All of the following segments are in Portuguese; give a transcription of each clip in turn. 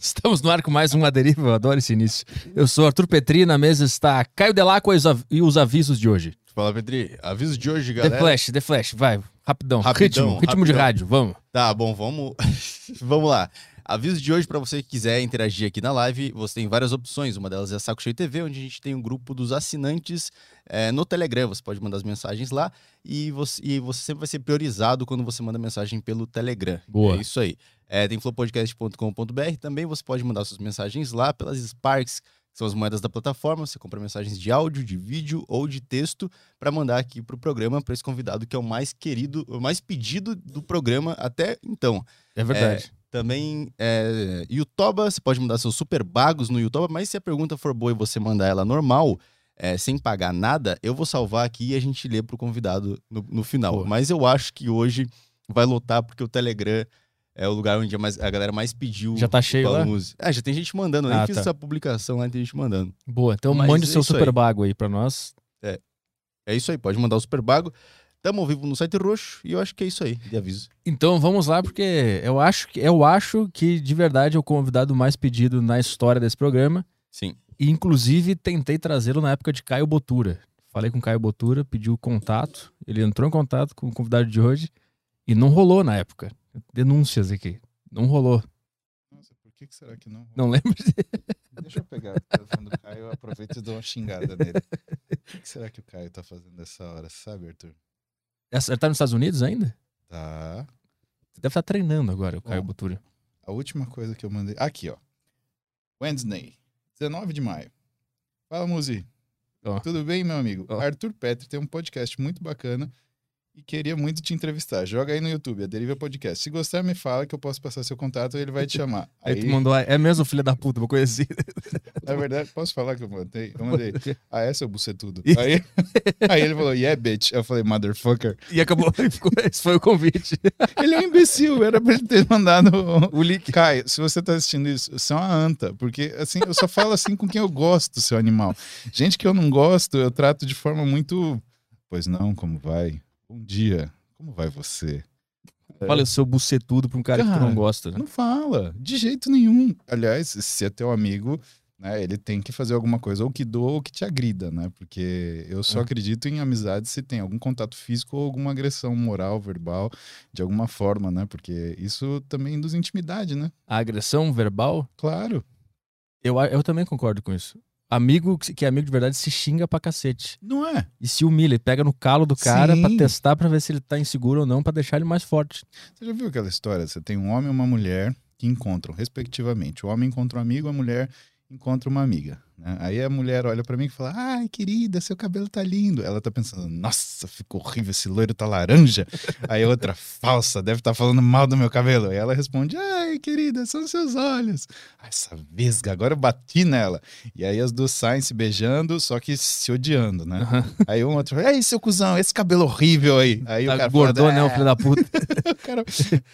Estamos no ar com mais uma deriva, eu adoro esse início. Eu sou Arthur Petri, na mesa está Caio Delacqua e os av- os avisos de hoje. Fala, Petri. Aviso de hoje, The galera. Flash, The Flash, vai, rapidão. Rapidão, ritmo, ritmo de rapidão. rádio, vamos. Tá, bom, vamos. vamos lá. Aviso de hoje para você que quiser interagir aqui na live, você tem várias opções. Uma delas é a Saco Cheio TV, onde a gente tem um grupo dos assinantes é, no Telegram. Você pode mandar as mensagens lá e você, e você sempre vai ser priorizado quando você manda mensagem pelo Telegram. Boa. É isso aí. É, tem flowpodcast.com.br. Também você pode mandar suas mensagens lá pelas Sparks, que são as moedas da plataforma. Você compra mensagens de áudio, de vídeo ou de texto para mandar aqui pro programa para esse convidado que é o mais querido, o mais pedido do programa até então. É verdade. Também é, Yutoba, você pode mandar seus super bagos no Yutoba, mas se a pergunta for boa e você mandar ela normal, é, sem pagar nada, eu vou salvar aqui e a gente lê pro convidado no, no final. Mas eu acho que hoje vai lotar porque o Telegram é o lugar onde a, galera mais pediu. Já tá cheio lá? Música. Ah, já tem gente mandando, eu nem Ah, fiz tá. essa publicação lá, tem gente mandando. Boa, então Mas mande o é seu super aí. bago aí pra nós. É isso aí, pode mandar o super bago. Tamo ao vivo no site roxo e eu acho que é isso aí, de aviso. Então vamos lá, porque eu acho que, eu acho que de verdade é o convidado mais pedido na história desse programa. Sim. E, inclusive, tentei trazê-lo na época de Caio Botura. Falei com o Caio Botura, pediu o contato. Ele entrou em contato com o convidado de hoje e não rolou na época. Denúncias aqui. Não rolou. Nossa, por que, que será que não? Não lembro. Deixa eu pegar o telefone do Caio, eu aproveito e dou uma xingada nele. O que será que o Caio tá fazendo nessa hora, sabe, Arthur? Essa- Ele tá nos Estados Unidos ainda? Tá. Deve estar treinando agora, o Caio Bom. Botura. A última coisa que eu mandei. Aqui, ó. Wednesday, 19 de maio. Fala, Muzi. Ó. Tudo bem, meu amigo? Ó. Arthur Petri tem um podcast muito bacana e queria muito te entrevistar. Joga aí no YouTube, a Deriva Podcast. Se gostar, me fala que eu posso passar seu contato e ele vai te chamar. Aí, tu mandou, é mesmo filho da puta, vou conhecer. Na verdade, posso falar que eu mandei? Eu mandei. Ah, é, seu bucetudo. Aí, aí ele falou, yeah, bitch. Eu falei, motherfucker. E acabou, esse foi o convite. Ele é um imbecil, era pra ele ter mandado. O link. Caio, se você tá assistindo isso, você é uma anta, porque assim, eu só falo assim com quem eu gosto, seu animal. Gente que eu não gosto, eu trato de forma muito. Pois não, como vai? Bom dia, como vai você? Fala o seu bucetudo pra um cara, que tu não Cara, gosta. né? Não fala, de jeito nenhum. Aliás, se é teu amigo, né, ele tem que fazer alguma coisa, ou que doa ou que te agrida, né? Porque eu só É. acredito em amizade se tem algum contato físico ou alguma agressão moral, verbal, de alguma forma, né? Porque isso também induz intimidade, né? A agressão verbal, Claro. eu, eu também concordo com isso. Amigo que é amigo de verdade se xinga pra cacete. Não é? E se humilha, ele pega no calo do cara Sim. pra testar pra ver se ele tá inseguro ou não, pra deixar ele mais forte. Você já viu aquela história? Você tem um homem e uma mulher que encontram, respectivamente. O homem encontra um amigo, a mulher encontra uma amiga. Né? Aí a mulher olha pra mim e fala: Ai, querida, seu cabelo tá lindo. Ela tá pensando: Nossa, ficou horrível, esse loiro tá laranja. Aí outra, falsa, deve estar falando mal do meu cabelo. Aí ela responde: Ai, querida, são seus olhos. Essa vesga, agora eu bati nela. E aí as duas saem se beijando, só que se odiando, né? Aí um outro, ei, seu cuzão, esse cabelo horrível aí. Aí o Tá cara gordou, fala, né, o "É, filho da puta. Cara,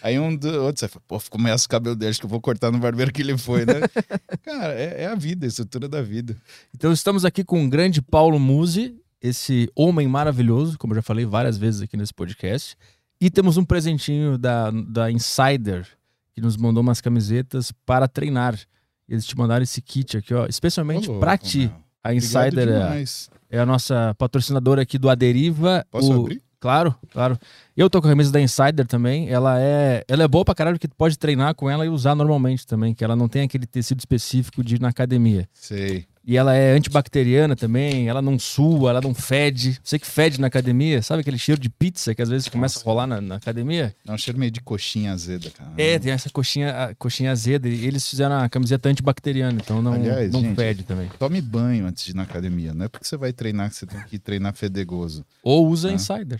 aí um do outro, fala, pô, ficou meio o cabelo dele, acho que eu vou cortar no barbeiro que ele foi, né? Cara, é, é a vida, a estrutura da vida. Então estamos aqui com o grande Paulo Musi, esse homem maravilhoso, como eu já falei várias vezes aqui nesse podcast. E temos um presentinho da, da Insider, que nos mandou umas camisetas para treinar. Eles te mandaram esse kit aqui, ó, especialmente louco, ti. A Insider é, é a nossa patrocinadora aqui do Aderiva. Posso o- abrir? Claro, claro. Eu tô com a camisa da Insider também. Ela é, ela é boa pra caralho, porque tu pode treinar com ela e usar normalmente também, que ela não tem aquele tecido específico de ir na academia. Sei. E ela é antibacteriana também, ela não sua, ela não fede. Você que fede na academia, sabe aquele cheiro de pizza que às vezes começa a rolar na, na academia? É um cheiro meio de coxinha azeda, cara. É, tem essa coxinha, a coxinha azeda. E eles fizeram a camiseta antibacteriana, então não, Aliás, não gente, fede também. Tome banho antes de ir na academia. Não é porque você vai treinar que você tem que treinar fedegoso. Ou usa Ah. Insider.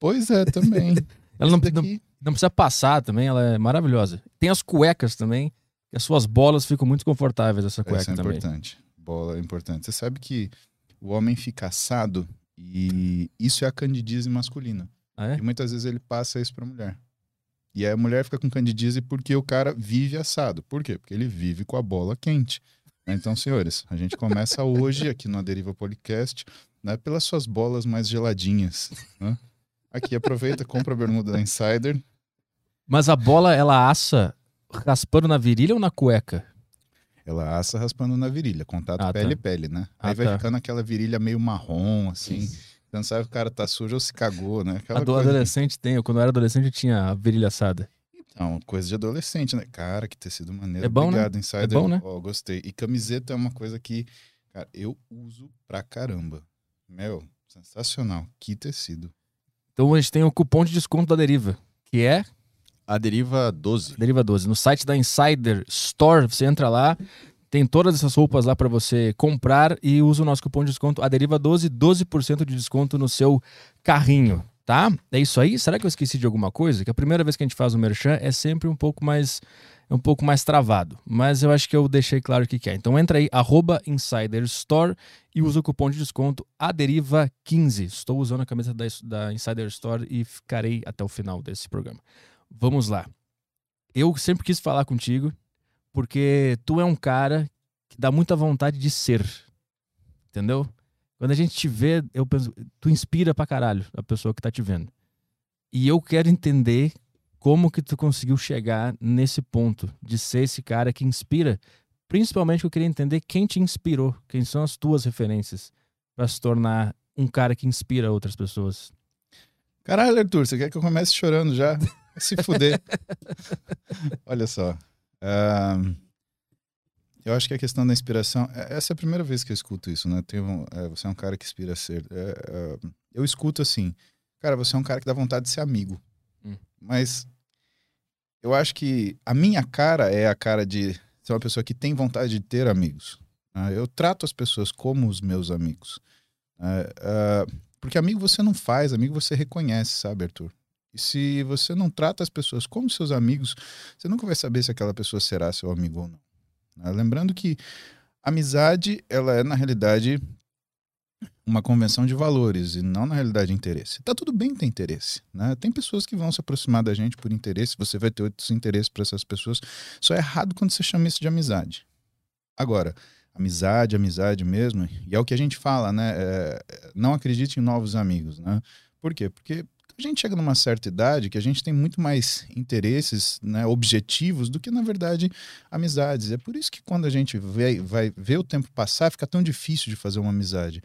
Pois é, também. Ela não, não, não precisa passar também, ela é maravilhosa. Tem as cuecas também, que as suas bolas ficam muito confortáveis, essa cueca Essa é também. importante. Bola é importante. Você sabe que o homem fica assado e isso é a candidíase masculina. Ah, é? E muitas vezes ele passa isso pra mulher. E aí a mulher fica com candidíase porque o cara vive assado. Por quê? Porque ele vive com a bola quente. Então, senhores, a gente começa hoje aqui no Deriva Podcast, né, pelas suas bolas mais geladinhas. né? Aqui, aproveita, compra a bermuda da Insider. Mas a bola, ela assa raspando na virilha ou na cueca? Ela assa raspando na virilha, contato Ah, tá. pele-pele, né? Ah, Aí vai tá. ficando aquela virilha meio marrom, assim. Você não sabe se o cara tá sujo ou se cagou, né? Aquela A do adolescente tem. Eu, quando eu era adolescente, eu tinha a virilha assada. Então, coisa de adolescente, né? Cara, que tecido maneiro. É bom, né? Obrigado, Insider. É bom, né? Ó, gostei. E camiseta é uma coisa que, cara, eu uso pra caramba. Meu, sensacional. Que tecido. Então a gente tem o cupom de desconto da Deriva, que é A Deriva 12. Deriva 12. No site da Insider Store, você entra lá, tem todas essas roupas lá para você comprar e usa o nosso cupom de desconto, a Deriva 12, 12% de desconto no seu carrinho, tá? É isso aí? Será que eu esqueci de alguma coisa? Que a primeira vez que a gente faz o merchan é sempre um pouco mais é um pouco mais travado, mas eu acho que eu deixei claro o que, é. Então entra aí, arroba Insider Store e usa o cupom de desconto ADERIVA15. Estou usando a camisa da, da Insider Store e ficarei até o final desse programa. Vamos lá. Eu sempre quis falar contigo porque tu é um cara que dá muita vontade de ser. Entendeu? Quando a gente te vê, eu penso, tu inspira pra caralho a pessoa que tá te vendo. E eu quero entender como que tu conseguiu chegar nesse ponto de ser esse cara que inspira. Principalmente eu queria entender quem te inspirou, quem são as tuas referências pra se tornar um cara que inspira outras pessoas. Caralho, Arthur, você quer que eu comece chorando já? Se fuder. Olha só. ahn, eu acho que a questão da inspiração. é- Essa é a primeira vez que eu escuto isso, né? Tem um- é, você é um cara que inspira a ser. É, é, eu escuto assim. Cara, você é um cara que dá vontade de ser amigo. Hum. Mas eu acho que a minha cara é a cara de ser uma pessoa que tem vontade de ter amigos. né? eu trato as pessoas como os meus amigos. É, ah, porque amigo você não faz, amigo você reconhece, sabe, Arthur? E se você não trata as pessoas como seus amigos, você nunca vai saber se aquela pessoa será seu amigo ou não. né? Lembrando que amizade, ela é, na realidade, uma convenção de valores e não, na realidade, interesse. Tá tudo bem ter interesse, né? Tem pessoas que vão se aproximar da gente por interesse, você vai ter outros interesses para essas pessoas. Só é errado quando você chama isso de amizade. Agora, amizade, amizade mesmo, e é o que a gente fala, né? É, não acredite em novos amigos, né? Por quê? Porque a gente chega numa certa idade que a gente tem muito mais interesses, né, objetivos, do que, na verdade, amizades. É por isso que quando a gente vê, vai ver o tempo passar, fica tão difícil de fazer uma amizade.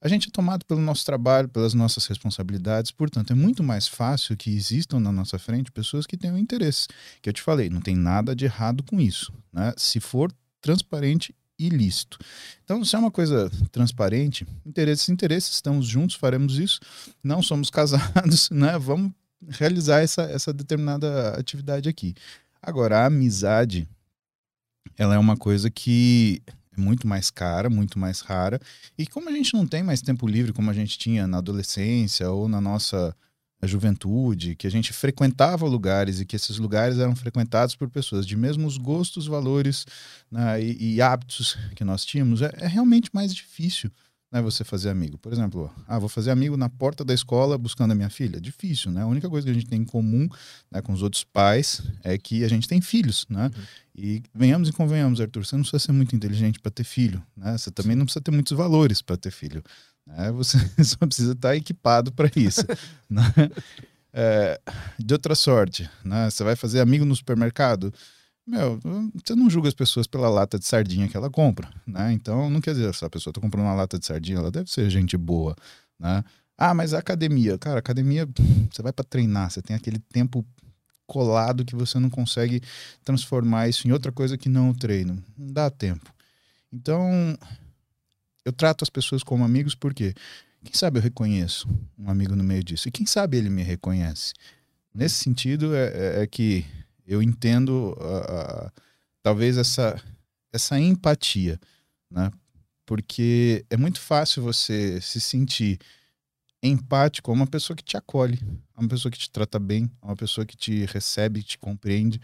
A gente é tomado pelo nosso trabalho, pelas nossas responsabilidades, portanto, é muito mais fácil que existam na nossa frente pessoas que tenham interesse. Que eu te falei, não tem nada de errado com isso, né? Se for transparente e lícito. Então, se é uma coisa transparente, interesses, interesses, estamos juntos, faremos isso, não somos casados, né? Vamos realizar essa, essa determinada atividade aqui. Agora, a amizade, ela é uma coisa que muito mais cara, muito mais rara, e como a gente não tem mais tempo livre como a gente tinha na adolescência ou na nossa juventude, que a gente frequentava lugares e que esses lugares eram frequentados por pessoas de mesmos gostos, valores né, e, e hábitos que nós tínhamos, é, é realmente mais difícil né, você fazer amigo. Por exemplo, ah, vou fazer amigo na porta da escola buscando a minha filha. Difícil, né? A única coisa que a gente tem em comum né, com os outros pais é que a gente tem filhos, né? Uhum. E venhamos e convenhamos, Arthur, você não precisa ser muito inteligente para ter filho, né? Você também não precisa ter muitos valores para ter filho. Né? Você só precisa estar equipado para isso. né? É, de outra sorte, né? Você vai fazer amigo no supermercado, meu, você não julga as pessoas pela lata de sardinha que ela compra, né? Então, não quer dizer, se a pessoa tá comprando uma lata de sardinha, ela deve ser gente boa, né? Ah, mas a academia, cara, academia, você vai para treinar, você tem aquele tempo colado que você não consegue transformar isso em outra coisa que não o treino. Não dá tempo. Então, eu trato as pessoas como amigos porque quem sabe eu reconheço um amigo no meio disso e quem sabe ele me reconhece. Nesse sentido é, é- é que eu entendo ah, ah, talvez essa essa empatia, né? Porque é muito fácil você se sentir empático a uma pessoa que te acolhe, a uma pessoa que te trata bem, a uma pessoa que te recebe, te compreende.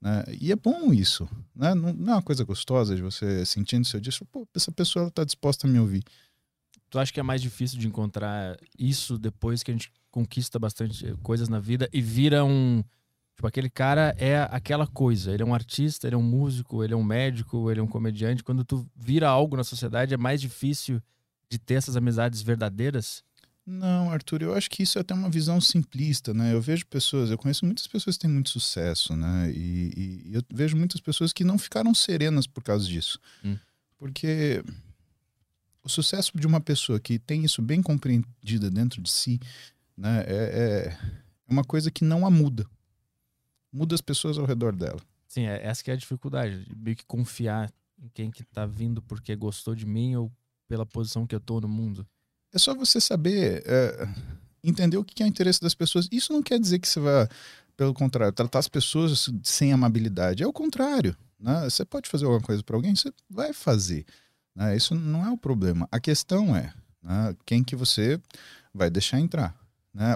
Né? E é bom isso. Né? Não, não é uma coisa gostosa de você sentindo seu dia, pô, essa pessoa está disposta a me ouvir. Tu acha que é mais difícil de encontrar isso depois que a gente conquista bastante coisas na vida e vira um. Tipo, aquele cara é aquela coisa. Ele é um artista, ele é um músico, ele é um médico, ele é um comediante. Quando tu vira algo na sociedade, é mais difícil de ter essas amizades verdadeiras. Não, Arthur, eu acho que isso é até uma visão simplista, né? Eu vejo pessoas, eu conheço muitas pessoas que têm muito sucesso, né? E, e eu vejo muitas pessoas que não ficaram serenas por causa disso. Hum. Porque o sucesso de uma pessoa que tem isso bem compreendida dentro de si, né? É, é, é uma coisa que não a muda. Muda as pessoas ao redor dela. Sim, é, essa que é a dificuldade. de Meio que confiar em quem que tá vindo porque gostou de mim ou pela posição que eu tô no mundo. É só você saber é, entender o que é o interesse das pessoas. Isso não quer dizer que você vai, pelo contrário, tratar as pessoas sem amabilidade. É o contrário. Né? Você pode fazer alguma coisa para alguém, você vai fazer. né? Isso não é o problema. A questão é né, quem que você vai deixar entrar. Né?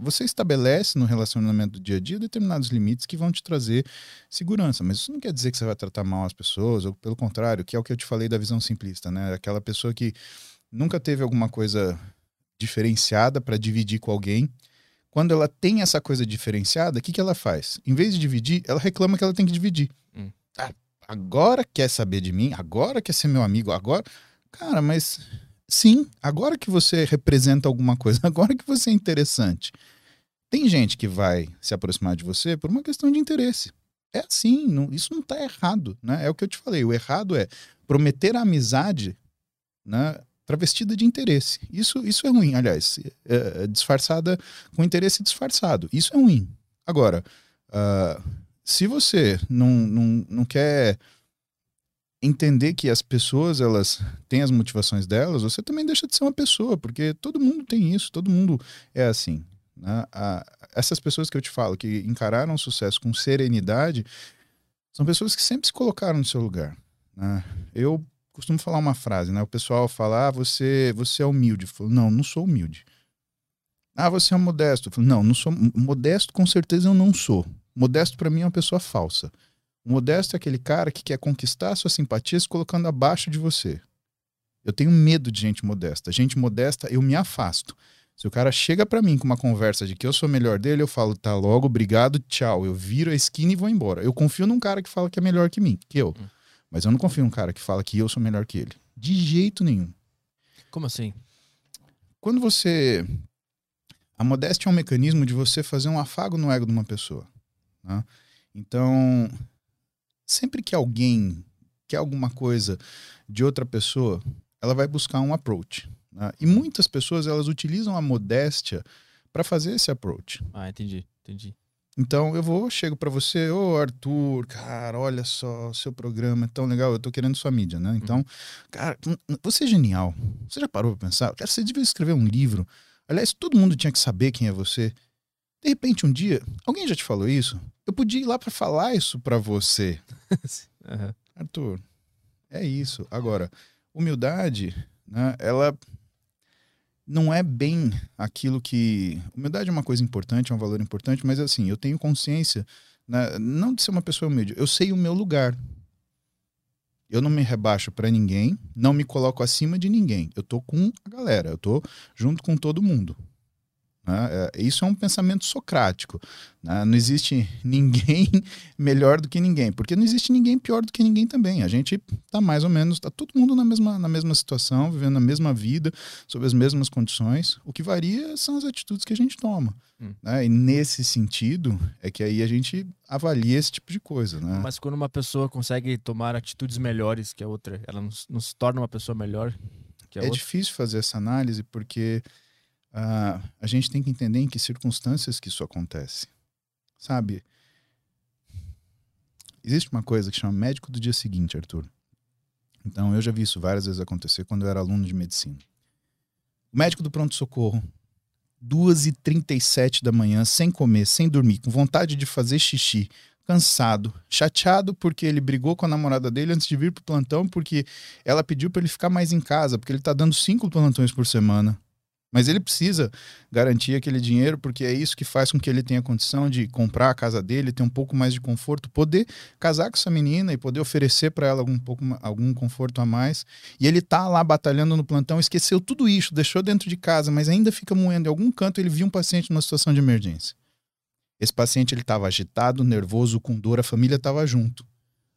Você estabelece no relacionamento do dia a dia determinados limites que vão te trazer segurança, mas isso não quer dizer que você vai tratar mal as pessoas, ou pelo contrário, que é o que eu te falei da visão simplista, né? Aquela pessoa que nunca teve alguma coisa diferenciada para dividir com alguém. Quando ela tem essa coisa diferenciada, o que, que ela faz? Em vez de dividir, ela reclama que ela tem que dividir. Hum. Ah, agora quer saber de mim? Agora quer ser meu amigo? Agora. Cara, mas sim, agora que você representa alguma coisa, agora que você é interessante. Tem gente que vai se aproximar de você por uma questão de interesse. É assim, não- isso não está errado, né? É o que eu te falei. O errado é prometer a amizade, né, travestida de interesse. Isso, isso é ruim, aliás, é, é disfarçada com interesse disfarçado. Isso é ruim. Agora, ah, se você não, não, não quer entender que as pessoas elas têm as motivações delas, você também deixa de ser uma pessoa, porque todo mundo tem isso, todo mundo é assim. né? Ah, essas pessoas que eu te falo, que encararam o sucesso com serenidade, são pessoas que sempre se colocaram no seu lugar. né? Eu costumo falar uma frase, né? O pessoal fala, ah, você, você é humilde. Eu falo, não, não sou humilde. Ah, você é modesto. Eu falo, não, não sou modesto, com certeza eu não sou. Modesto para mim é uma pessoa falsa. O modesto é aquele cara que quer conquistar a sua simpatia se colocando abaixo de você. Eu tenho medo de gente modesta. Gente modesta, eu me afasto. Se o cara chega para mim com uma conversa de que eu sou melhor dele, eu falo, tá logo, obrigado, tchau. Eu viro a esquina e vou embora. Eu confio num cara que fala que é melhor que mim, que eu. Hum. Mas eu não confio num cara que fala que eu sou melhor que ele. De jeito nenhum. Como assim? Quando você. A modéstia é um mecanismo de você fazer um afago no ego de uma pessoa. né? Então, sempre que alguém quer alguma coisa de outra pessoa, ela vai buscar um approach. né? E muitas pessoas elas utilizam a modéstia para fazer esse approach. Ah, entendi, entendi. Então eu vou, chego para você, ô Arthur, cara, olha só, seu programa é tão legal, eu tô querendo sua mídia, né? Então, cara, hum, hum, você é genial. Você já parou pra pensar? Cara, você devia escrever um livro. Aliás, todo mundo tinha que saber quem é você. De repente, um dia, alguém já te falou isso? Eu podia ir lá para falar isso para você. Aham. Arthur, é isso. Agora, humildade, né, ela não é bem aquilo que. Humildade é uma coisa importante, é um valor importante, mas assim, eu tenho consciência, né, não de ser uma pessoa humilde, eu sei o meu lugar. Eu não me rebaixo para ninguém, não me coloco acima de ninguém. Eu tô com a galera, eu tô junto com todo mundo. Né? É, Isso é um pensamento socrático. né? Não existe ninguém melhor do que ninguém, porque não existe ninguém pior do que ninguém também. A gente tá mais ou menos, tá todo mundo na mesma, na mesma situação, vivendo a mesma vida, sob as mesmas condições. O que varia são as atitudes que a gente toma. Hum. né? E nesse sentido é que aí a gente avalia esse tipo de coisa. Né? Mas quando uma pessoa consegue tomar atitudes melhores que a outra, ela não, s- não se torna uma pessoa melhor que a É outra? difícil fazer essa análise porque ah, a gente tem que entender em que circunstâncias que isso acontece. Sabe? Existe uma coisa que chama médico do dia seguinte, Arthur. Então, eu já vi isso várias vezes acontecer quando eu era aluno de medicina. O médico do pronto-socorro, 2h37 da manhã, sem comer, sem dormir, com vontade de fazer xixi, cansado, chateado porque ele brigou com a namorada dele antes de vir pro plantão, porque ela pediu para ele ficar mais em casa, porque ele tá dando cinco plantões por semana. Mas ele precisa garantir aquele dinheiro, porque é isso que faz com que ele tenha condição de comprar a casa dele, ter um pouco mais de conforto, poder casar com essa menina e poder oferecer para ela algum, pouco, algum conforto a mais. E ele tá lá batalhando no plantão, esqueceu tudo isso, deixou dentro de casa, mas ainda fica moendo. Em algum canto ele viu um paciente numa situação de emergência. Esse paciente ele estava agitado, nervoso, com dor, a família estava junto.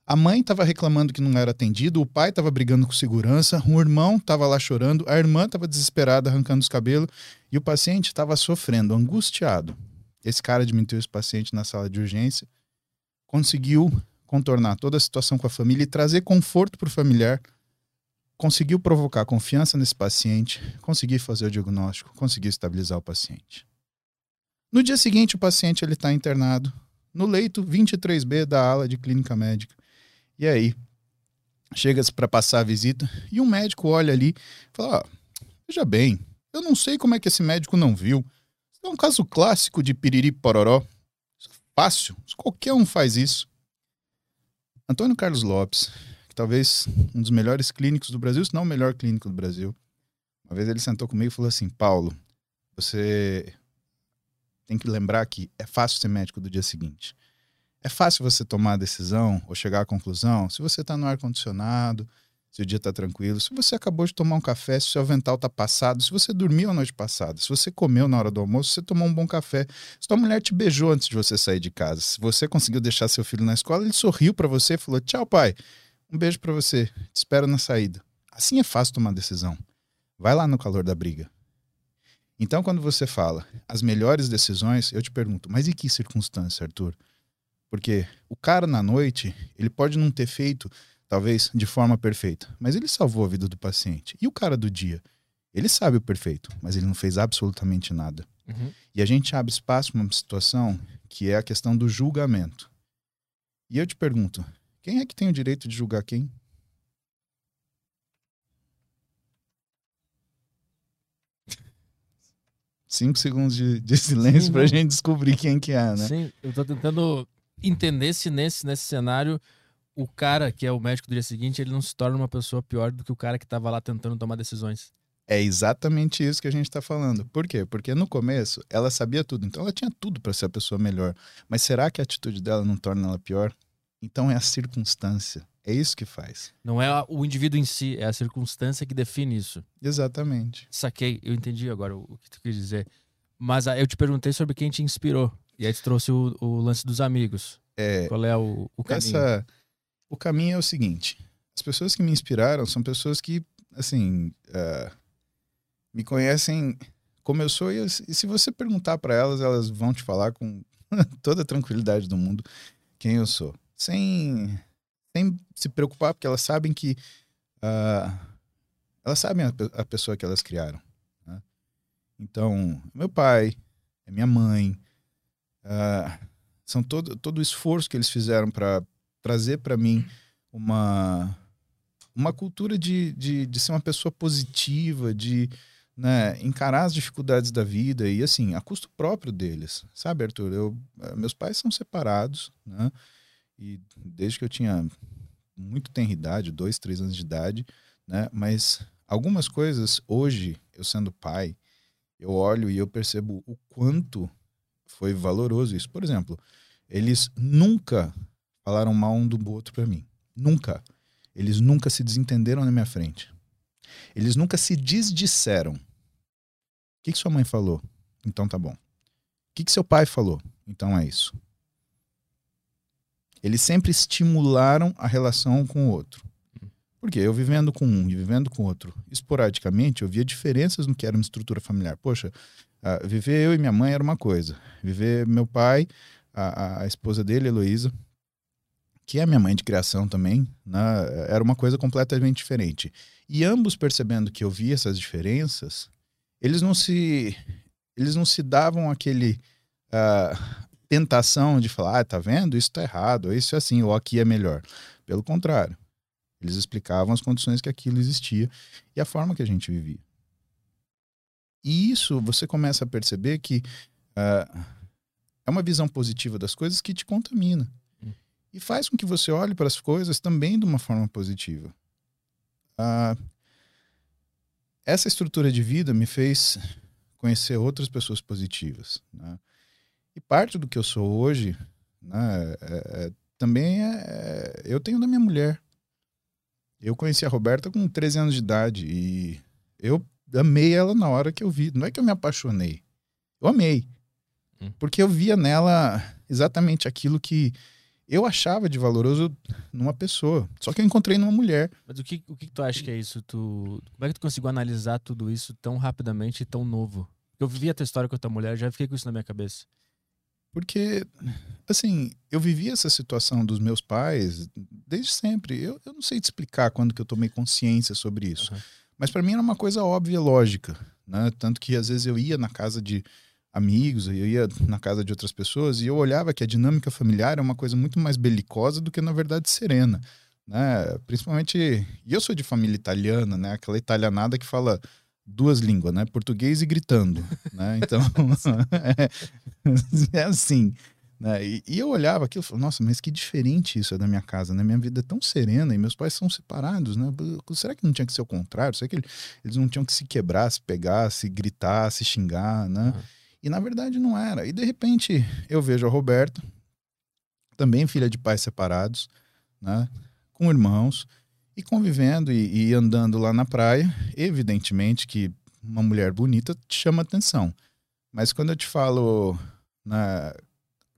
A mãe estava reclamando que não era atendido, o pai estava brigando com segurança, o irmão estava lá chorando, a irmã estava desesperada, arrancando os cabelos, e o paciente estava sofrendo, angustiado. Esse cara admitiu esse paciente na sala de urgência, conseguiu contornar toda a situação com a família e trazer conforto para o familiar, conseguiu provocar confiança nesse paciente, conseguiu fazer o diagnóstico, conseguiu estabilizar o paciente. No dia seguinte, o paciente está internado no leito 23B da ala de clínica médica. E aí, chega-se para passar a visita e um médico olha ali e fala: ah, Veja bem, eu não sei como é que esse médico não viu. Isso é um caso clássico de piriri pororó. É fácil, qualquer um faz isso. Antônio Carlos Lopes, que talvez um dos melhores clínicos do Brasil, se não o melhor clínico do Brasil, uma vez ele sentou comigo e falou assim: Paulo, você tem que lembrar que é fácil ser médico do dia seguinte. É fácil você tomar a decisão ou chegar à conclusão se você está no ar-condicionado, se o dia está tranquilo, se você acabou de tomar um café, se o seu avental está passado, se você dormiu a noite passada, se você comeu na hora do almoço, se você tomou um bom café, se tua mulher te beijou antes de você sair de casa, se você conseguiu deixar seu filho na escola, ele sorriu para você e falou: Tchau, pai, um beijo para você, te espero na saída. Assim é fácil tomar decisão. Vai lá no calor da briga. Então, quando você fala as melhores decisões, eu te pergunto, mas em que circunstância, Arthur? Porque o cara na noite, ele pode não ter feito, talvez, de forma perfeita, mas ele salvou a vida do paciente. E o cara do dia? Ele sabe o perfeito, mas ele não fez absolutamente nada. Uhum. E a gente abre espaço para uma situação que é a questão do julgamento. E eu te pergunto, quem é que tem o direito de julgar quem? Cinco segundos de, de silêncio para a gente descobrir quem que é, né? Sim, eu tô tentando entender se nesse, nesse cenário o cara que é o médico do dia seguinte, ele não se torna uma pessoa pior do que o cara que estava lá tentando tomar decisões. É exatamente isso que a gente está falando. Por quê? Porque no começo ela sabia tudo, então ela tinha tudo para ser a pessoa melhor. Mas será que a atitude dela não torna ela pior? Então é a circunstância. É isso que faz. Não é o indivíduo em si, é a circunstância que define isso. Exatamente. Saquei, eu entendi agora o que tu quis dizer. Mas ah, eu te perguntei sobre quem te inspirou. E aí tu trouxe o, o lance dos amigos. É, Qual é o, o caminho? essa, o caminho é o seguinte: as pessoas que me inspiraram são pessoas que, assim, ah, me conhecem como eu sou. E, e se você perguntar para elas, elas vão te falar com toda a tranquilidade do mundo quem eu sou. Sem, sem se preocupar, porque elas sabem que. ah, elas sabem a, a pessoa que elas criaram. né? Então, meu pai, é minha mãe. Ah, são todo, todo o esforço que eles fizeram para trazer para mim uma, uma cultura de, de, de ser uma pessoa positiva, de né, encarar as dificuldades da vida e assim, a custo próprio deles. Sabe, Arthur? Eu, eh, meus pais são separados, né? E desde que eu tinha muito tenra idade, dois, três anos de idade, né? Mas algumas coisas, hoje, eu sendo pai, eu olho e eu percebo o quanto foi valoroso isso. Por exemplo, eles nunca falaram mal um do outro para mim. Nunca. Eles nunca se desentenderam na minha frente. Eles nunca se desdisseram. O que, que sua mãe falou? Então tá bom. O que, que seu pai falou? Então é isso. Eles sempre estimularam a relação com o outro. Porque eu vivendo com um e vivendo com outro, esporadicamente, eu via diferenças no que era uma estrutura familiar. Poxa, ah, viver eu e minha mãe era uma coisa. Viver meu pai, a, a- esposa dele, Heloísa, que é minha mãe de criação também, né, era uma coisa completamente diferente. E ambos percebendo que eu via essas diferenças, eles não se eles não se davam aquele ah, tentação de falar, ah, tá vendo? Isso tá errado, isso é assim, ou aqui é melhor. Pelo contrário, eles explicavam as condições que aquilo existia e a forma que a gente vivia. E isso você começa a perceber que ah, é uma visão positiva das coisas que te contamina. Hum. E faz com que você olhe para as coisas também de uma forma positiva. Ah, essa estrutura de vida me fez conhecer outras pessoas positivas. né? E parte do que eu sou hoje né, é- é- também é, é- Eu tenho da minha mulher. Eu conheci a Roberta com 13 anos de idade e eu amei ela na hora que eu vi. Não é que eu me apaixonei. Eu amei. Hum. Porque eu via nela exatamente aquilo que eu achava de valoroso numa pessoa. Só que eu encontrei numa mulher. Mas o que, o que tu acha que é isso? Tu, como é que tu conseguiu analisar tudo isso tão rapidamente e tão novo? Eu vivi a tua história com a tua mulher, já fiquei com isso na minha cabeça. Porque, assim, eu vivi essa situação dos meus pais desde sempre. Eu, eu não sei te explicar quando que eu tomei consciência sobre isso. Uhum. Mas para mim era uma coisa óbvia lógica. Né? Tanto que às vezes eu ia na casa de amigos, eu ia na casa de outras pessoas e eu olhava que a dinâmica familiar é uma coisa muito mais belicosa do que, na verdade, serena. Né? Principalmente. E eu sou de família italiana, né? Aquela italianada que fala duas línguas, né? Português e gritando, né? Então, é, é assim. Né? E, e, eu olhava aquilo e falava, nossa, mas que diferente isso é da minha casa, né? Minha vida é tão serena e meus pais são separados, né? Será que não tinha que ser o contrário? Será que eles não tinham que se quebrar, se pegar, se gritar, se xingar, né? Uhum. E na verdade não era. E de repente eu vejo a Roberta, também filha de pais separados, né? Com irmãos, e convivendo e, e andando lá na praia, evidentemente que uma mulher bonita te chama atenção. Mas quando eu te falo na,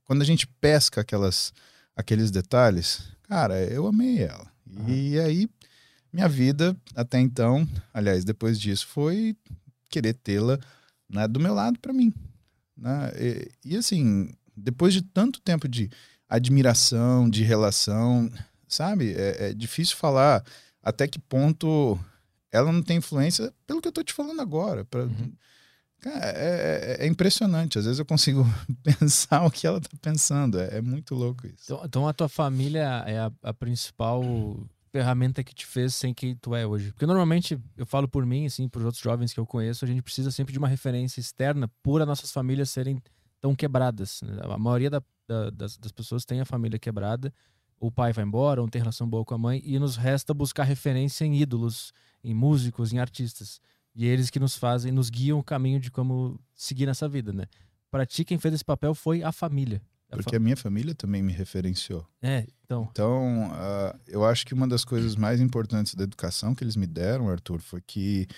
quando a gente pesca aquelas, aqueles detalhes, cara, eu amei ela. Uhum. E aí, minha vida até então, aliás, depois disso, foi querer tê-la né, do meu lado para mim. Né? E, e, assim, depois de tanto tempo de admiração, de relação, sabe? É, é difícil falar até que ponto ela não tem influência pelo que eu tô te falando agora. Pra, uhum. Cara, é, é, é, impressionante. Às vezes eu consigo pensar o que ela tá pensando. É, é muito louco isso. Então, então, a tua família é a, a, principal ferramenta que te fez sem quem tu é hoje. Porque normalmente, eu falo por mim, assim, por outros jovens que eu conheço, a gente precisa sempre de uma referência externa por as nossas famílias serem tão quebradas. Né? A maioria da, da, das, das pessoas tem a família quebrada. O pai vai embora, ou não tem relação boa com a mãe, e nos resta buscar referência em ídolos, em músicos, em artistas. E eles que nos fazem, nos guiam o caminho de como seguir nessa vida, né? Para ti, quem fez esse papel foi a família. A Porque a minha família também me referenciou. É, então. Então, uh, eu acho que uma das coisas mais importantes da educação que eles me deram, Arthur, foi que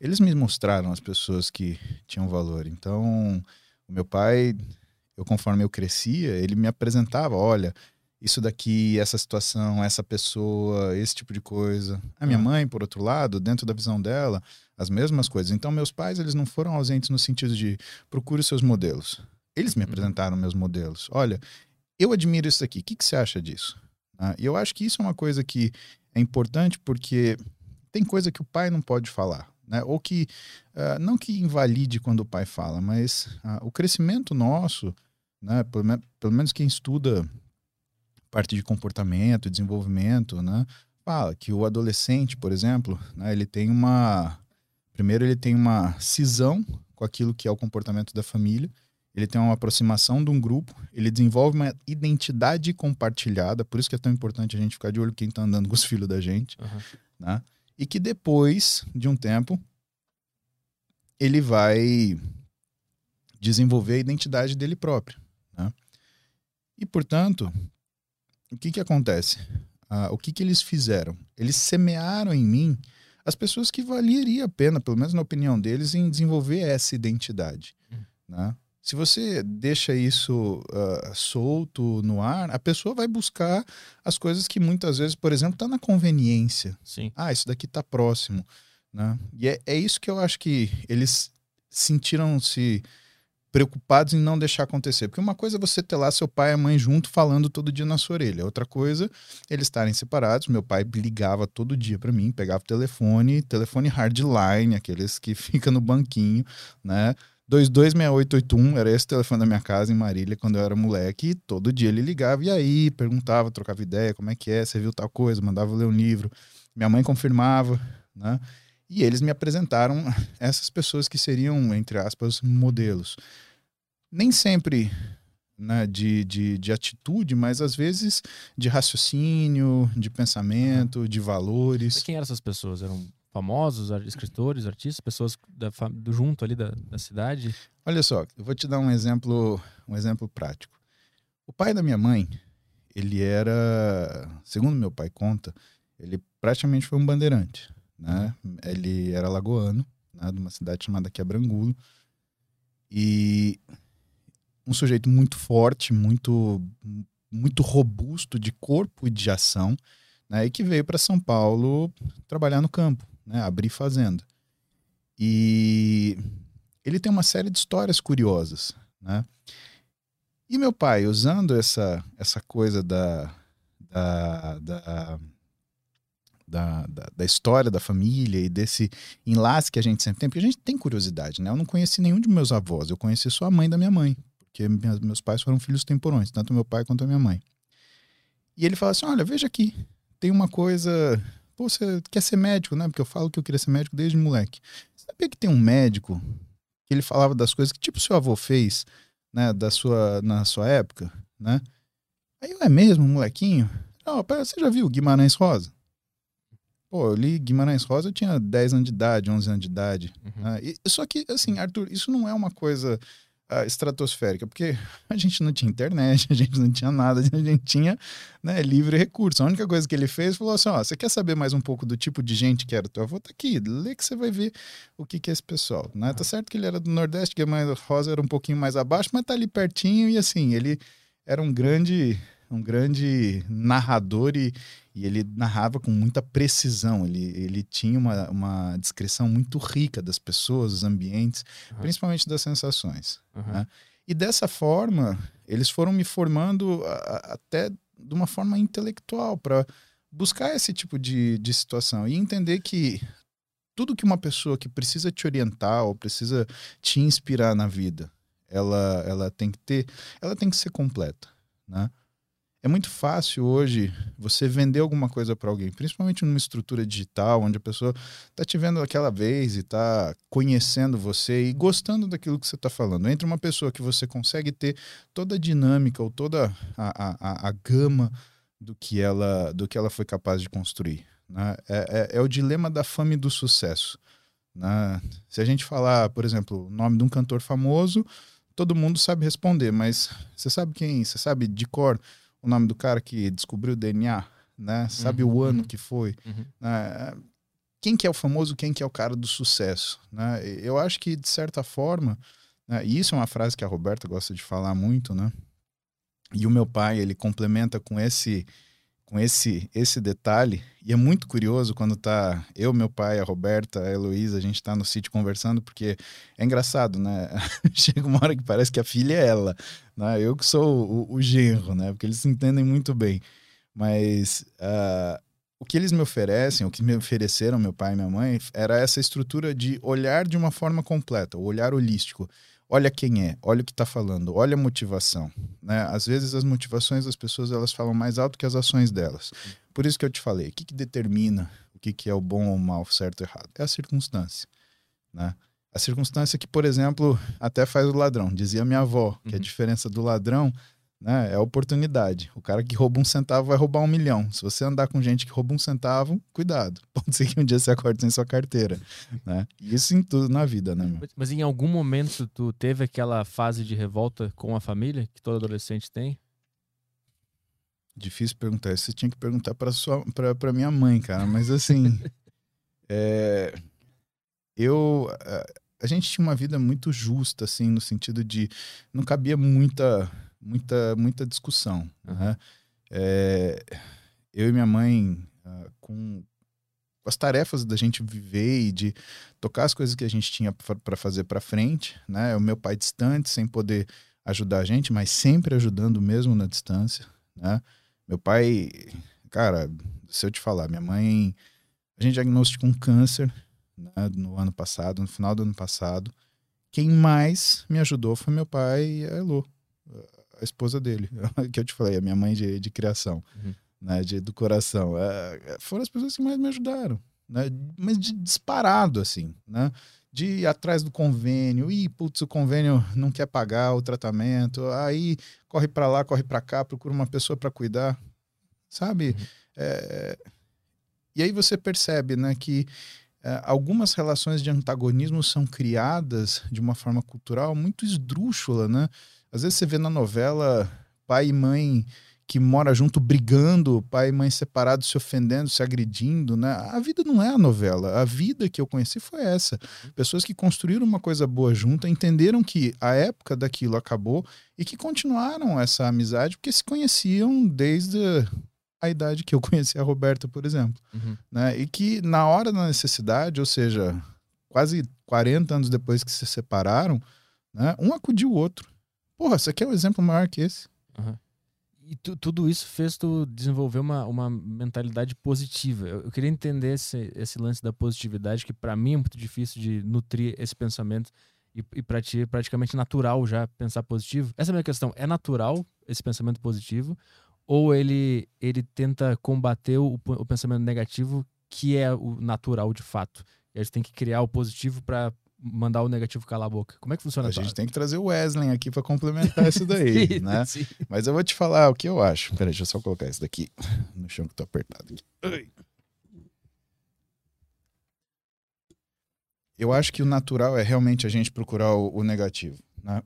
eles me mostraram as pessoas que tinham valor. Então, o meu pai, eu conforme eu crescia, ele me apresentava, olha, isso daqui, essa situação, essa pessoa, esse tipo de coisa. A minha mãe, por outro lado, dentro da visão dela, as mesmas coisas. Então, meus pais, eles não foram ausentes no sentido de procure seus modelos. Eles me uhum. apresentaram meus modelos. Olha, eu admiro isso aqui. O que, que você acha disso? Ah, e eu acho que isso é uma coisa que é importante porque tem coisa que o pai não pode falar. Né? Ou que, uh, não que invalide quando o pai fala, mas uh, o crescimento nosso, né? pelo, pelo menos quem estuda parte de comportamento, desenvolvimento, né? Fala que o adolescente, por exemplo, né, ele tem uma. Primeiro, ele tem uma cisão com aquilo que é o comportamento da família, ele tem uma aproximação de um grupo, ele desenvolve uma identidade compartilhada, por isso que é tão importante a gente ficar de olho quem está andando com os filhos da gente, uhum. né? E que depois de um tempo, ele vai desenvolver a identidade dele próprio. Né? E, portanto, o que, que acontece? Ah, o que, que eles fizeram? Eles semearam em mim as pessoas que valeria a pena, pelo menos na opinião deles, em desenvolver essa identidade. Hum. Né? Se você deixa isso uh, solto no ar, a pessoa vai buscar as coisas que muitas vezes, por exemplo, está na conveniência. Sim. Ah, isso daqui está próximo. Né? E é, é isso que eu acho que eles sentiram-se preocupados em não deixar acontecer. Porque uma coisa é você ter lá seu pai e a mãe junto falando todo dia na sua orelha. Outra coisa, eles estarem separados. Meu pai ligava todo dia para mim, pegava o telefone, telefone hardline, aqueles que fica no banquinho, né? 226881 era esse telefone da minha casa em Marília quando eu era moleque. E todo dia ele ligava e aí perguntava, trocava ideia, como é que é, você viu tal coisa, mandava ler um livro. Minha mãe confirmava, né? E eles me apresentaram essas pessoas que seriam, entre aspas, modelos. Nem sempre né, de, de, de atitude, mas às vezes de raciocínio, de pensamento, de valores. Quem eram essas pessoas? Eram famosos, escritores, artistas, pessoas da, do junto ali da, da cidade? Olha só, eu vou te dar um exemplo, um exemplo prático. O pai da minha mãe, ele era, segundo meu pai conta, ele praticamente foi um bandeirante né? Ele era lagoano, né? de uma cidade chamada Quebrangulo. E um sujeito muito forte, muito muito robusto de corpo e de ação, né? E que veio para São Paulo trabalhar no campo, né? Abrir fazenda. E ele tem uma série de histórias curiosas, né? E meu pai, usando essa, essa coisa da, da, da, da, da, da história da família e desse enlace que a gente sempre tem, porque a gente tem curiosidade, né? Eu não conheci nenhum de meus avós, eu conheci só a mãe da minha mãe, porque meus pais foram filhos temporões, tanto meu pai quanto a minha mãe. E ele fala assim: olha, veja aqui, tem uma coisa. Pô, você quer ser médico, né? Porque eu falo que eu queria ser médico desde moleque. Você sabia que tem um médico que ele falava das coisas que tipo seu avô fez, né, da sua na sua época, né? Aí eu é mesmo, molequinho. Não, você já viu Guimarães Rosa? Pô, eu li Guimarães Rosa, eu tinha 10 anos de idade, 11 anos de idade. Uhum. Né? E, só que, assim, Arthur, isso não é uma coisa uh, estratosférica, porque a gente não tinha internet, a gente não tinha nada, a gente tinha né, livre recurso. A única coisa que ele fez falou assim: ó, você quer saber mais um pouco do tipo de gente que era teu avô? Tá aqui, lê que você vai ver o que, que é esse pessoal. Né? Tá certo que ele era do Nordeste, que a Rosa era um pouquinho mais abaixo, mas tá ali pertinho e assim, ele era um grande um grande narrador e, e ele narrava com muita precisão. Ele, ele tinha uma, uma descrição muito rica das pessoas, dos ambientes, uhum. principalmente das sensações. Uhum. Né? E dessa forma, eles foram me formando a, a, até de uma forma intelectual para buscar esse tipo de, de situação e entender que tudo que uma pessoa que precisa te orientar ou precisa te inspirar na vida, ela, ela tem que ter, ela tem que ser completa, né? É muito fácil hoje você vender alguma coisa para alguém, principalmente numa estrutura digital, onde a pessoa está te vendo aquela vez e está conhecendo você e gostando daquilo que você está falando. Entre uma pessoa que você consegue ter toda a dinâmica ou toda a, a, a gama do que, ela, do que ela foi capaz de construir. Né? É, é, é o dilema da fama e do sucesso. Né? Se a gente falar, por exemplo, o nome de um cantor famoso, todo mundo sabe responder, mas você sabe quem? Você sabe de cor? O nome do cara que descobriu o DNA, né? Sabe uhum, o ano uhum. que foi. Uhum. Né? Quem que é o famoso, quem que é o cara do sucesso, né? Eu acho que, de certa forma, né? e isso é uma frase que a Roberta gosta de falar muito, né? E o meu pai, ele complementa com esse com esse esse detalhe. E é muito curioso quando tá eu meu pai a Roberta a Heloísa a gente tá no sítio conversando porque é engraçado né? Chega uma hora que parece que a filha é ela né? Eu que sou o, o genro né? Porque eles se entendem muito bem. Mas uh, o que eles me oferecem o que me ofereceram meu pai e minha mãe era essa estrutura de olhar de uma forma completa o olhar holístico olha quem é, olha o que está falando, olha a motivação. Né? Às vezes as motivações das pessoas elas falam mais alto que as ações delas. Por isso que eu te falei, o que, que determina o que, que é o bom ou o mal, certo ou errado? É a circunstância. Né? A circunstância que, por exemplo, até faz o ladrão. Dizia minha avó que a uhum. diferença do ladrão né? É oportunidade. O cara que rouba um centavo vai roubar um milhão. Se você andar com gente que rouba um centavo, cuidado. Pode ser que um dia você acorde sem sua carteira, né? Isso em tudo na vida, né? Meu? Mas em algum momento tu teve aquela fase de revolta com a família que todo adolescente tem? Difícil perguntar. Você tinha que perguntar para sua, para minha mãe, cara. Mas assim, é, eu a gente tinha uma vida muito justa, assim, no sentido de não cabia muita muita, muita discussão. Uhum. Né? É, eu e minha mãe, uh, com as tarefas da gente viver e de tocar as coisas que a gente tinha para fazer para frente, né? O meu pai distante, sem poder ajudar a gente, mas sempre ajudando mesmo na distância, né? Meu pai, cara, se eu te falar, minha mãe, a gente diagnosticou um câncer né, no ano passado, no final do ano passado. Quem mais me ajudou foi meu pai e a Elo a esposa dele, que eu te falei, a minha mãe de, de criação, uhum. né, de, do coração. É, é, foram as pessoas que mais me ajudaram, né, mas de disparado, assim, né, de ir atrás do convênio, e putz, o convênio não quer pagar o tratamento, aí corre para lá, corre para cá, procura uma pessoa para cuidar, sabe? Uhum. É, e aí você percebe, né, que é, algumas relações de antagonismo são criadas de uma forma cultural muito esdrúxula, né? Às vezes você vê na novela pai e mãe que mora junto brigando, pai e mãe separados, se ofendendo, se agredindo, né? A vida não é a novela. A vida que eu conheci foi essa. Pessoas que construíram uma coisa boa junto, entenderam que a época daquilo acabou e que continuaram essa amizade porque se conheciam desde a idade que eu conheci a Roberta, por exemplo. Uhum. Né? E que na hora da necessidade, ou seja, quase 40 anos depois que se separaram, né? um acudiu o outro. Porra, você quer um exemplo maior que esse? E tu- tudo isso fez tu desenvolver uma, uma mentalidade positiva. Eu, eu queria entender esse, esse lance da positividade, que pra mim é muito difícil de nutrir esse pensamento. E, e pra ti é praticamente natural já pensar positivo. Essa é a minha questão. É natural esse pensamento positivo? Ou ele, ele tenta combater o, o pensamento negativo, que é o natural de fato? E a gente tem que criar o positivo pra mandar o negativo calar a boca. Como é que funciona A gente tem que trazer o Wesley aqui para complementar isso daí, Sim, né? sim. Mas eu vou te falar o que eu acho. Peraí, deixa eu só colocar isso daqui no chão que tá apertado. aqui. Eu acho que o natural é realmente a gente procurar o, o negativo, né?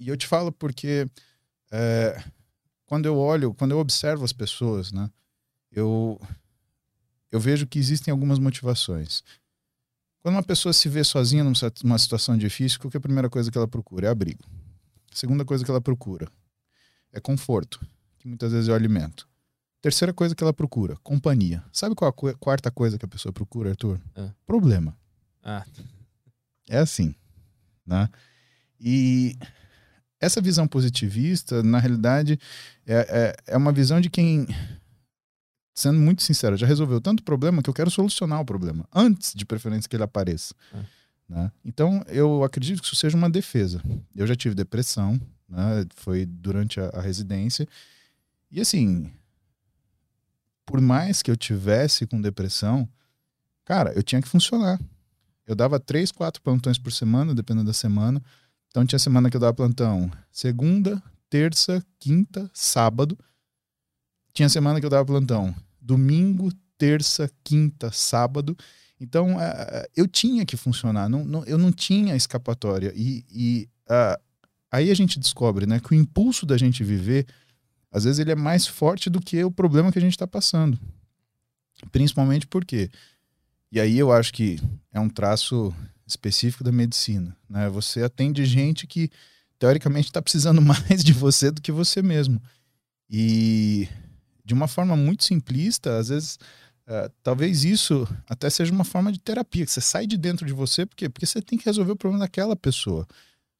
E eu te falo porque é, quando eu olho, quando eu observo as pessoas, né? Eu eu vejo que existem algumas motivações. Quando uma pessoa se vê sozinha numa situação difícil, qual que é a primeira coisa que ela procura? É abrigo. A segunda coisa que ela procura é conforto, que muitas vezes é o alimento. Terceira coisa que ela procura, companhia. Sabe qual a quarta coisa que a pessoa procura, Arthur? Ah. Problema. Ah, É assim, né? E essa visão positivista, na realidade, é, é, é uma visão de quem, sendo muito sincero, já resolveu tanto problema que eu quero solucionar o problema, antes de preferência que ele apareça. É. Né? Então, eu acredito que isso seja uma defesa. Eu já tive depressão, né? foi durante a, a residência, e assim, por mais que eu tivesse com depressão, cara, eu tinha que funcionar. Eu dava três, quatro plantões por semana, dependendo da semana. Então tinha semana que eu dava plantão segunda, terça, quinta, sábado. Tinha semana que eu dava plantão domingo, terça, quinta, sábado. Então eh, eu tinha que funcionar, não, não- eu não tinha escapatória. E, e, ah, aí a gente descobre né, que o impulso da gente viver, às vezes, ele é mais forte do que o problema que a gente está passando. Principalmente porque e aí eu acho que é um traço específico da medicina. Né? Você atende gente que, teoricamente, está precisando mais de você do que você mesmo. E, de uma forma muito simplista, às vezes, eh, talvez isso até seja uma forma de terapia, que você sai de dentro de você, por quê? Porque você tem que resolver o problema daquela pessoa.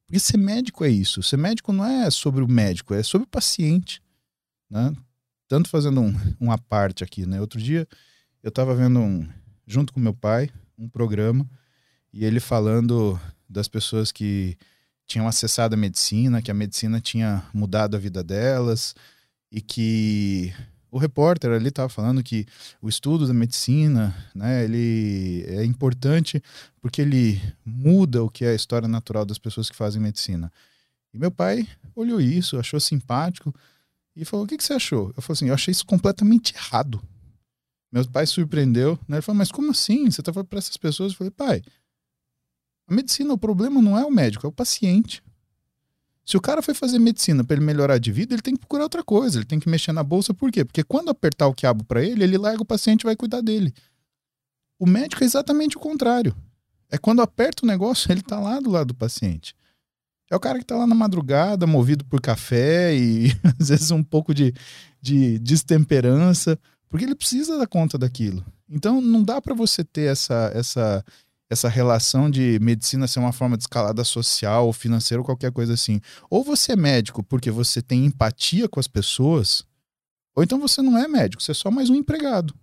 Porque ser médico é isso. Ser médico não é sobre o médico, é sobre o paciente. Né? Tanto fazendo um, uma parte aqui, né? Outro dia eu estava vendo um, junto com meu pai, um programa, e ele falando das pessoas que tinham acessado a medicina, que a medicina tinha mudado a vida delas, e que o repórter ali estava falando que o estudo da medicina, né, ele é importante porque ele muda o que é a história natural das pessoas que fazem medicina. E meu pai olhou isso, achou simpático e falou: "O que, que você achou?" Eu falei assim: "Eu achei isso completamente errado." Meu pai surpreendeu, né? Ele falou, mas como assim? Você tá falando para essas pessoas? Eu falei, pai, a medicina, o problema não é o médico, é o paciente. Se o cara foi fazer medicina para ele melhorar de vida, ele tem que procurar outra coisa, ele tem que mexer na bolsa, por quê? Porque quando apertar o quiabo para ele, ele larga o paciente e vai cuidar dele. O médico é exatamente o contrário. É quando aperta o negócio, ele tá lá do lado do paciente. É o cara que tá lá na madrugada, movido por café e às vezes um pouco de, de destemperança, porque ele precisa dar conta daquilo. Então não dá para você ter essa, essa, essa relação de medicina ser uma forma de escalada social ou financeira ou qualquer coisa assim. Ou você é médico porque você tem empatia com as pessoas, ou então você não é médico, você é só mais um empregado.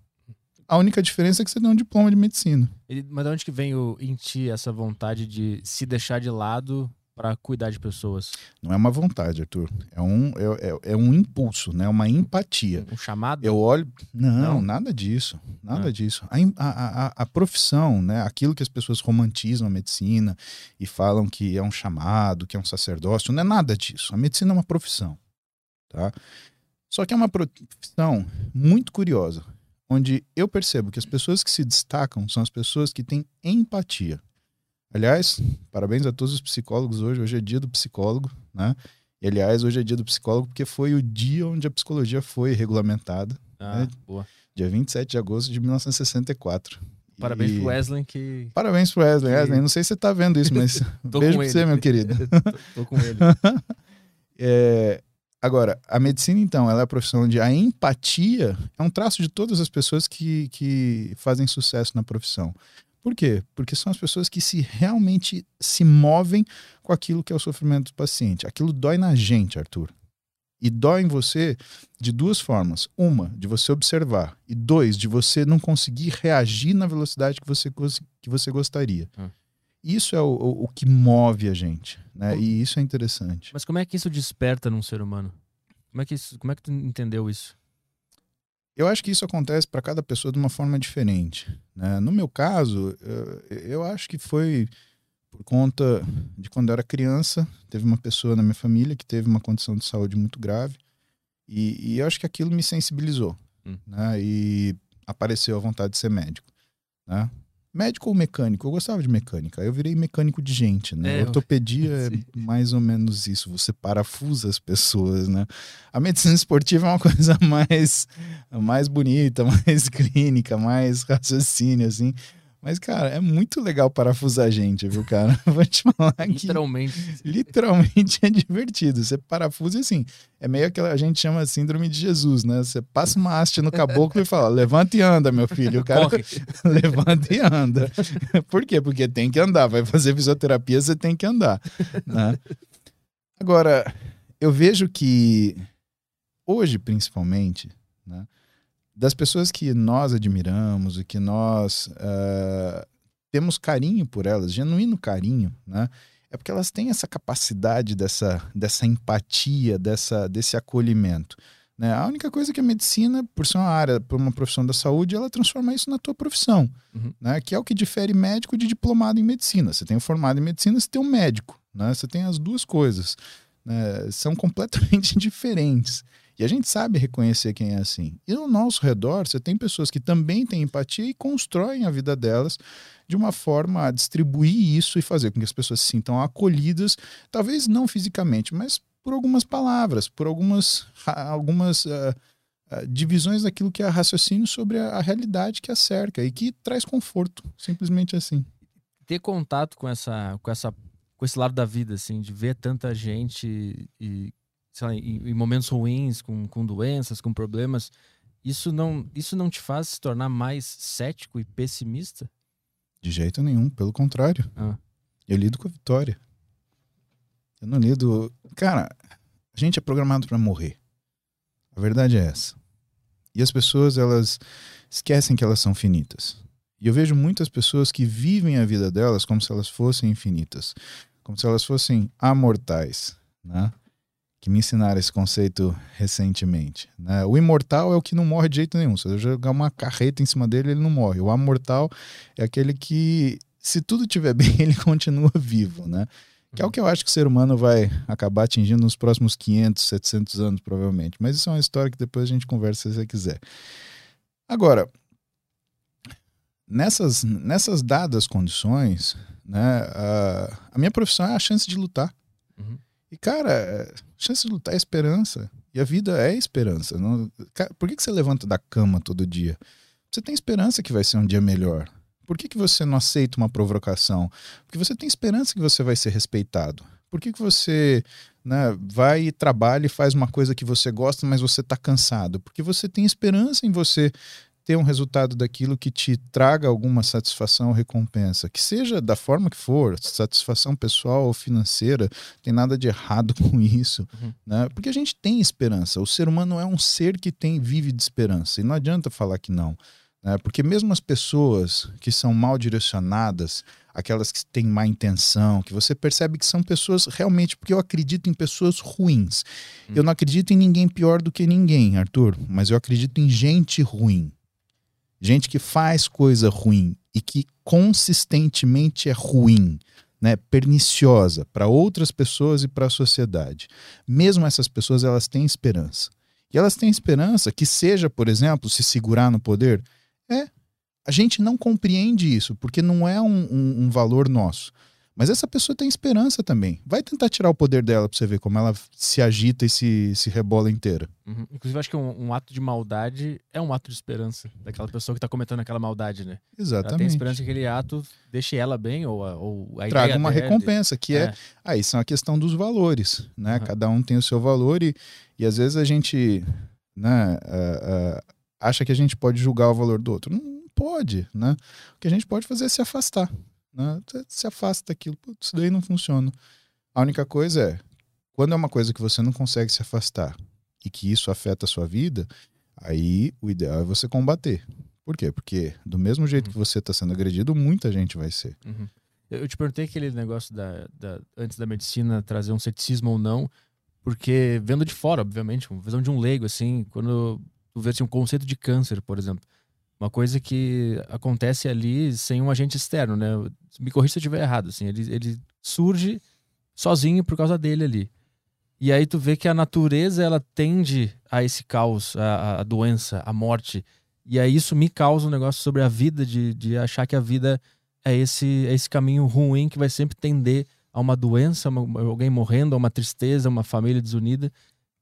A única diferença é que você tem um diploma de medicina. Mas de onde que vem o, em ti essa vontade de se deixar de lado pra cuidar de pessoas? Não é uma vontade, Arthur. É um, é, é- é um impulso, né? uma empatia. Um chamado? Eu olho. Não, Não? nada disso. Nada Ah. disso. A, a, a profissão, né? Aquilo que as pessoas romantizam a medicina e falam que é um chamado, que é um sacerdócio, não é nada disso. A medicina é uma profissão. Tá? Só que é uma profissão muito curiosa, onde eu percebo que as pessoas que se destacam são as pessoas que têm empatia. Aliás, parabéns a todos os psicólogos hoje. Hoje é dia do psicólogo, né? E, aliás, hoje é dia do psicólogo porque foi o dia onde a psicologia foi regulamentada, Ah, É. boa. dia 27 de agosto de 1964. Parabéns E- pro Wesley que. Parabéns pro Wesley. Que- Wesley, não sei se você tá vendo isso, mas beijo pra você, meu querido. tô, tô com ele. É, agora, a medicina, então, ela é a profissão onde a empatia é um traço de todas as pessoas que, que fazem sucesso na profissão. Por quê? Porque são as pessoas que se realmente se movem com aquilo que é o sofrimento do paciente. Aquilo dói na gente, Arthur. E dói em você de duas formas. Uma, de você observar. E dois, de você não conseguir reagir na velocidade que você, que você gostaria. Hum. Isso é o, o, o que move a gente. Né? E isso é interessante. Mas como é que isso desperta num ser humano? Como é que, isso, como é que tu entendeu isso? Eu acho que isso acontece para cada pessoa de uma forma diferente. né? No meu caso, eh, eu acho que foi por conta de quando eu era criança, teve uma pessoa na minha família que teve uma condição de saúde muito grave e, e eu acho que aquilo me sensibilizou. Hum. né? E apareceu a vontade de ser médico. né? Médico ou mecânico? Eu gostava de mecânica. Eu virei mecânico de gente, né? É, Ortopedia é mais ou menos isso. Você parafusa as pessoas, né? A medicina esportiva é uma coisa mais, mais bonita, mais clínica, mais raciocínio, assim. Mas, cara, é muito legal parafusar a gente, viu, cara? Vou te falar que Literalmente. literalmente é divertido. Você parafusa e assim, é meio aquela a gente chama síndrome de Jesus, né? Você passa uma haste no caboclo e fala: levanta e anda, meu filho. O cara Corre. levanta e anda. Por quê? Porque tem que andar. Vai fazer fisioterapia, você tem que andar. né? Agora, eu vejo que hoje, principalmente, né, das pessoas que nós admiramos e que nós ah, temos carinho por elas, genuíno carinho, né? É porque elas têm essa capacidade dessa, dessa empatia, dessa, desse acolhimento. Né? A única coisa que a medicina, por ser uma área, por uma profissão da saúde, ela transforma isso na tua profissão, Uhum. né? que é o que difere médico de diplomado em medicina. Você tem um formado em medicina, você tem um médico, né? você tem as duas coisas. né? São completamente diferentes. E a gente sabe reconhecer quem é assim. E ao nosso redor, você tem pessoas que também têm empatia e constroem a vida delas de uma forma a distribuir isso e fazer com que as pessoas se sintam acolhidas, talvez não fisicamente, mas por algumas palavras, por algumas, algumas ah, ah, divisões daquilo que é raciocínio sobre a, a realidade que a cerca e que traz conforto, simplesmente assim. ter contato com essa, com essa, com esse lado da vida, assim, de ver tanta gente e, lá, em, em momentos ruins, com, com doenças, com problemas, isso não, isso não te faz se tornar mais cético e pessimista? De jeito nenhum, pelo contrário. Ah. Eu lido com a vitória. Eu não lido. Cara, a gente é programado para morrer. A verdade é essa. E as pessoas, elas esquecem que elas são finitas. E eu vejo muitas pessoas que vivem a vida delas como se elas fossem infinitas, como se elas fossem amortais, né? Que me ensinaram esse conceito recentemente. Né? O imortal é o que não morre de jeito nenhum. Se eu jogar uma carreta em cima dele, ele não morre. O amortal é aquele que, se tudo estiver bem, ele continua vivo, né? Que é o que eu acho que o ser humano vai acabar atingindo nos próximos 500, 700 anos, provavelmente. Mas isso é uma história que depois a gente conversa se você quiser. Agora, nessas, nessas dadas condições, né, a, a minha profissão é a chance de lutar. Uhum. E, cara, é, chance de lutar é esperança. E a vida é esperança. Não, por que, que você levanta da cama todo dia? Você tem esperança que vai ser um dia melhor. Por que, que você não aceita uma provocação? Porque você tem esperança que você vai ser respeitado. Por que, que você né, vai e trabalha e faz uma coisa que você gosta, mas você está cansado? Porque você tem esperança em você ter um resultado daquilo que te traga alguma satisfação ou recompensa, que seja da forma que for, satisfação pessoal ou financeira, tem nada de errado com isso, Uhum. né? Porque a gente tem esperança. O ser humano é um ser que tem vive de esperança e não adianta falar que não, né? Porque mesmo as pessoas que são mal direcionadas, aquelas que têm má intenção, que você percebe que são pessoas realmente, porque eu acredito em pessoas ruins. Eu não acredito em ninguém pior do que ninguém, Arthur, mas eu acredito em gente ruim. Gente que faz coisa ruim e que consistentemente é ruim, né, perniciosa para outras pessoas e para a sociedade. Mesmo essas pessoas, elas têm esperança. E elas têm esperança que seja, por exemplo, se segurar no poder. É, a gente não compreende isso, porque não é um, um- um valor nosso. Mas essa pessoa tem esperança também. Vai tentar tirar o poder dela pra você ver como ela se agita e se, se rebola inteira. Uhum. Inclusive, acho que um, um ato de maldade é um ato de esperança daquela pessoa que tá cometendo aquela maldade, né? Ela tem Exatamente. esperança que aquele ato deixe ela bem ou a, ou a Traga uma dela- recompensa, que é. É. Aí são a questão dos valores, né? Aham. Cada um tem o seu valor e, e às vezes a gente né, ah, ah, acha que a gente pode julgar o valor do outro. Não pode, né? O que a gente pode fazer é se afastar. Né? Você Se afasta daquilo. Putz, isso daí não funciona. A única coisa é, quando é uma coisa que você não consegue se afastar e que isso afeta a sua vida, aí o ideal é você combater. Por quê? Porque do mesmo jeito Uhum. que você está sendo agredido, muita gente vai ser. Uhum. Eu eu te perguntei aquele negócio da, da- antes da medicina trazer um ceticismo ou não, porque vendo de fora, obviamente, uma visão de um leigo, assim, quando tu vê assim, um conceito de câncer, por exemplo, uma coisa que acontece ali sem um agente externo, né? Me corrija se eu estiver errado, assim, ele, ele surge sozinho por causa dele ali. E aí tu vê que a natureza ela tende a esse caos, a, a doença, a morte. E aí isso me causa um negócio sobre a vida, de, de achar que a vida é esse, é esse caminho ruim que vai sempre tender a uma doença, uma- alguém morrendo, a uma tristeza, uma família desunida.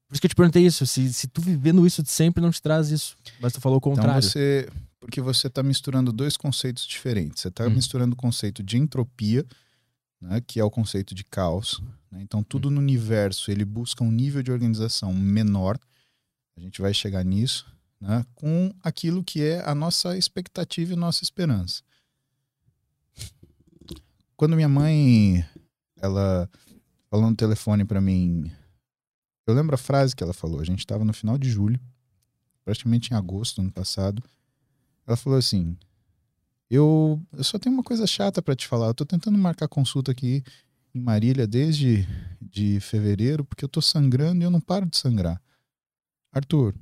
Por isso que eu te perguntei isso, se, se tu vivendo isso de sempre não te traz isso. Mas tu falou o Então contrário. você. Porque você está misturando dois conceitos diferentes. Você está Hum. misturando o conceito de entropia, né, que é o conceito de caos. né? Então, tudo no universo ele busca um nível de organização menor. A gente vai chegar nisso, né, com aquilo que é a nossa expectativa e nossa esperança. Quando minha mãe, ela falou no telefone para mim, eu lembro a frase que ela falou. A gente estava no final de julho, praticamente em agosto do ano passado. Ela falou assim: eu, eu só tenho uma coisa chata para te falar. Eu tô tentando marcar consulta aqui em Marília desde de fevereiro, porque eu tô sangrando e eu não paro de sangrar. Arthur,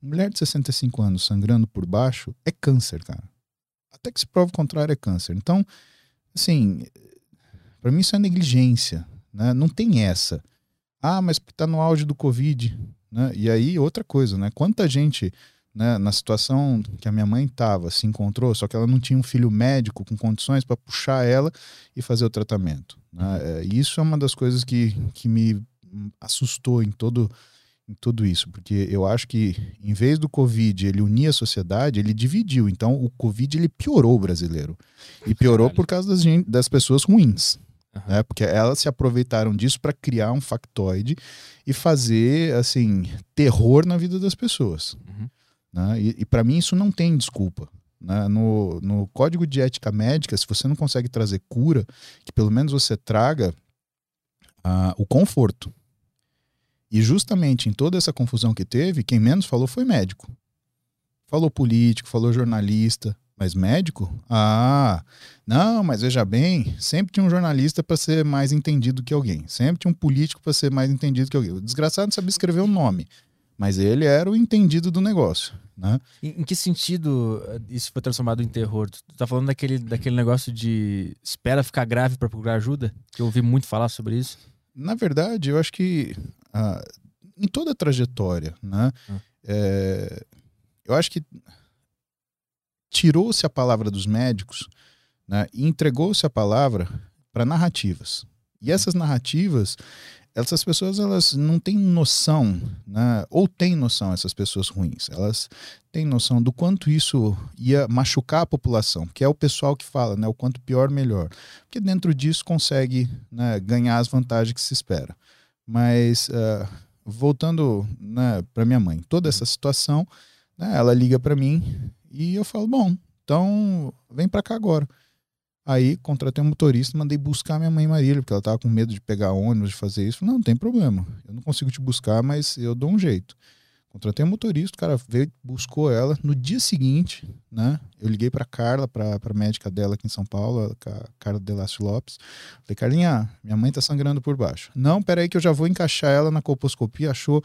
mulher de 65 anos sangrando por baixo é câncer, cara. Até que se prova o contrário é câncer. Então, assim, para mim isso é negligência, né? Não tem essa. Ah, mas porque tá no auge do Covid, né? E aí outra coisa, né? Quanta gente né, na situação que a minha mãe estava, se encontrou, só que ela não tinha um filho médico com condições para puxar ela e fazer o tratamento. né? É, e isso é uma das coisas que, que me assustou em todo, em tudo isso, porque eu acho que em vez do Covid ele unir a sociedade, ele dividiu. Então o Covid ele piorou o brasileiro. E piorou por causa das, das pessoas ruins. Aham. Né? Porque elas se aproveitaram disso para criar um factoide e fazer assim terror na vida das pessoas. Uhum. Né? E, e para mim isso não tem desculpa. né? No, no código de ética médica, se você não consegue trazer cura, que pelo menos você traga ah, o conforto. E justamente em toda essa confusão que teve, quem menos falou foi médico. Falou político, falou jornalista, mas médico? Ah, não, mas veja bem, sempre tinha um jornalista para ser mais entendido que alguém, sempre tinha um político para ser mais entendido que alguém. O desgraçado não sabia escrever o nome, mas ele era o entendido do negócio, né? Em, em que sentido eh, isso foi transformado em terror? Tu tá falando daquele, daquele negócio de espera ficar grave para procurar ajuda? Que eu ouvi muito falar sobre isso. Na verdade, eu acho que ah, em toda a trajetória, né? Hum. é, eu acho que tirou-se a palavra dos médicos né, e entregou-se a palavra para narrativas. E essas narrativas, essas pessoas elas não têm noção, né, ou têm noção, essas pessoas ruins, elas têm noção do quanto isso ia machucar a população, que é o pessoal que fala, né, o quanto pior, melhor. Porque dentro disso consegue né, ganhar as vantagens que se espera. Mas, ah, voltando né, para minha mãe, toda essa situação, né, ela liga para mim e eu falo, bom, então vem para cá agora. Aí contratei um motorista, mandei buscar minha mãe Marília, porque ela tava com medo de pegar ônibus, de fazer isso. Não, não tem problema. Eu não consigo te buscar, mas eu dou um jeito. Contratei um motorista, o cara veio, buscou ela. No dia seguinte, né? Eu liguei pra Carla, pra, pra médica dela aqui em São Paulo, a Carla Delácio Lopes. Falei, Carlinha, minha mãe tá sangrando por baixo. Não, peraí que eu já vou encaixar ela na colposcopia. Achou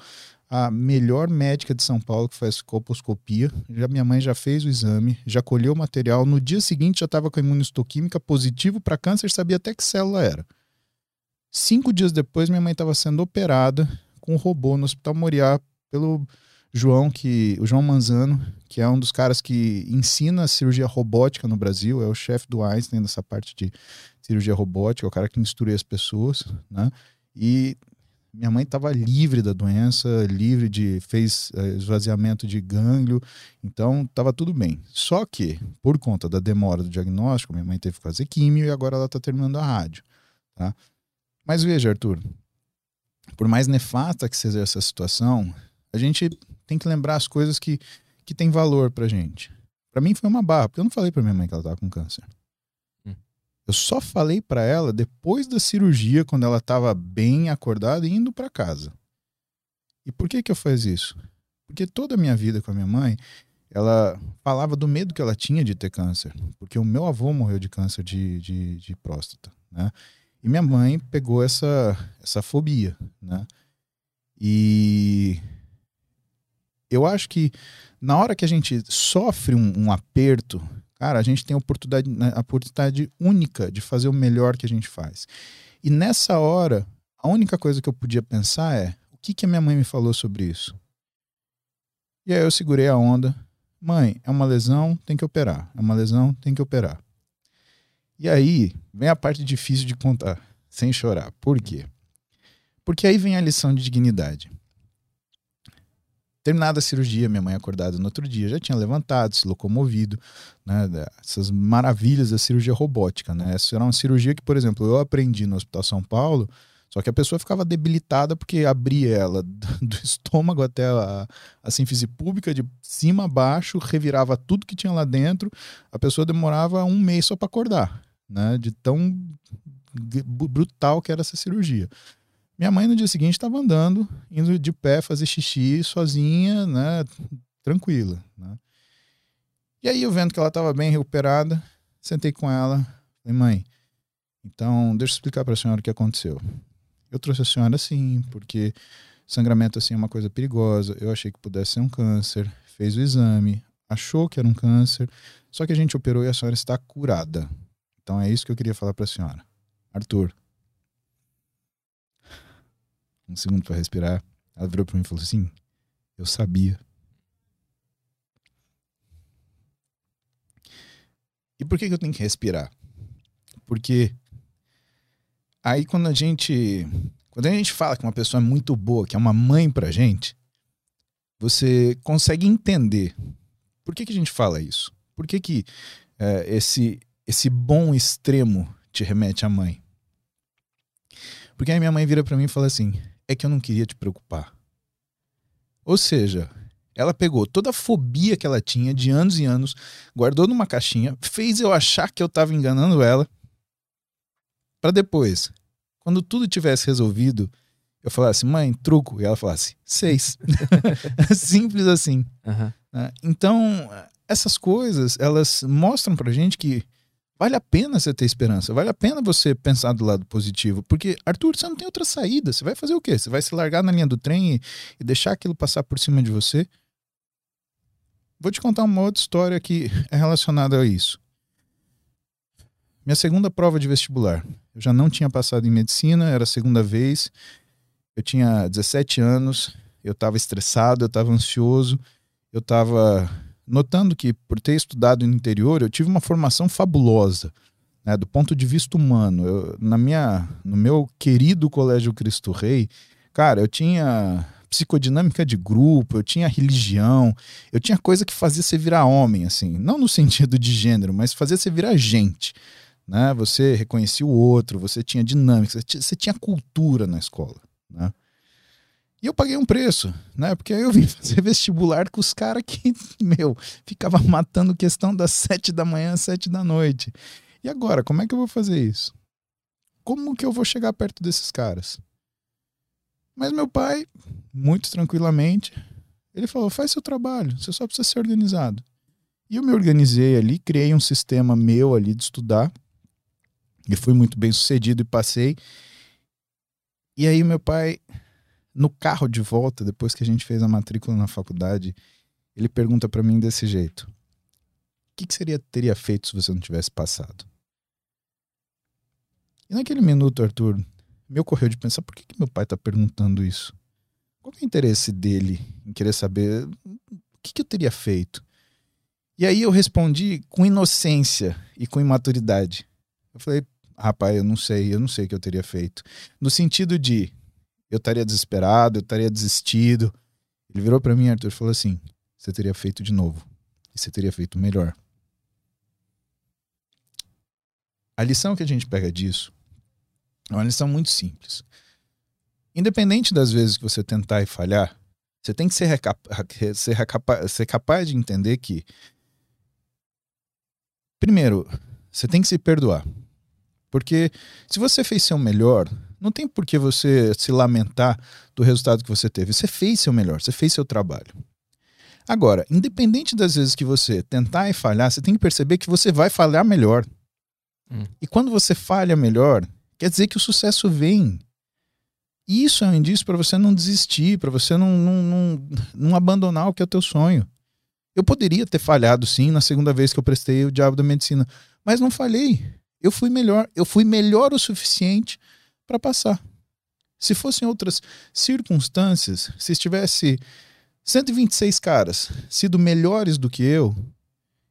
a melhor médica de São Paulo que faz colposcopia. Já, minha mãe já fez o exame, já colheu o material. No dia seguinte já estava com a imunistoquímica positivo para câncer, sabia até que célula era. Cinco dias depois, minha mãe estava sendo operada com um robô no Hospital Moriá pelo João, que o João Manzano, que é um dos caras que ensina a cirurgia robótica no Brasil, é o chefe do Einstein nessa parte de cirurgia robótica, é o cara que instrui as pessoas, né? E minha mãe estava livre da doença, livre de fez uh, esvaziamento de gânglio, então estava tudo bem. Só que por conta da demora do diagnóstico, minha mãe teve que fazer químio e agora ela está terminando a rádio, tá? Mas veja, Arthur, por mais nefasta que seja essa situação, a gente tem que lembrar as coisas que que tem valor pra gente. Para mim foi uma barra, porque eu não falei para minha mãe que ela estava com câncer. Eu só falei para ela depois da cirurgia, quando ela estava bem acordada e indo para casa. E por que que eu fiz isso? Porque toda a minha vida com a minha mãe, ela falava do medo que ela tinha de ter câncer, porque o meu avô morreu de câncer de, de, de próstata, né? E minha mãe pegou essa, essa fobia, né? E eu acho que na hora que a gente sofre um, um aperto Cara, a gente tem a oportunidade, né, a oportunidade única de fazer o melhor que a gente faz. E nessa hora, a única coisa que eu podia pensar é: o que, que a minha mãe me falou sobre isso? E aí eu segurei a onda. Mãe, é uma lesão, tem que operar. É uma lesão, tem que operar. E aí vem a parte difícil de contar, sem chorar. Por quê? Porque aí vem a lição de dignidade. Terminada a cirurgia, minha mãe acordada no outro dia já tinha levantado, se locomovido, né? Essas maravilhas da cirurgia robótica, né? Essa era uma cirurgia que, por exemplo, eu aprendi no Hospital São Paulo, só que a pessoa ficava debilitada porque abria ela do estômago até a, a sínfise pública, de cima a baixo, revirava tudo que tinha lá dentro. A pessoa demorava um mês só para acordar, né? De tão brutal que era essa cirurgia. Minha mãe no dia seguinte estava andando, indo de pé fazer xixi sozinha, né, tranquila, né? E aí eu vendo que ela estava bem recuperada, sentei com ela, falei: "Mãe, então deixa eu explicar para a senhora o que aconteceu. Eu trouxe a senhora assim, porque sangramento assim é uma coisa perigosa. Eu achei que pudesse ser um câncer, fez o exame, achou que era um câncer, só que a gente operou e a senhora está curada. Então é isso que eu queria falar para a senhora. Arthur, um segundo para respirar. Ela virou para mim e falou assim: Eu sabia. E por que, que eu tenho que respirar? Porque aí quando a gente quando a gente fala que uma pessoa é muito boa, que é uma mãe pra gente, você consegue entender por que, que a gente fala isso. Por que, que é, esse, esse bom extremo te remete à mãe? Porque aí minha mãe vira para mim e fala assim: é que eu não queria te preocupar. Ou seja, ela pegou toda a fobia que ela tinha de anos e anos, guardou numa caixinha, fez eu achar que eu estava enganando ela, para depois, quando tudo tivesse resolvido, eu falasse, mãe, truco, e ela falasse, seis. Simples assim. Uhum. Então, essas coisas, elas mostram pra gente que Vale a pena você ter esperança, vale a pena você pensar do lado positivo, porque, Arthur, você não tem outra saída. Você vai fazer o quê? Você vai se largar na linha do trem e, e deixar aquilo passar por cima de você? Vou te contar uma outra história que é relacionada a isso. Minha segunda prova de vestibular. Eu já não tinha passado em medicina, era a segunda vez. Eu tinha 17 anos, eu estava estressado, eu estava ansioso, eu estava notando que, por ter estudado no interior, eu tive uma formação fabulosa. Né, do ponto de vista humano, eu, na minha, no meu querido Colégio Cristo Rei, cara, eu tinha psicodinâmica de grupo, eu tinha religião, eu tinha coisa que fazia você virar homem, assim, não no sentido de gênero, mas fazia você virar gente, né? Você reconhecia o outro, você tinha dinâmica, você tinha, cultura na escola, né? E eu paguei um preço, né? Porque aí eu vim fazer vestibular com os caras que, meu, ficava matando questão das sete da manhã às sete da noite. E agora, como é que eu vou fazer isso? Como que eu vou chegar perto desses caras? Mas meu pai, muito tranquilamente, ele falou: faz seu trabalho, você só precisa ser organizado. E eu me organizei ali, criei um sistema meu ali de estudar. E fui muito bem sucedido e passei. E aí meu pai no carro de volta, depois que a gente fez a matrícula na faculdade, ele pergunta para mim desse jeito: O que, que seria teria feito se você não tivesse passado? E naquele minuto, Arthur, me ocorreu de pensar: por que, que meu pai está perguntando isso? qual é o interesse dele em querer saber o que, que eu teria feito? E aí eu respondi com inocência e com imaturidade. Eu falei, rapaz, eu não sei, eu não sei o que eu teria feito. No sentido de, eu estaria desesperado, eu estaria desistido. Ele virou para mim, Arthur, e falou assim: você teria feito de novo. E você teria feito melhor. A lição que a gente pega disso é uma lição muito simples. Independente das vezes que você tentar e falhar, você tem que ser, ser, ser capaz de entender que, primeiro, você tem que se perdoar. Porque se você fez seu melhor, não tem por que você se lamentar do resultado que você teve. Você fez seu melhor, você fez seu trabalho. Agora, independente das vezes que você tentar e falhar, você tem que perceber que você vai falhar melhor. Hum. E quando você falha melhor, quer dizer que o sucesso vem. E isso é um indício para você não desistir, para você não, não, não, não abandonar o que é o teu sonho. Eu poderia ter falhado sim na segunda vez que eu prestei o diabo da medicina, mas não falhei. Eu fui melhor, eu fui melhor o suficiente para passar. Se fossem outras circunstâncias, se estivesse 126 caras sido melhores do que eu,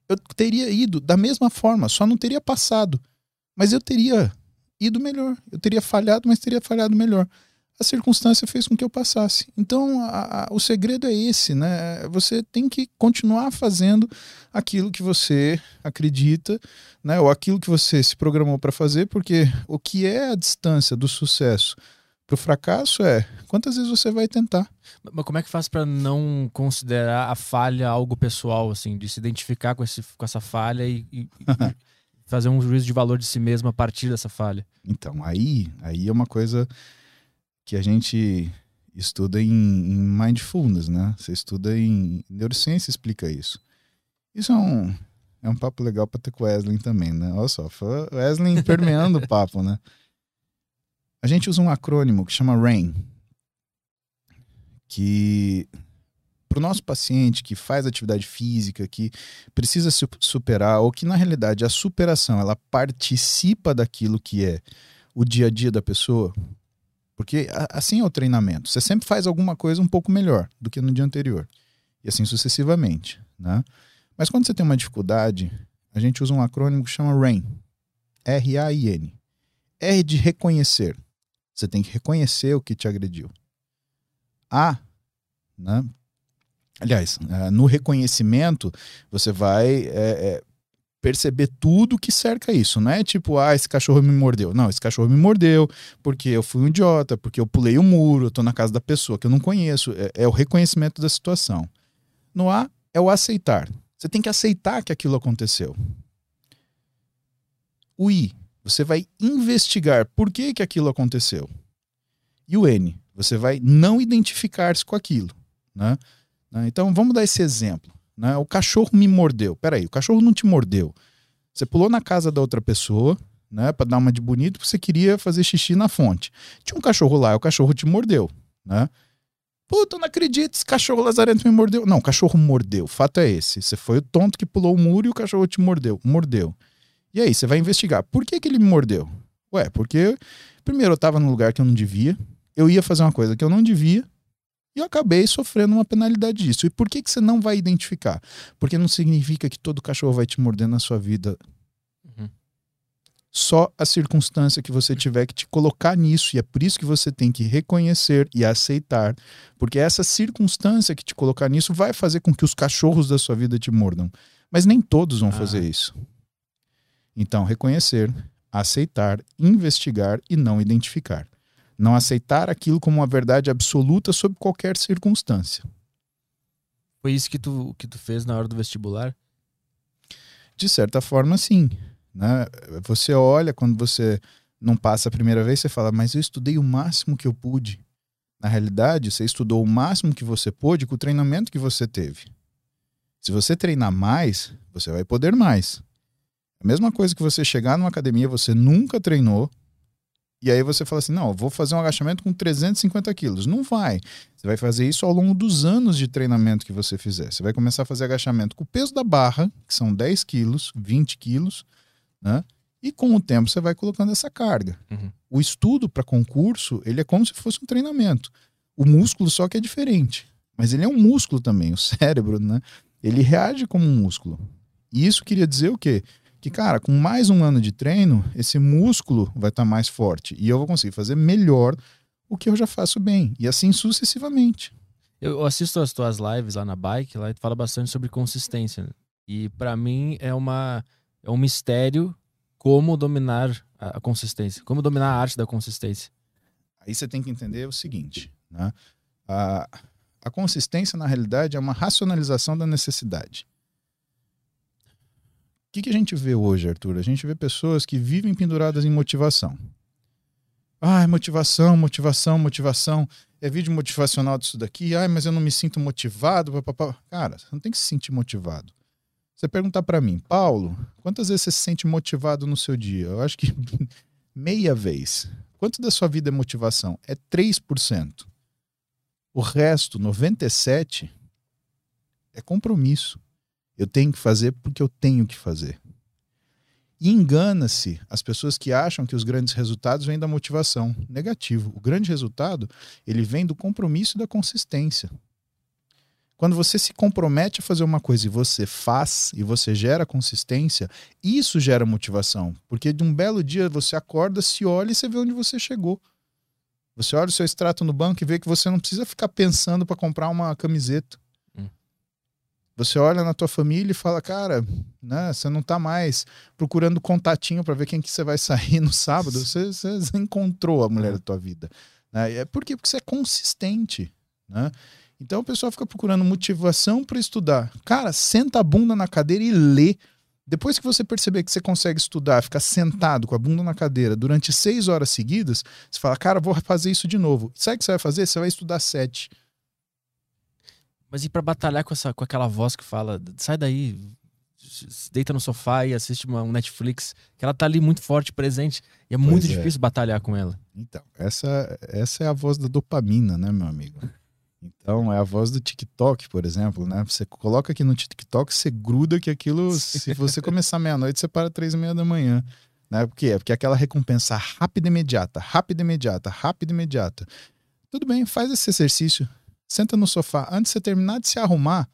eu teria ido da mesma forma, só não teria passado. Mas eu teria ido melhor. Eu teria falhado, mas teria falhado melhor. A circunstância fez com que eu passasse. Então, a, a, o segredo é esse, né? Você tem que continuar fazendo aquilo que você acredita, né? Ou aquilo que você se programou para fazer, porque o que é a distância do sucesso para o fracasso é quantas vezes você vai tentar. Mas como é que faz para não considerar a falha algo pessoal, assim, de se identificar com, esse, com essa falha e, e, e fazer um juízo de valor de si mesmo a partir dessa falha? Então, aí, aí é uma coisa que a gente estuda em, em mindfulness, né? Você estuda em neurociência explica isso. Isso é um, é um papo legal para ter com o Wesley também, né? Olha só, Wesley permeando o papo, né? A gente usa um acrônimo que chama RAIN, que para o nosso paciente que faz atividade física, que precisa se superar, ou que na realidade a superação ela participa daquilo que é o dia a dia da pessoa, porque assim é o treinamento. Você sempre faz alguma coisa um pouco melhor do que no dia anterior. E assim sucessivamente. Né? Mas quando você tem uma dificuldade, a gente usa um acrônimo que chama RAIN. R-A-I-N. R de reconhecer. Você tem que reconhecer o que te agrediu. A, né? aliás, é, no reconhecimento, você vai é, é, perceber tudo que cerca isso. Não é tipo, ah, esse cachorro me mordeu. Não, esse cachorro me mordeu porque eu fui um idiota, porque eu pulei o um muro, eu tô na casa da pessoa que eu não conheço. É, é o reconhecimento da situação. No A é o aceitar. Você tem que aceitar que aquilo aconteceu. O I, você vai investigar por que, que aquilo aconteceu. E o N, você vai não identificar-se com aquilo. Né? Então vamos dar esse exemplo. Né? O cachorro me mordeu. Peraí, o cachorro não te mordeu. Você pulou na casa da outra pessoa, né, para dar uma de bonito, porque você queria fazer xixi na fonte. Tinha um cachorro lá, o cachorro te mordeu, né? Puta, não acredito, esse cachorro lazarento me mordeu. Não, o cachorro mordeu. O fato é esse. Você foi o tonto que pulou o muro e o cachorro te mordeu. Mordeu. E aí, você vai investigar. Por que, que ele me mordeu? Ué, porque primeiro eu tava num lugar que eu não devia. Eu ia fazer uma coisa que eu não devia. E eu acabei sofrendo uma penalidade disso. E por que, que você não vai identificar? Porque não significa que todo cachorro vai te morder na sua vida. Uhum. Só a circunstância que você tiver que te colocar nisso. E é por isso que você tem que reconhecer e aceitar. Porque essa circunstância que te colocar nisso vai fazer com que os cachorros da sua vida te mordam. Mas nem todos vão ah. fazer isso. Então, reconhecer, aceitar, investigar e não identificar. Não aceitar aquilo como uma verdade absoluta sob qualquer circunstância. Foi isso que tu, que tu fez na hora do vestibular? De certa forma, sim. Né? Você olha quando você não passa a primeira vez, você fala, mas eu estudei o máximo que eu pude. Na realidade, você estudou o máximo que você pôde com o treinamento que você teve. Se você treinar mais, você vai poder mais. A mesma coisa que você chegar numa academia, você nunca treinou, e aí você fala assim: não, vou fazer um agachamento com 350 quilos. Não vai. Você vai fazer isso ao longo dos anos de treinamento que você fizer. Você vai começar a fazer agachamento com o peso da barra, que são 10 quilos, 20 quilos, né? E com o tempo você vai colocando essa carga. Uhum. O estudo para concurso, ele é como se fosse um treinamento. O músculo só que é diferente. Mas ele é um músculo também, o cérebro, né? Ele reage como um músculo. E isso queria dizer o quê? Que, cara, com mais um ano de treino, esse músculo vai estar tá mais forte. E eu vou conseguir fazer melhor o que eu já faço bem. E assim sucessivamente. Eu assisto as tuas lives lá na bike, lá e tu fala bastante sobre consistência. Né? E para mim é uma é um mistério como dominar a, a, consistência, como dominar a arte da consistência. Aí você tem que entender o seguinte, né? A, a consistência na realidade é uma racionalização da necessidade. Que, que a gente vê hoje, Arthur? A gente vê pessoas que vivem penduradas em motivação. Ai, motivação, motivação, motivação. É vídeo motivacional disso daqui. Ai, mas eu não me sinto motivado. Papapá. Cara, você não tem que se sentir motivado. Você perguntar para mim, Paulo, quantas vezes você se sente motivado no seu dia? Eu acho que meia vez. Quanto da sua vida é motivação? É 3%. O resto, 97%, é compromisso. Eu tenho que fazer porque eu tenho que fazer. E engana-se as pessoas que acham que os grandes resultados vêm da motivação. Negativo. O grande resultado, ele vem do compromisso e da consistência. Quando você se compromete a fazer uma coisa e você faz e você gera consistência, isso gera motivação. Porque de um belo dia você acorda, se olha e você vê onde você chegou. Você olha o seu extrato no banco e vê que você não precisa ficar pensando para comprar uma camiseta. Você olha na tua família e fala, cara, né, você não tá mais procurando contatinho para ver quem que você vai sair no sábado. Você, você encontrou a mulher da tua vida. Né? É por quê? Porque você é consistente. Né? Então o pessoal fica procurando motivação para estudar. Cara, senta a bunda na cadeira e lê. Depois que você perceber que você consegue estudar, ficar sentado com a bunda na cadeira durante seis horas seguidas, você fala, cara, vou fazer isso de novo. Sabe o que você vai fazer? Você vai estudar sete. Mas e para batalhar com, essa, com aquela voz que fala, sai daí, deita no sofá e assiste uma, um Netflix, que ela tá ali muito forte, presente, e é muito é. difícil batalhar com ela. Então, essa, essa é a voz da dopamina, né, meu amigo? Então, é a voz do TikTok, por exemplo, né? Você coloca aqui no TikTok, você gruda que aquilo, se você começar meia-noite, você para três e meia da manhã. Né? Por quê? É porque é aquela recompensa rápida e imediata, rápida e imediata, rápida e imediata. Tudo bem, faz esse exercício senta no sofá, antes de você terminar de se arrumar,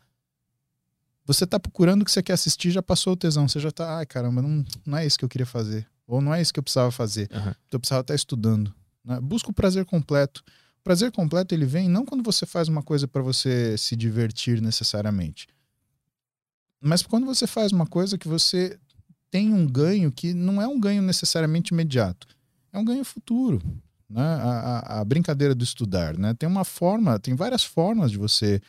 você tá procurando o que você quer assistir, já passou o tesão. Você já tá, ai caramba, não, não é isso que eu queria fazer. Ou não é isso que eu precisava fazer. Uhum. Então eu precisava estar estudando. Né? Busca o prazer completo. O prazer completo ele vem não quando você faz uma coisa para você se divertir necessariamente, mas quando você faz uma coisa que você tem um ganho que não é um ganho necessariamente imediato, é um ganho futuro né? a, a, brincadeira do estudar. Né? Tem uma forma, tem várias formas de você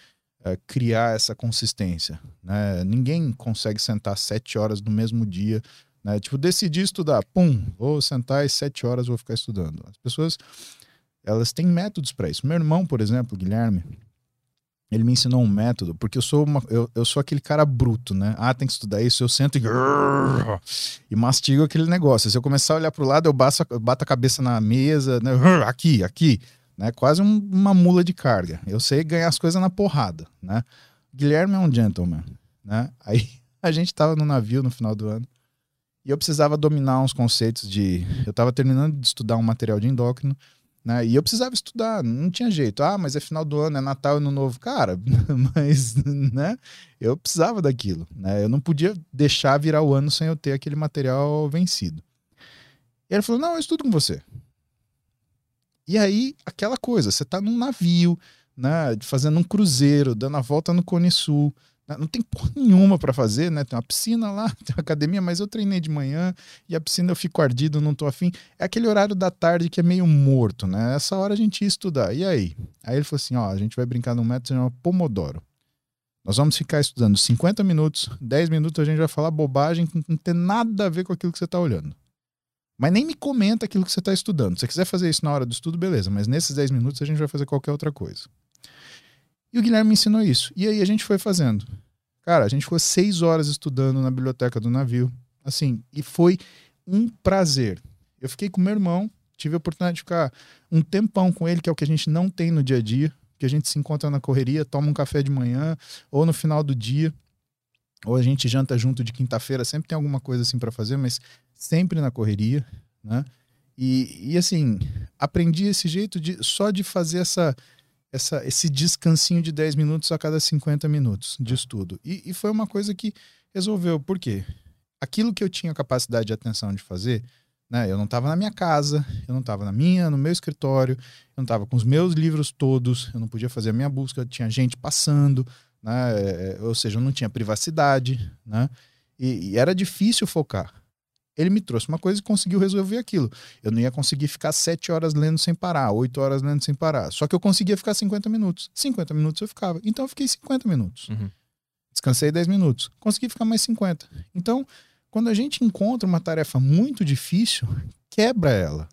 é, criar essa consistência. Né? Ninguém consegue sentar sete horas no mesmo dia. Né? Tipo, decidi estudar, pum, vou sentar e sete horas vou ficar estudando. As pessoas, elas têm métodos para isso. Meu irmão, por exemplo, Guilherme, ele me ensinou um método, porque eu sou, uma, eu, eu sou aquele cara bruto, né? Ah, tem que estudar isso, eu sento e, e mastigo aquele negócio. Se eu começar a olhar para o lado, eu bato, bato a cabeça na mesa, né? aqui, aqui, né? Quase um, uma mula de carga. Eu sei ganhar as coisas na porrada, né? Guilherme é um gentleman, né? Aí a gente tava no navio no final do ano e eu precisava dominar uns conceitos de... Eu tava terminando de estudar um material de endócrino né? E eu precisava estudar, não tinha jeito. Ah, mas é final do ano, é Natal, Ano Novo. Cara, mas né? eu precisava daquilo. Né? Eu não podia deixar virar o ano sem eu ter aquele material vencido. E ele falou: Não, eu estudo com você. E aí, aquela coisa, você tá num navio, né, fazendo um cruzeiro, dando a volta no Cone Sul? Não tem porra nenhuma para fazer, né? Tem uma piscina lá, tem uma academia, mas eu treinei de manhã e a piscina eu fico ardido, não tô afim. É aquele horário da tarde que é meio morto, né? Essa hora a gente ia estudar. E aí? Aí ele falou assim: ó, a gente vai brincar num método chamado Pomodoro. Nós vamos ficar estudando 50 minutos, 10 minutos a gente vai falar bobagem que não tem nada a ver com aquilo que você está olhando. Mas nem me comenta aquilo que você está estudando. Se você quiser fazer isso na hora do estudo, beleza. Mas nesses 10 minutos a gente vai fazer qualquer outra coisa. E o Guilherme me ensinou isso. E aí a gente foi fazendo. Cara, a gente ficou seis horas estudando na biblioteca do navio. Assim, e foi um prazer. Eu fiquei com meu irmão, tive a oportunidade de ficar um tempão com ele, que é o que a gente não tem no dia a dia, que a gente se encontra na correria, toma um café de manhã, ou no final do dia, ou a gente janta junto de quinta-feira, sempre tem alguma coisa assim para fazer, mas sempre na correria, né? E, e assim, aprendi esse jeito de só de fazer essa essa, esse descansinho de 10 minutos a cada 50 minutos de estudo. E, e foi uma coisa que resolveu. Por quê? Aquilo que eu tinha capacidade de atenção de fazer, né? Eu não estava na minha casa, eu não estava na minha, no meu escritório, eu não estava com os meus livros todos, eu não podia fazer a minha busca, tinha gente passando, né? É, ou seja, eu não tinha privacidade, né? E, e era difícil focar ele me trouxe uma coisa e conseguiu resolver aquilo. Eu não ia conseguir ficar sete horas lendo sem parar, oito horas lendo sem parar. Só que eu conseguia ficar 50 minutos. 50 minutos eu ficava. Então eu fiquei 50 minutos. Uhum. Descansei 10 minutos. Consegui ficar mais 50. Então, quando a gente encontra uma tarefa muito difícil, quebra ela.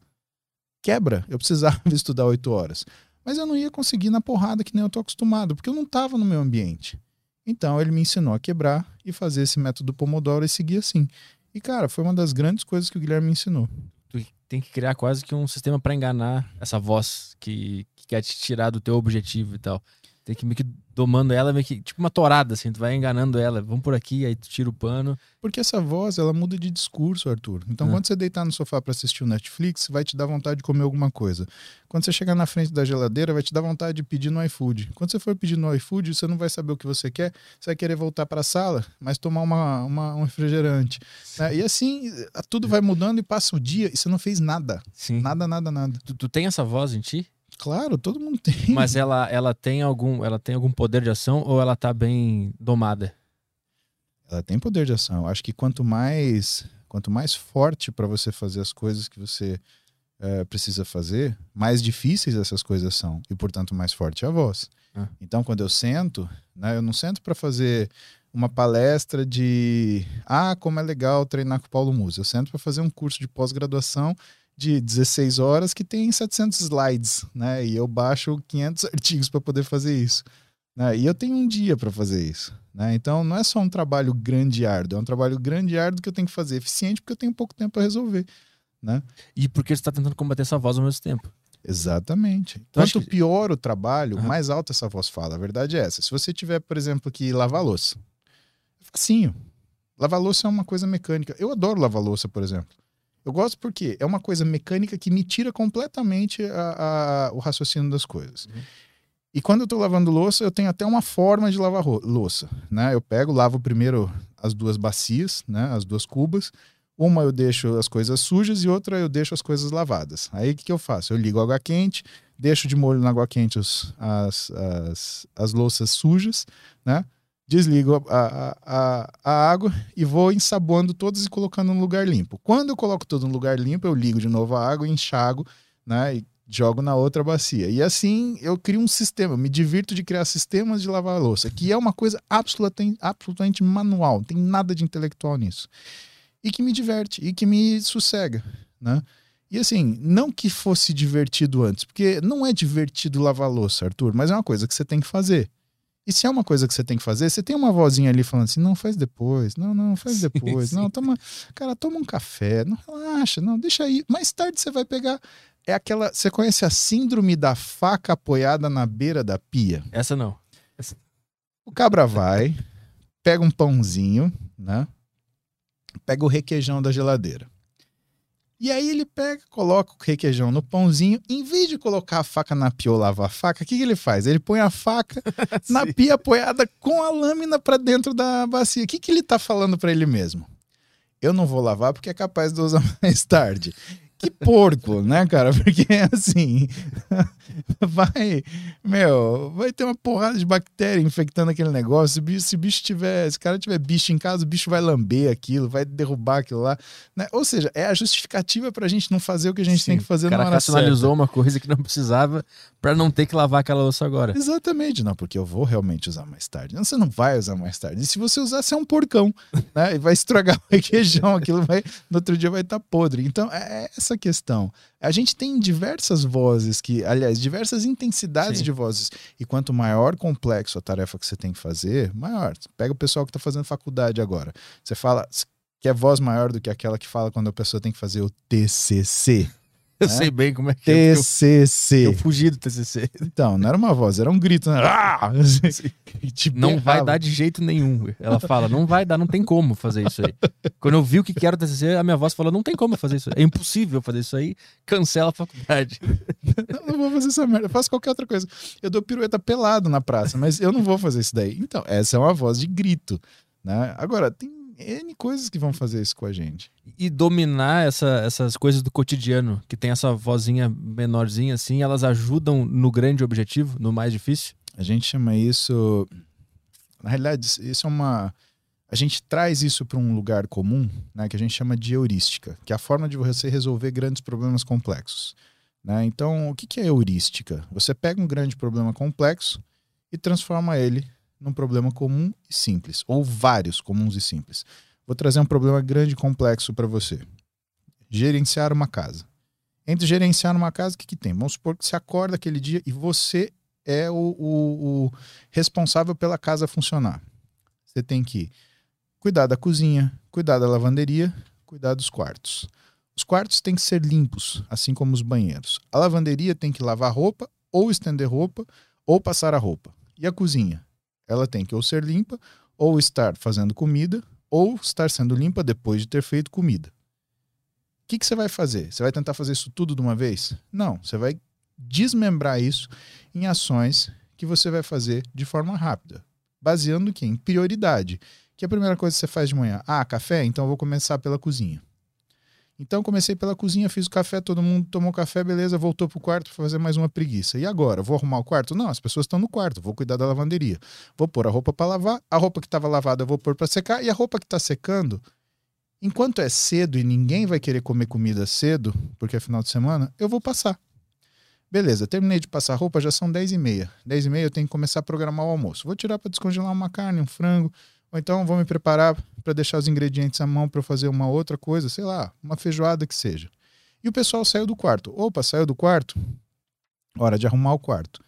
Quebra. Eu precisava estudar oito horas. Mas eu não ia conseguir na porrada que nem eu tô acostumado, porque eu não estava no meu ambiente. Então ele me ensinou a quebrar e fazer esse método Pomodoro e seguir assim. E, cara, foi uma das grandes coisas que o Guilherme me ensinou. Tu tem que criar quase que um sistema para enganar essa voz que, que quer te tirar do teu objetivo e tal. Tem que meio que domando ela, meio que tipo uma torada, assim, tu vai enganando ela. Vamos por aqui, aí tu tira o pano. Porque essa voz, ela muda de discurso, Arthur. Então, É. quando você deitar no sofá para assistir o Netflix, vai te dar vontade de comer alguma coisa. Quando você chegar na frente da geladeira, vai te dar vontade de pedir no iFood. Quando você for pedir no iFood, você não vai saber o que você quer, você vai querer voltar para a sala, mas tomar uma, uma- um refrigerante. né? E assim, tudo vai mudando e passa o dia e você não fez nada. Sim. Nada, nada, nada. Tu, tu tem essa voz em ti? Claro, todo mundo tem. Mas ela, ela tem algum ela tem algum poder de ação ou ela tá bem domada? Ela tem poder de ação. Eu acho que quanto mais quanto mais forte para você fazer as coisas que você eh, precisa fazer, mais difíceis essas coisas são e portanto mais forte é a voz. Ah. Então quando eu sento, né, eu não sento para fazer uma palestra de ah como é legal treinar com o Paulo Musa. Eu sento para fazer um curso de pós-graduação de 16 horas que tem 700 slides, né? E eu baixo 500 artigos para poder fazer isso. né? E eu tenho um dia para fazer isso. Né? Então não é só um trabalho grande e árduo, é um trabalho grande e árduo que eu tenho que fazer eficiente porque eu tenho pouco tempo para resolver. Né? E porque você tá tentando combater essa voz ao mesmo tempo. Exatamente. Acho Quanto que- pior o trabalho, Aham. mais alta essa voz fala. A verdade é essa. Se você tiver, por exemplo, que lavar louça, é facinho. Lavar louça é uma coisa mecânica. Eu adoro lavar louça, por exemplo. Eu gosto porque é uma coisa mecânica que me tira completamente a- a- o raciocínio das coisas. Uhum. E quando eu tô lavando louça, eu tenho até uma forma de lavar louça, né? Eu pego, lavo primeiro as duas bacias, né? As duas cubas. Uma eu deixo as coisas sujas e outra eu deixo as coisas lavadas. Aí o que, que eu faço? Eu ligo a água quente, deixo de molho na água quente os- as, as, as louças sujas, né? Desligo a, a, a, água e vou ensaboando todas e colocando no lugar limpo. Quando eu coloco tudo no lugar limpo, eu ligo de novo a água, enxago, né? E jogo na outra bacia. E assim eu crio um sistema, me divirto de criar sistemas de lavar louça, que é uma coisa absolutamente, absolutamente manual, não tem nada de intelectual nisso. E que me diverte, e que me sossega, né? E assim, não que fosse divertido antes, porque não é divertido lavar louça, Arthur, mas é uma coisa que você tem que fazer. E se é uma coisa que você tem que fazer, você tem uma vozinha ali falando assim: não, faz depois, não, não, faz Sim, depois, sim. não, toma, cara, toma um café, não relaxa, não, deixa aí. Mais tarde você vai pegar. É aquela. Você conhece a síndrome da faca apoiada na beira da pia? Essa não. O cabra vai, pega um pãozinho, né? Pega o requeijão da geladeira. E aí ele pega, coloca o requeijão no pãozinho. Em vez de colocar a faca na pia ou lavar a faca, o que, que ele faz? Ele põe a faca na pia apoiada com a lâmina para dentro da bacia. O que, que ele tá falando para ele mesmo? Eu não vou lavar porque é capaz de usar mais tarde. Que porco, né, cara? Porque assim, vai, meu, vai ter uma porrada de bactéria infectando aquele negócio. Se bicho, se bicho tiver, se cara tiver bicho em casa, o bicho vai lamber aquilo, vai derrubar aquilo lá. né? Ou seja, é a justificativa pra gente não fazer o que a gente Sim, tem que fazer o na cara hora racionalizou uma coisa que não precisava pra não ter que lavar aquela louça agora. Exatamente, não, porque eu vou realmente usar mais tarde. Não, você não vai usar mais tarde. E se você usar, você é um porcão, né? E vai estragar o requeijão, aquilo vai, no outro dia vai estar podre. Então, é essa a questão. A gente tem diversas vozes que, aliás, diversas intensidades Sim. de vozes. E quanto maior complexo a tarefa que você tem que fazer, maior. Pega o pessoal que está fazendo faculdade agora. Você fala que é voz maior do que aquela que fala quando a pessoa tem que fazer o TCC. Eu né? sei bem como é que é. TCC. Eu, eu fugi do TCC. Então, não era uma voz, era um grito. Né? Ah! Te Não vai berrava. dar de jeito nenhum. Ela fala, não vai dar, não tem como fazer isso aí. Quando eu vi o que que era o TCC, a minha voz falou, não tem como fazer isso. É impossível fazer isso aí. Cancela a faculdade. Não, não vou fazer essa merda. Eu faço qualquer outra coisa. Eu dou pirueta pelado na praça, mas eu não vou fazer isso daí. Então, essa é uma voz de grito. Né? Agora, tem N coisas que vão fazer isso com a gente. E dominar essa- essas coisas do cotidiano, que tem essa vozinha menorzinha assim, elas ajudam no grande objetivo, no mais difícil? A gente chama isso. Na realidade, isso é uma. A gente traz isso para um lugar comum, né, que a gente chama de heurística, que é a forma de você resolver grandes problemas complexos. né? Então, o que que é heurística? Você pega um grande problema complexo e transforma ele num problema comum e simples, ou vários comuns e simples. Vou trazer um problema grande e complexo para você. Gerenciar uma casa. Entre gerenciar uma casa, o que, que tem? Vamos supor que você acorda aquele dia e você é o, o- o responsável pela casa funcionar. Você tem que cuidar da cozinha, cuidar da lavanderia, cuidar dos quartos. Os quartos têm que ser limpos, assim como os banheiros. A lavanderia tem que lavar roupa, ou estender roupa, ou passar a roupa. E a cozinha? Ela tem que ou ser limpa, ou estar fazendo comida, ou estar sendo limpa depois de ter feito comida. O que, que você vai fazer? Você vai tentar fazer isso tudo de uma vez? Não, você vai desmembrar isso em ações que você vai fazer de forma rápida, baseando que em prioridade. Que é a primeira coisa que você faz de manhã? Ah, café? Então eu vou começar pela cozinha. Então comecei pela cozinha, fiz o café, todo mundo tomou café, beleza, voltou pro quarto para fazer mais uma preguiça. E agora, vou arrumar o quarto? Não, as pessoas estão no quarto, vou cuidar da lavanderia. Vou pôr a roupa para lavar, a roupa que estava lavada eu vou pôr para secar e a roupa que está secando, enquanto é cedo e ninguém vai querer comer comida cedo, porque é final de semana, eu vou passar. Beleza, terminei de passar roupa, já são 10 e meia. 10 e meia eu tenho que começar a programar o almoço. Vou tirar para descongelar uma carne, um frango, ou então vou me preparar para deixar os ingredientes à mão para fazer uma outra coisa, sei lá, uma feijoada que seja. E o pessoal saiu do quarto. Opa, saiu do quarto? Hora de arrumar o quarto.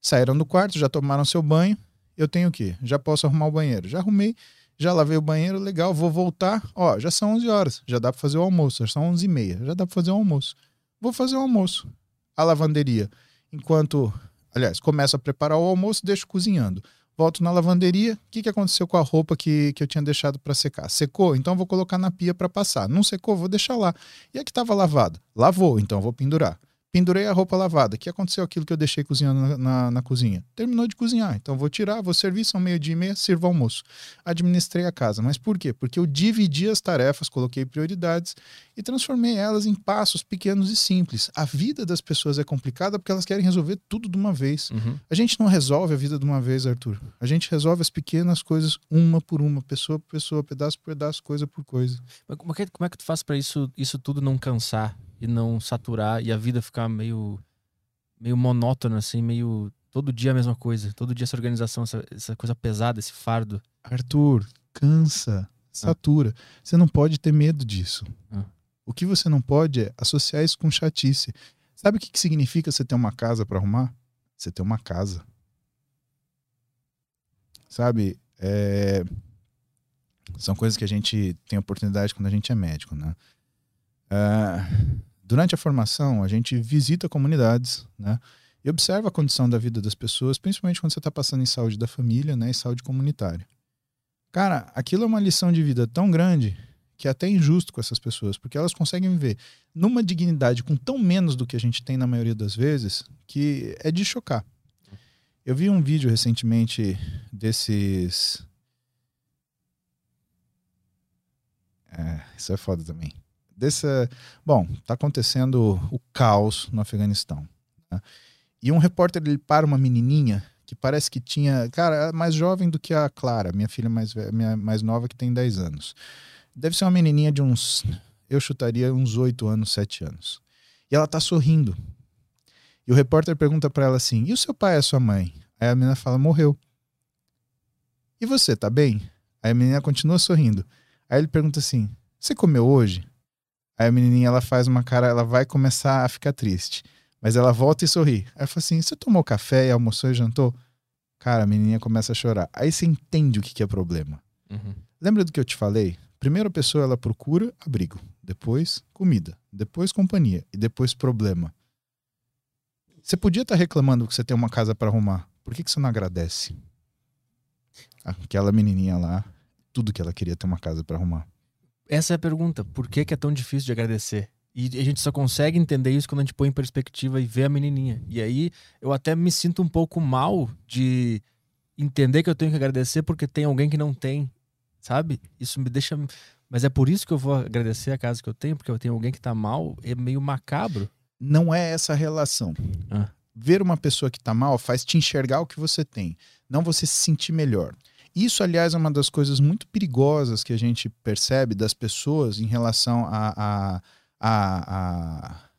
Saíram do quarto, já tomaram seu banho. Eu tenho o quê? Já posso arrumar o banheiro. Já arrumei, já lavei o banheiro, legal, vou voltar. Ó, já são 11 horas, já dá para fazer o almoço. Já são 11 e meia, já dá para fazer o almoço. Vou fazer o almoço. A lavanderia. Enquanto, aliás, começo a preparar o almoço, deixo cozinhando. Volto na lavanderia. O que, que aconteceu com a roupa que, que eu tinha deixado para secar? Secou? Então vou colocar na pia para passar. Não secou? Vou deixar lá. E a que estava lavada? Lavou, então vou pendurar. Pendurei a roupa lavada. O que aconteceu aquilo que eu deixei cozinhando na, na, na cozinha? Terminou de cozinhar. Então vou tirar, vou servir, são meio-dia e meia, sirvo almoço. Administrei a casa. Mas por quê? Porque eu dividi as tarefas, coloquei prioridades e transformei elas em passos pequenos e simples. A vida das pessoas é complicada porque elas querem resolver tudo de uma vez. A gente não resolve a vida de uma vez, Arthur. A gente resolve as pequenas coisas uma por uma, pessoa por pessoa, pedaço por pedaço, coisa por coisa. Mas como é que, como é que tu faz pra isso, isso tudo não cansar e não saturar e a vida ficar meio, meio monótona, assim, meio. Todo dia a mesma coisa. Todo dia essa organização, essa, essa coisa pesada, esse fardo. Arthur, cansa, satura. Você não pode ter medo disso. Ah. O que você não pode é associar isso com chatice. Sabe o que, que significa você ter uma casa para arrumar? Você ter uma casa. Sabe? É, São coisas que a gente tem oportunidade quando a gente é médico, né? Ah, Durante a formação, a gente visita comunidades, né? E observa a condição da vida das pessoas, principalmente quando você está passando em saúde da família, né? E saúde comunitária. Cara, aquilo é uma lição de vida tão grande que é até injusto com essas pessoas, porque elas conseguem viver numa dignidade com tão menos do que a gente tem na maioria das vezes, que é de chocar. Eu vi um vídeo recentemente desses. É, isso é foda também. Dessa. Bom, tá acontecendo o caos no Afeganistão. né? E um repórter ele para uma menininha que parece que tinha. Cara, é mais jovem do que a Clara, minha filha mais, minha, mais nova, que tem 10 anos. Deve ser uma menininha de uns. Eu chutaria uns 8 anos, 7 anos. E ela tá sorrindo. E o repórter pergunta para ela assim: E o seu pai e a sua mãe? Aí a menina fala: Morreu. E você, tá bem? Aí a menina continua sorrindo. Aí ele pergunta assim: Você comeu hoje? Aí a menininha ela faz uma cara, ela vai começar a ficar triste. Mas ela volta e sorri. Aí ela fala assim: Você tomou café e almoçou e jantou? Cara, a menininha começa a chorar. Aí você entende o que, que é problema. Uhum. Lembra do que eu te falei? Primeiro a pessoa ela procura abrigo, depois comida, depois companhia e depois problema. Você podia estar reclamando que você tem uma casa para arrumar. Por que, que você não agradece? Aquela menininha lá, tudo que ela queria ter uma casa para arrumar. Essa é a pergunta. Por que, que é tão difícil de agradecer? E a gente só consegue entender isso quando a gente põe em perspectiva e vê a menininha. E aí eu até me sinto um pouco mal de entender que eu tenho que agradecer porque tem alguém que não tem, sabe? Isso me deixa. Mas é por isso que eu vou agradecer a casa que eu tenho, porque eu tenho alguém que tá mal, é meio macabro. Não é essa relação. Ah. Ver uma pessoa que tá mal faz te enxergar o que você tem, não você se sentir melhor. Isso, aliás, é uma das coisas muito perigosas que a gente percebe das pessoas em relação a, a, a, a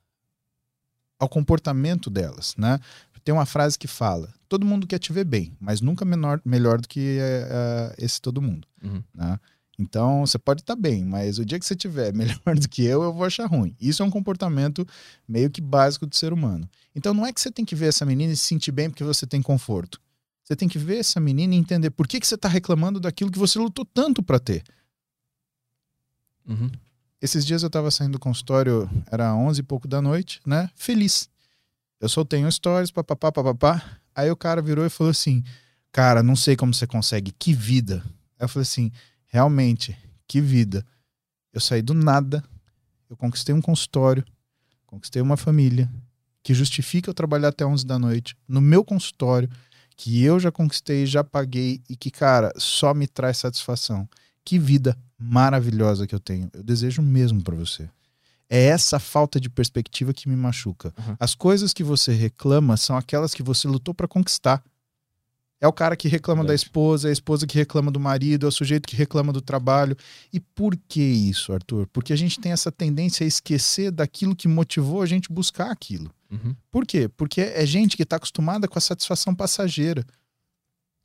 ao comportamento delas, né? Tem uma frase que fala: todo mundo quer te ver bem, mas nunca menor, melhor do que é, esse todo mundo. Uhum. Né? Então, você pode estar bem, mas o dia que você tiver melhor do que eu, eu vou achar ruim. Isso é um comportamento meio que básico do ser humano. Então, não é que você tem que ver essa menina e se sentir bem porque você tem conforto. Você tem que ver essa menina e entender por que, que você está reclamando daquilo que você lutou tanto para ter. Uhum. Esses dias eu estava saindo do consultório, era 11 e pouco da noite, né? Feliz. Eu soltei um stories, papapá, papapá. Aí o cara virou e falou assim: Cara, não sei como você consegue, que vida. Aí eu falei assim: Realmente, que vida. Eu saí do nada, eu conquistei um consultório, conquistei uma família, que justifica eu trabalhar até 11 da noite, no meu consultório, que eu já conquistei, já paguei e que, cara, só me traz satisfação. Que vida maravilhosa que eu tenho. Eu desejo mesmo para você. É essa falta de perspectiva que me machuca. Uhum. As coisas que você reclama são aquelas que você lutou para conquistar. É o cara que reclama da Verdade. esposa, é a esposa que reclama do marido, é o sujeito que reclama do trabalho. E por que isso, Arthur? Porque a gente tem essa tendência a esquecer daquilo que motivou a gente buscar aquilo. Uhum. Por quê? Porque é gente que está acostumada com a satisfação passageira.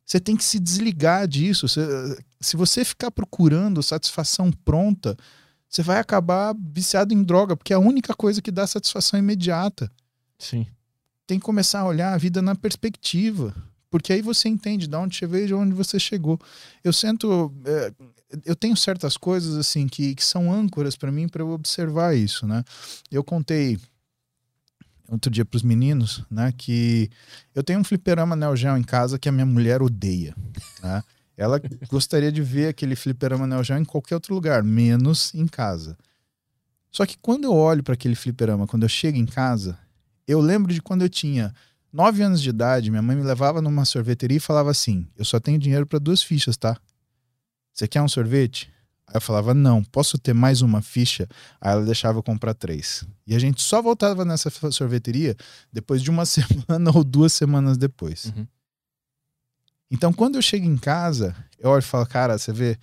Você tem que se desligar disso. Você- se você ficar procurando satisfação pronta, você vai acabar viciado em droga, porque é a única coisa que dá satisfação imediata. Sim. Tem que começar a olhar a vida na perspectiva. Porque aí você entende de onde você veio e de onde você chegou. Eu sinto. é, eu tenho certas coisas assim que, que são âncoras para mim para eu observar isso, né? Eu contei outro dia para os meninos, né, que eu tenho um fliperama Neo Geo em casa que a minha mulher odeia, né? Ela gostaria de ver aquele fliperama Neo Geo em qualquer outro lugar, menos em casa. Só que quando eu olho para aquele fliperama, quando eu chego em casa, eu lembro de quando eu tinha nove anos de idade, minha mãe me levava numa sorveteria e falava assim: Eu só tenho dinheiro para duas fichas, tá? Você quer um sorvete? Aí eu falava: Não, posso ter mais uma ficha? Aí ela deixava eu comprar três. E a gente só voltava nessa sorveteria depois de uma semana ou duas semanas depois. Uhum. Então, quando eu chego em casa, eu olho e falo, cara, você vê,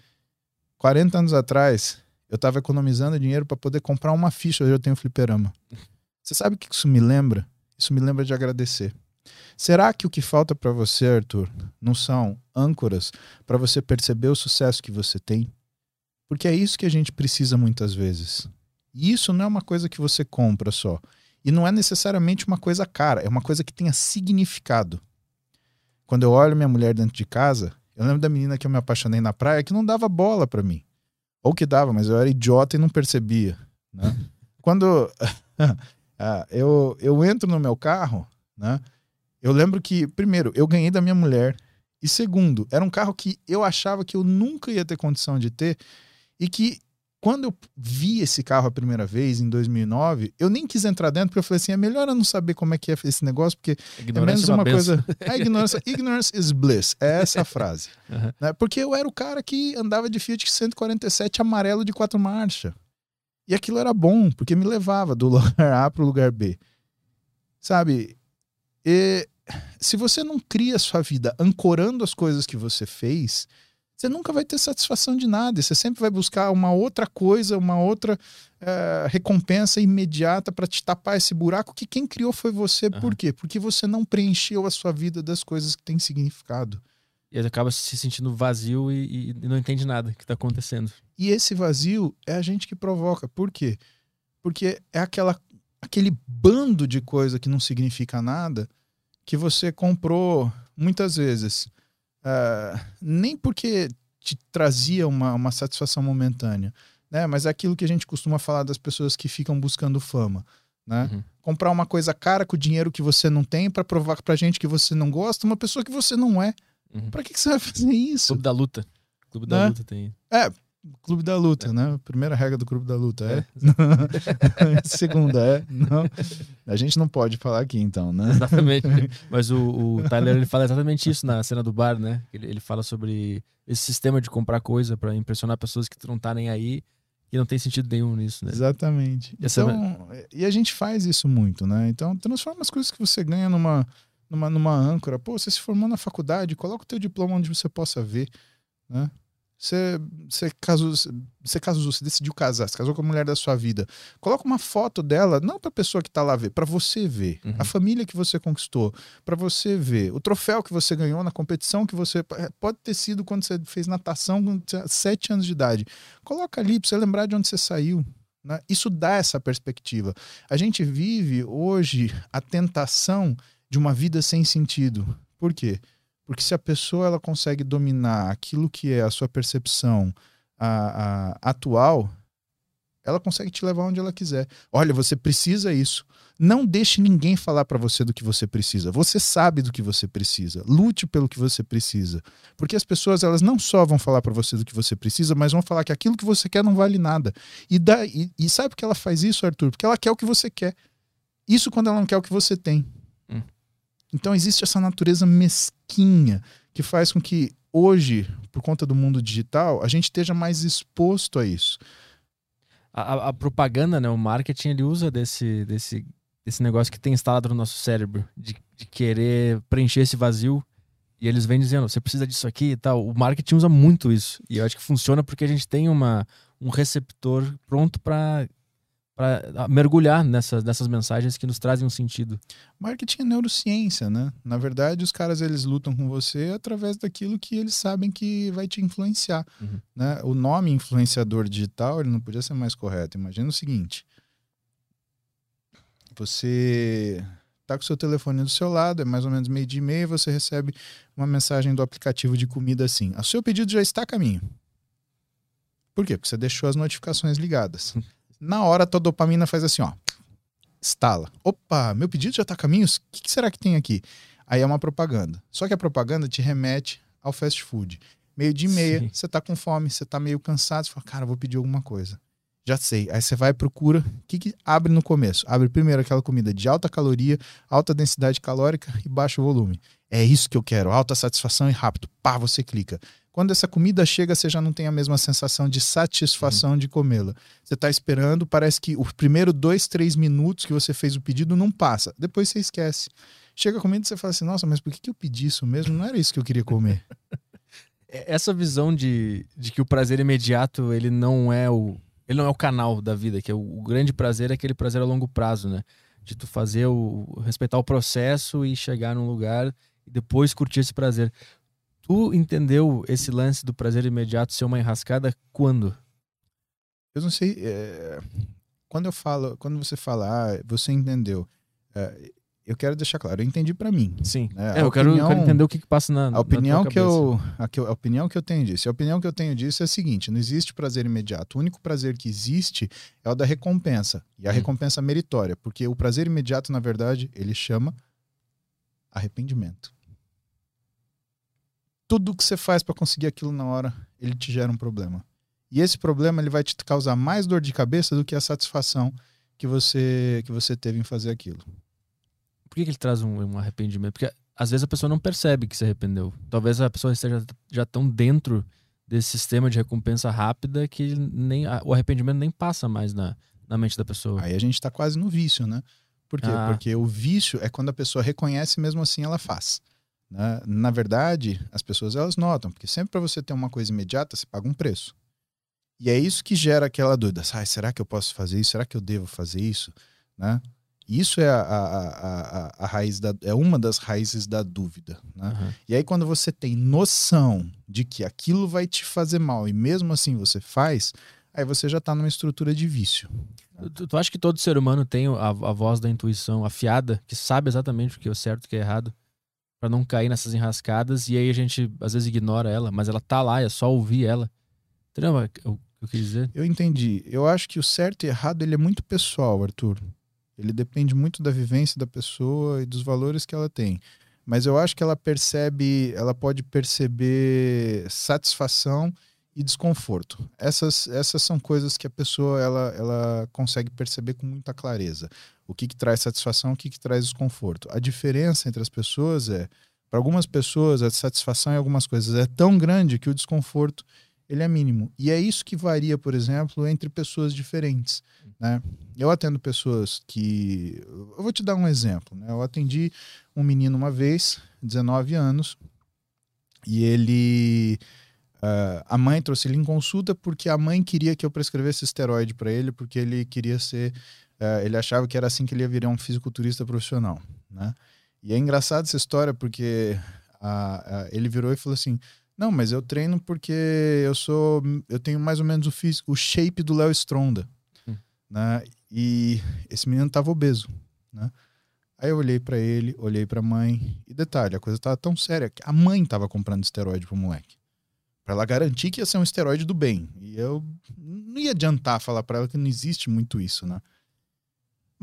40 anos atrás, eu tava economizando dinheiro para poder comprar uma ficha, hoje eu tenho fliperama. Você sabe o que isso me lembra? Isso me lembra de agradecer. Será que o que falta para você, Arthur, não são âncoras para você perceber o sucesso que você tem? Porque é isso que a gente precisa muitas vezes. E isso não é uma coisa que você compra só. E não é necessariamente uma coisa cara, é uma coisa que tenha significado. Quando eu olho minha mulher dentro de casa, eu lembro da menina que eu me apaixonei na praia que não dava bola pra mim. Ou que dava, mas eu era idiota e não percebia. Né? Quando ah, eu, eu entro no meu carro, né? Eu lembro que, primeiro, eu ganhei da minha mulher. E segundo, era um carro que eu achava que eu nunca ia ter condição de ter. E que, quando eu vi esse carro a primeira vez, em 2009, eu nem quis entrar dentro, porque eu falei assim: é melhor eu não saber como é que é esse negócio, porque é menos Ignorância é uma benção. coisa. A ignorância, ignorance is bliss. É essa a frase. Uhum. Né? Porque eu era o cara que andava de Fiat 147 amarelo de quatro marchas. E aquilo era bom, porque me levava do lugar A para o lugar B. Sabe? E se você não cria a sua vida ancorando as coisas que você fez, você nunca vai ter satisfação de nada. Você sempre vai buscar uma outra coisa, uma outra eh, recompensa imediata para te tapar esse buraco que quem criou foi você. Por Aham. quê? Porque você não preencheu a sua vida das coisas que têm significado. E ele acaba se sentindo vazio e, e não entende nada que tá acontecendo. E esse vazio é a gente que provoca. Por quê? Porque é aquela, aquele bando de coisa que não significa nada que você comprou muitas vezes. ah, nem porque te trazia uma, uma satisfação momentânea. né? Mas é aquilo que a gente costuma falar das pessoas que ficam buscando fama, né? Uhum. Comprar uma coisa cara com dinheiro que você não tem para provar pra gente que você não gosta, uma pessoa que você não é. Uhum. Pra que, que você vai fazer isso? Clube da Luta. Clube da Né? Luta tem. Clube da Luta, né? Primeira regra do Clube da Luta é. É. Segunda é. Não. A gente não pode falar aqui, então, né? Exatamente. Mas o, o Tyler ele fala exatamente isso na cena do bar, né? Ele, ele fala sobre esse sistema de comprar coisa pra impressionar pessoas que não tá nem aí e não tem sentido nenhum nisso, né? Exatamente. Essa Então, e a gente faz isso muito, né? Então, transforma as coisas que você ganha numa, numa, numa âncora. Pô, você se formou na faculdade, coloca o teu diploma onde você possa ver, né? Você, você, casou, você casou, você decidiu casar, você casou com a mulher da sua vida. Coloca uma foto dela, não para a pessoa que tá lá ver, para você ver. Uhum. A família que você conquistou, para você ver. O troféu que você ganhou na competição que você. Pode ter sido quando você fez natação com sete anos de idade. Coloca ali para você lembrar de onde você saiu. Né? Isso dá essa perspectiva. A gente vive hoje a tentação de uma vida sem sentido. Por quê? Porque se a pessoa ela consegue dominar aquilo que é a sua percepção a, a, atual, ela consegue te levar onde ela quiser. Olha, você precisa isso. Não deixe ninguém falar para você do que você precisa. Você sabe do que você precisa. Lute pelo que você precisa. Porque as pessoas elas não só vão falar para você do que você precisa, mas vão falar que aquilo que você quer não vale nada. E, dá, e, e sabe por que ela faz isso, Arthur? Porque ela quer o que você quer. Isso quando ela não quer o que você tem. Então existe essa natureza mesquinha que faz com que hoje, por conta do mundo digital, a gente esteja mais exposto a isso. A, a- a propaganda, né? O marketing, ele usa desse, desse, desse negócio que tem instalado no nosso cérebro, de, de querer preencher esse vazio. E eles vêm dizendo, você precisa disso aqui e tal. O marketing usa muito isso. E eu acho que funciona porque a gente tem uma, um receptor pronto para para mergulhar nessas, nessas mensagens que nos trazem um sentido. Marketing é neurociência, né? Na verdade, os caras eles lutam com você através daquilo que eles sabem que vai te influenciar. Uhum. Né? O nome influenciador digital ele não podia ser mais correto. Imagina o seguinte: você tá com o seu telefone do seu lado, é mais ou menos meio dia e meia, você recebe uma mensagem do aplicativo de comida assim: o seu pedido já está a caminho. Por quê? Porque você deixou as notificações ligadas. Na hora, a tua dopamina faz assim, ó. Estala. Opa, meu pedido já está a caminho? O que, que será que tem aqui? Aí é uma propaganda. Só que a propaganda te remete ao fast food. Meio de meia, você tá com fome, você tá meio cansado, você fala, cara, vou pedir alguma coisa. Já sei. Aí você vai e procura. O que, que abre no começo? Abre primeiro aquela comida de alta caloria, alta densidade calórica e baixo volume. É isso que eu quero, alta satisfação e rápido. Pá, você clica. Quando essa comida chega, você já não tem a mesma sensação de satisfação de comê-la. Você tá esperando, parece que o primeiro dois, três minutos que você fez o pedido não passa. Depois você esquece. Chega a comida e você fala assim, nossa, mas por que, que eu pedi isso mesmo? Não era isso que eu queria comer. É- Essa visão de, de que o prazer imediato, ele não é o ele não é o canal da vida, que é o, o grande prazer é aquele prazer a longo prazo, né? De tu fazer o respeitar o processo e chegar num lugar e depois curtir esse prazer. Tu entendeu esse lance do prazer imediato ser uma enrascada quando? Eu não sei. é, Quando eu falo, quando você fala, ah, você entendeu. é, eu quero deixar claro, eu entendi pra mim. Sim. É, É, eu, quero, eu quero opinião- entender o que, que passa na, A opinião na que eu, a, que eu- a opinião que eu tenho disso. A opinião que eu tenho disso é a seguinte: não existe prazer imediato. O único prazer que existe é o da recompensa e a Hum. recompensa meritória, porque o prazer imediato, na verdade, ele chama arrependimento. Tudo que você faz para conseguir aquilo na hora, ele te gera um problema. E esse problema ele vai te causar mais dor de cabeça do que a satisfação que você que você teve em fazer aquilo. Por que, que ele traz um, um arrependimento? Porque às vezes a pessoa não percebe que se arrependeu. Talvez a pessoa esteja já tão dentro desse sistema de recompensa rápida que nem o arrependimento nem passa mais na, na mente da pessoa. Aí a gente tá quase no vício, né? Por quê? Ah. Porque o vício é quando a pessoa reconhece mesmo assim ela faz. Né? Na verdade, as pessoas elas notam, porque sempre para você ter uma coisa imediata, você paga um preço. E é isso que gera aquela dúvida. Ah, será que eu posso fazer isso? Será que eu devo fazer isso? Né? Isso é a, a, a, a, raiz da, é uma das raízes da dúvida. Né? Aham. E aí, quando você tem noção de que aquilo vai te fazer mal e mesmo assim você faz, aí você já tá numa estrutura de vício. Tu, tu acha que todo ser humano tem a, a voz da intuição afiada, que sabe exatamente o que é certo e o que é errado, Pra não cair nessas enrascadas, e aí a gente às vezes ignora ela, mas ela tá lá, é só ouvir ela. Entendeu o que eu Eu quis dizer. Eu entendi. Eu acho que o certo e errado ele é muito pessoal, Arthur. Ele depende muito da vivência da pessoa e dos valores que ela tem. Mas eu acho que ela percebe, ela pode perceber satisfação e desconforto. Essas, essas são coisas que a pessoa ela, ela consegue perceber com muita clareza. O que, que traz satisfação, o que, que traz desconforto. A diferença entre as pessoas é, para algumas pessoas, a satisfação em algumas coisas é tão grande que o desconforto ele é mínimo. E é isso que varia, por exemplo, entre pessoas diferentes. Né? Eu atendo pessoas que. Eu vou te dar um exemplo. Né? Eu atendi um menino uma vez, 19 anos, e ele. Uh, a mãe trouxe ele em consulta porque a mãe queria que eu prescrevesse esteroide para ele, porque ele queria ser. Uh, ele achava que era assim que ele ia virar um fisiculturista profissional. Né? E é engraçado essa história porque uh, ele virou e falou assim: Não, mas eu treino porque eu sou. Eu tenho mais ou menos o físico, o shape do Léo Stronda. Hum. Né? E esse menino tava obeso. Né? Aí eu olhei para ele, olhei para a mãe. E detalhe, a coisa tava tão séria que a mãe tava comprando esteroide pro moleque. Pra ela garantir que ia ser um esteroide do bem. E eu não ia adiantar falar para ela que não existe muito isso, né?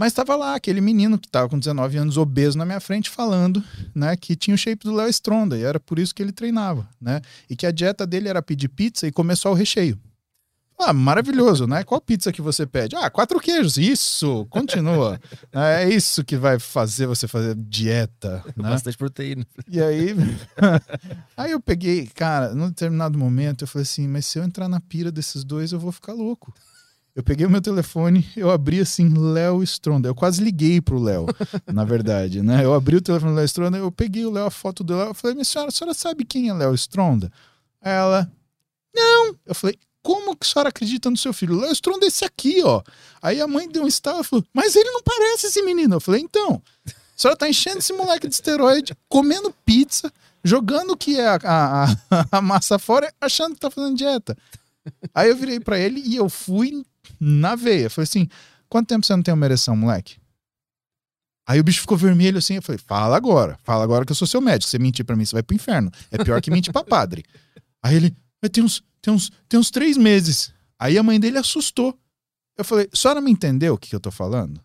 Mas tava lá aquele menino que tava com 19 anos obeso na minha frente falando, né, que tinha o shape do Léo Stronda e era por isso que ele treinava, né? E que a dieta dele era pedir pizza e comer só o recheio. Ah, maravilhoso, né? Qual pizza que você pede? Ah, quatro queijos. Isso, continua. é isso que vai fazer você fazer dieta. Né? Bastante proteína. E aí, aí eu peguei, cara, num determinado momento eu falei assim, mas se eu entrar na pira desses dois, eu vou ficar louco. Eu peguei o meu telefone, eu abri assim, Léo Stronda. Eu quase liguei pro Léo, na verdade, né? Eu abri o telefone do Léo Stronda, eu peguei o Léo, a foto do Léo, eu falei, minha senhora, a senhora sabe quem é Léo Stronda? Ela, não. Eu falei, como que a senhora acredita no seu filho? Léo Stronda é esse aqui, ó. Aí a mãe deu um estalo e falou, mas ele não parece esse menino. Eu falei, então, a senhora tá enchendo esse moleque de esteroide, comendo pizza, jogando o que é a, a, a, massa fora, achando que tá fazendo dieta. Aí eu virei para ele e eu fui na veia. Eu falei assim, quanto tempo você não tem uma ereção, moleque? Aí o bicho ficou vermelho assim, eu falei, fala agora, fala agora que eu sou seu médico. Você mentir para mim, você vai pro inferno. É pior que mentir pra padre. Aí ele, mas tem uns, tem uns, tem uns três meses. Aí a mãe dele assustou. Eu falei, a senhora me entendeu o que, que eu tô falando?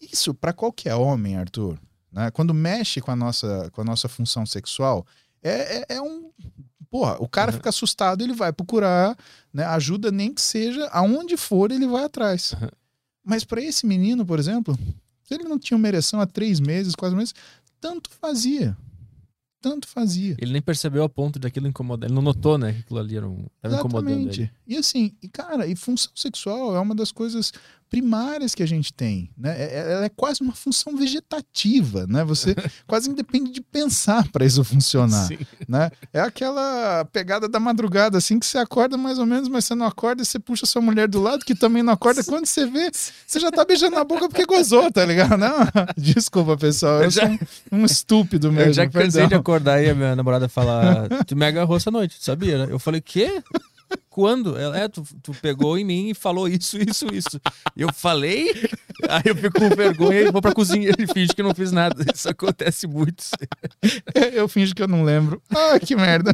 Isso, para qualquer homem, Arthur, né, quando mexe com a nossa, com a nossa função sexual, é, é, é um. Porra, o cara uhum. fica assustado, ele vai procurar né, ajuda, nem que seja aonde for, ele vai atrás. Uhum. Mas para esse menino, por exemplo, se ele não tinha uma ereção há três meses, quase meses, tanto fazia tanto fazia. Ele nem percebeu a ponto daquilo incomodar. Ele não notou, né? Que aquilo ali era um, era incomodando ele. E assim, e cara, e função sexual é uma das coisas primárias que a gente tem, né? É, é, ela é quase uma função vegetativa, né? Você quase independe de pensar para isso funcionar, Sim. né? É aquela pegada da madrugada assim que você acorda mais ou menos, mas você não acorda e você puxa sua mulher do lado que também não acorda. Quando você vê, você já tá beijando na boca porque gozou, tá ligado? Não, desculpa, pessoal, eu, eu já... sou um, um, estúpido mesmo. Eu já cansei de acordar e a minha namorada falar, tu me agarrou essa noite, sabia, né? Eu falei, quê? Quando? Ela, é, tu, tu pegou em mim e falou isso, isso, isso. Eu falei, aí eu fico com vergonha e vou pra cozinha e finge que não fiz nada. Isso acontece muito. Eu finge que eu não lembro. Ai, que merda.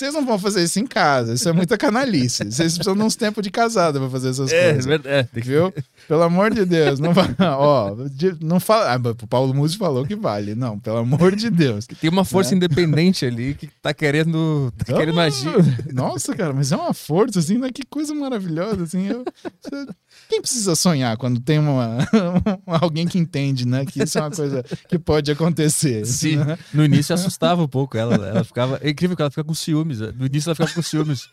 Vocês não vão fazer isso em casa, isso é muita canalice. Vocês precisam de uns tempos de casada pra fazer essas é, coisas. É verdade. Viu? Pelo amor de Deus, não vai. Ó, não fala. Ah, o Paulo Musi falou que vale. Não, pelo amor de Deus. Tem uma força né? independente ali que tá querendo, tá querendo agir. Nossa, cara, mas é uma força, assim, né? Que coisa maravilhosa, assim. Eu, quem precisa sonhar quando tem uma, alguém que entende, né? Que isso é uma coisa que pode acontecer. Sim. Né? No início assustava um pouco ela. Ela ficava. É incrível que ela fica com ciúmes. No início ela ficava com ciúmes.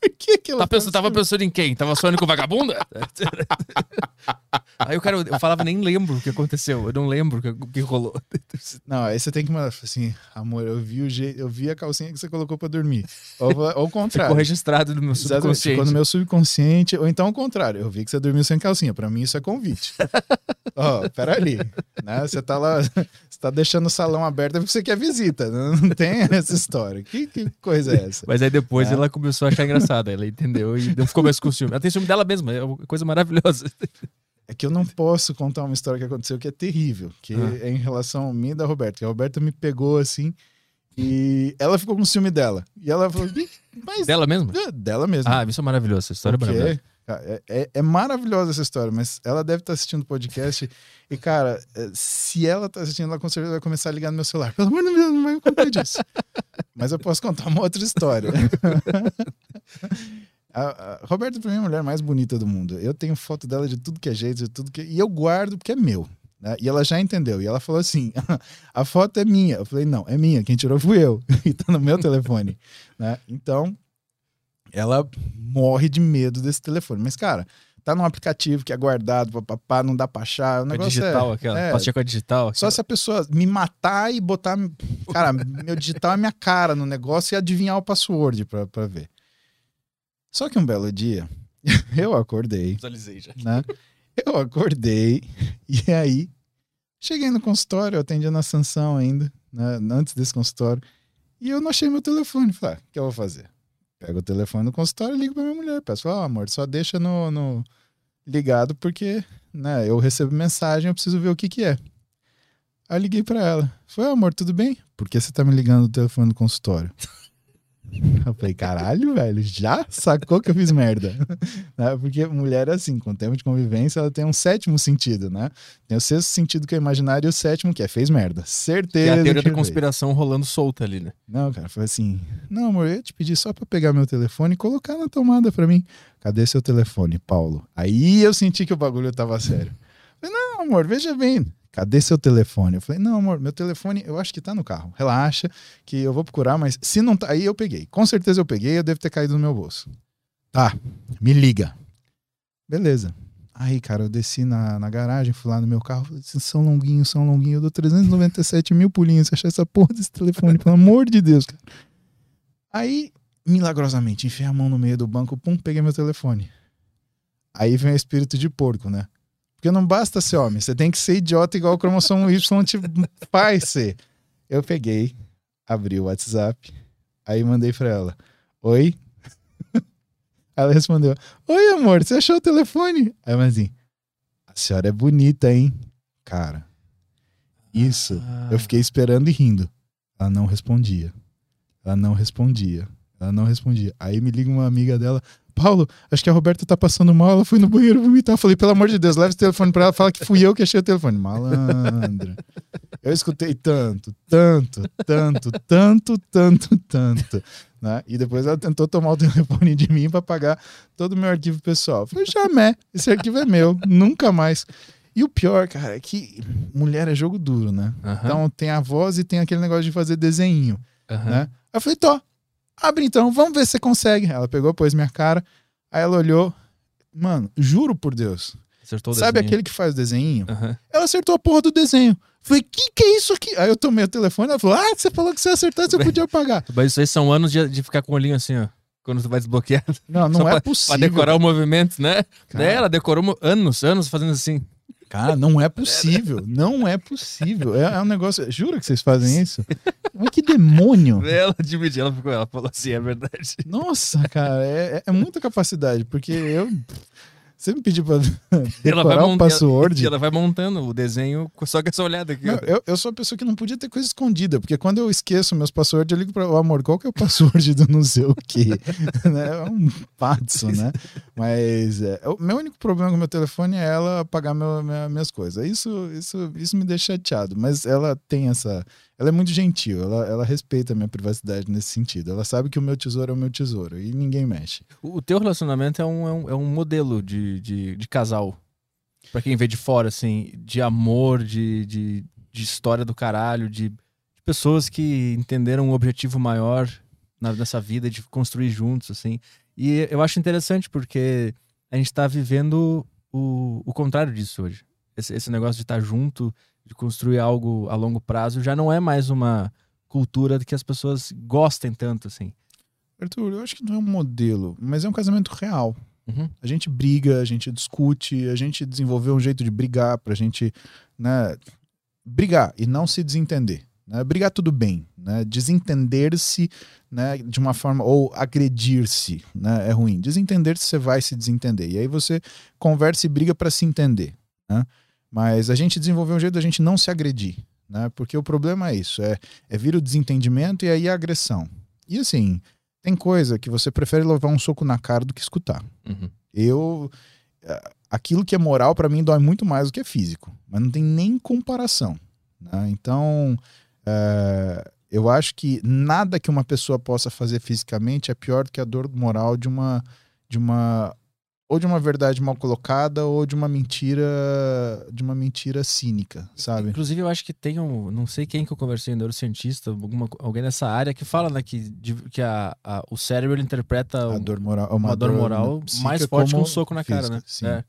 Por que, que ela tá pensando, Tava pensando em quem? Tava sonhando com vagabunda? aí o cara, eu falava, nem lembro o que aconteceu. Eu não lembro o que, o que rolou. Não, aí você tem que mandar assim, amor, eu vi, o je... eu vi a calcinha que você colocou pra dormir. Ou, ou o contrário. Ficou registrado no meu subconsciente. Ficou no meu subconsciente. Ou então o contrário, eu vi que você dormiu sem calcinha. Pra mim isso é convite. Ó, oh, peraí. Né? Você tá lá, tá deixando o salão aberto porque você quer visita. Não tem essa história. Que, que coisa é essa? Mas aí depois é. ela começou a achar engraçado. Ela entendeu e não ficou mais com ciúme. Ela tem ciúme dela mesma, é uma coisa maravilhosa. É que eu não posso contar uma história que aconteceu que é terrível, que ah. é em relação a mim e da Roberta. Que a Roberta me pegou assim E ela ficou com ciúme dela. E ela falou, "Ih, mas Dela mesmo? é, dela mesmo. Ah, isso é maravilhoso. Essa história é maravilhosa. É, é- é maravilhosa essa história, mas ela deve estar assistindo o podcast. e, cara, é, se ela tá assistindo, ela com certeza vai começar a ligar no meu celular. Pelo amor de Deus, não vai me contar disso. mas eu posso contar uma outra história. A, a Roberta, pra mim, é a mulher mais bonita do mundo. Eu tenho foto dela de tudo que é jeito, de tudo que. E eu guardo porque é meu. né? E ela já entendeu. E ela falou assim: a foto é minha. Eu falei: não, é minha. Quem tirou fui eu. e tá no meu telefone. né? Então, ela morre de medo desse telefone. Mas, cara, tá num aplicativo que é guardado, papapá, não dá pra achar. O negócio digital, é, aquela. é, Pastinha com a digital. só se a pessoa me matar e botar. Cara, meu digital é minha cara no negócio e adivinhar o password pra, pra ver. Só que um belo dia, eu acordei, Visualizei já. né? Eu acordei e aí cheguei no consultório, eu atendia na Sansão ainda, né? Antes desse consultório. E eu não achei meu telefone. Falei, ah, o que eu vou fazer? Pego o telefone no consultório e ligo pra minha mulher. Peço, ó, amor, só deixa no, no ligado porque, né, eu recebo mensagem, eu preciso ver o que que é. Aí liguei pra ela. Falei, amor, tudo bem? Por que você tá me ligando no telefone do consultório? Eu falei, caralho, velho, já sacou que eu fiz merda. Né? Porque mulher é assim, com o tempo de convivência, ela tem um sétimo sentido, né? Tem o sexto sentido que é imaginário e o sétimo que é fez merda. E Certeza. a teoria da conspiração rolando solta ali, né? Não, cara, foi assim. Não, amor, eu ia te pedir só pra pegar meu telefone e colocar na tomada pra mim. Cadê seu telefone, Paulo? Aí eu senti que o bagulho tava sério. Falei, não, amor, veja bem. Cadê seu telefone? Eu falei, não, amor, meu telefone eu acho que tá no carro. Relaxa, que eu vou procurar, mas se não tá. Aí eu peguei. Com certeza eu peguei, eu devo ter caído no meu bolso. Tá, me liga. Beleza. Aí, cara, eu desci na, na garagem, fui lá no meu carro, assim, São Longuinho, São Longuinho, eu dou 397 mil pulinhos achar essa porra desse telefone, pelo amor de Deus, cara. Aí, milagrosamente, enfiei a mão no meio do banco, pum, peguei meu telefone. Aí vem o espírito de porco, né? Porque não basta ser homem, você tem que ser idiota igual o cromossomo Y te faz ser. Eu peguei, abri o WhatsApp, aí mandei pra ela, oi? Ela respondeu, oi amor, você achou o telefone? Aí eu assim, a senhora é bonita, hein? Cara, isso, Ah. eu fiquei esperando e rindo. Ela não respondia. Ela não respondia. Ela não respondia. Aí me liga uma amiga dela. Paulo, acho que a Roberta tá passando mal. Ela foi no banheiro vomitar. Eu falei, pelo amor de Deus, leva esse telefone pra ela. Fala que fui eu que achei o telefone. Malandra. Eu escutei tanto, tanto, tanto, tanto, tanto, tanto. Né? E depois ela tentou tomar o telefone de mim pra pagar todo o meu arquivo pessoal. Eu falei, jamais. Esse arquivo é meu. Nunca mais. E o pior, cara, é que mulher é jogo duro, né? Aham, Então tem a voz e tem aquele negócio de fazer desenho, aham. né? Aí eu falei, Tó, abre então, vamos ver se você consegue. Ela pegou, pôs minha cara, aí ela olhou. Mano, juro por Deus. Acertou sabe desenho. aquele que faz o desenho? Aham. Ela acertou a porra do desenho. Falei, que que é isso aqui? Aí eu tomei o telefone, ela falou, ah, você falou que se eu acertasse eu podia pagar. Mas isso aí são anos de, de ficar com o olhinho assim, ó. Quando tu vai desbloquear. Não, não Só é Pra possível. decorar o movimento, né? Cara. Daí ela decorou anos, anos fazendo assim. Cara, não é possível. Não é possível. É, é um negócio. Jura que vocês fazem isso? Mas que demônio! Ela admitiu, ela ficou, ela falou assim, é verdade. Nossa, cara, é, é- é muita capacidade, porque eu. Você me pediu pra Ela vai, decorar o password. ela, ela vai montando o desenho só com essa olhada aqui. Não, eu, eu sou a pessoa que não podia ter coisa escondida, porque quando eu esqueço meus passwords, eu ligo para o amor, qual que é o password do não sei o quê? Né? É um patso, né? Mas é, o meu único problema com o meu telefone é ela apagar meu, minha- minhas coisas. Isso, isso, isso me deixa chateado, mas ela tem essa. Ela é muito gentil, ela, ela respeita a minha privacidade nesse sentido. Ela sabe que o meu tesouro é o meu tesouro e ninguém mexe. O teu relacionamento é um, é um, é um modelo de, de, de casal. Pra quem vê de fora, assim, de amor, de, de, de história do caralho, de, de pessoas que entenderam um objetivo maior na, nessa vida, de construir juntos, assim. E eu acho interessante porque a gente tá vivendo o, o contrário disso hoje. Esse, esse negócio de estar junto, de construir algo a longo prazo, já não é mais uma cultura que as pessoas gostem tanto, assim. Arthur, eu acho que não é um modelo, mas é um casamento real. Uhum. A gente briga, a gente discute, a gente desenvolveu um jeito de brigar pra gente, né, brigar e não se desentender. Né? Brigar tudo bem, né? Desentender-se, né, de uma forma ou agredir-se, né, é ruim. Desentender-se você vai se desentender e aí você conversa e briga pra se entender, né? Mas a gente desenvolveu um jeito da gente não se agredir, né? Porque o problema é isso, é, é vir o desentendimento e aí a agressão. E assim, tem coisa que você prefere levar um soco na cara do que escutar. Uhum. Eu eh, aquilo que é moral para mim dói muito mais do que é físico, mas não tem nem comparação. né? Então, eh, eu acho que nada que uma pessoa possa fazer fisicamente é pior do que a dor moral de uma de uma ou de uma verdade mal colocada ou de uma mentira de uma mentira cínica, sabe? Inclusive, eu acho que tem um. Não sei quem que eu conversei, um neurocientista, alguma, alguém nessa área, que fala né, que, de- que a, a- o cérebro interpreta A um- dor moral, uma, dor moral psíquica mais forte que um soco na cara, física, né? Sim, É.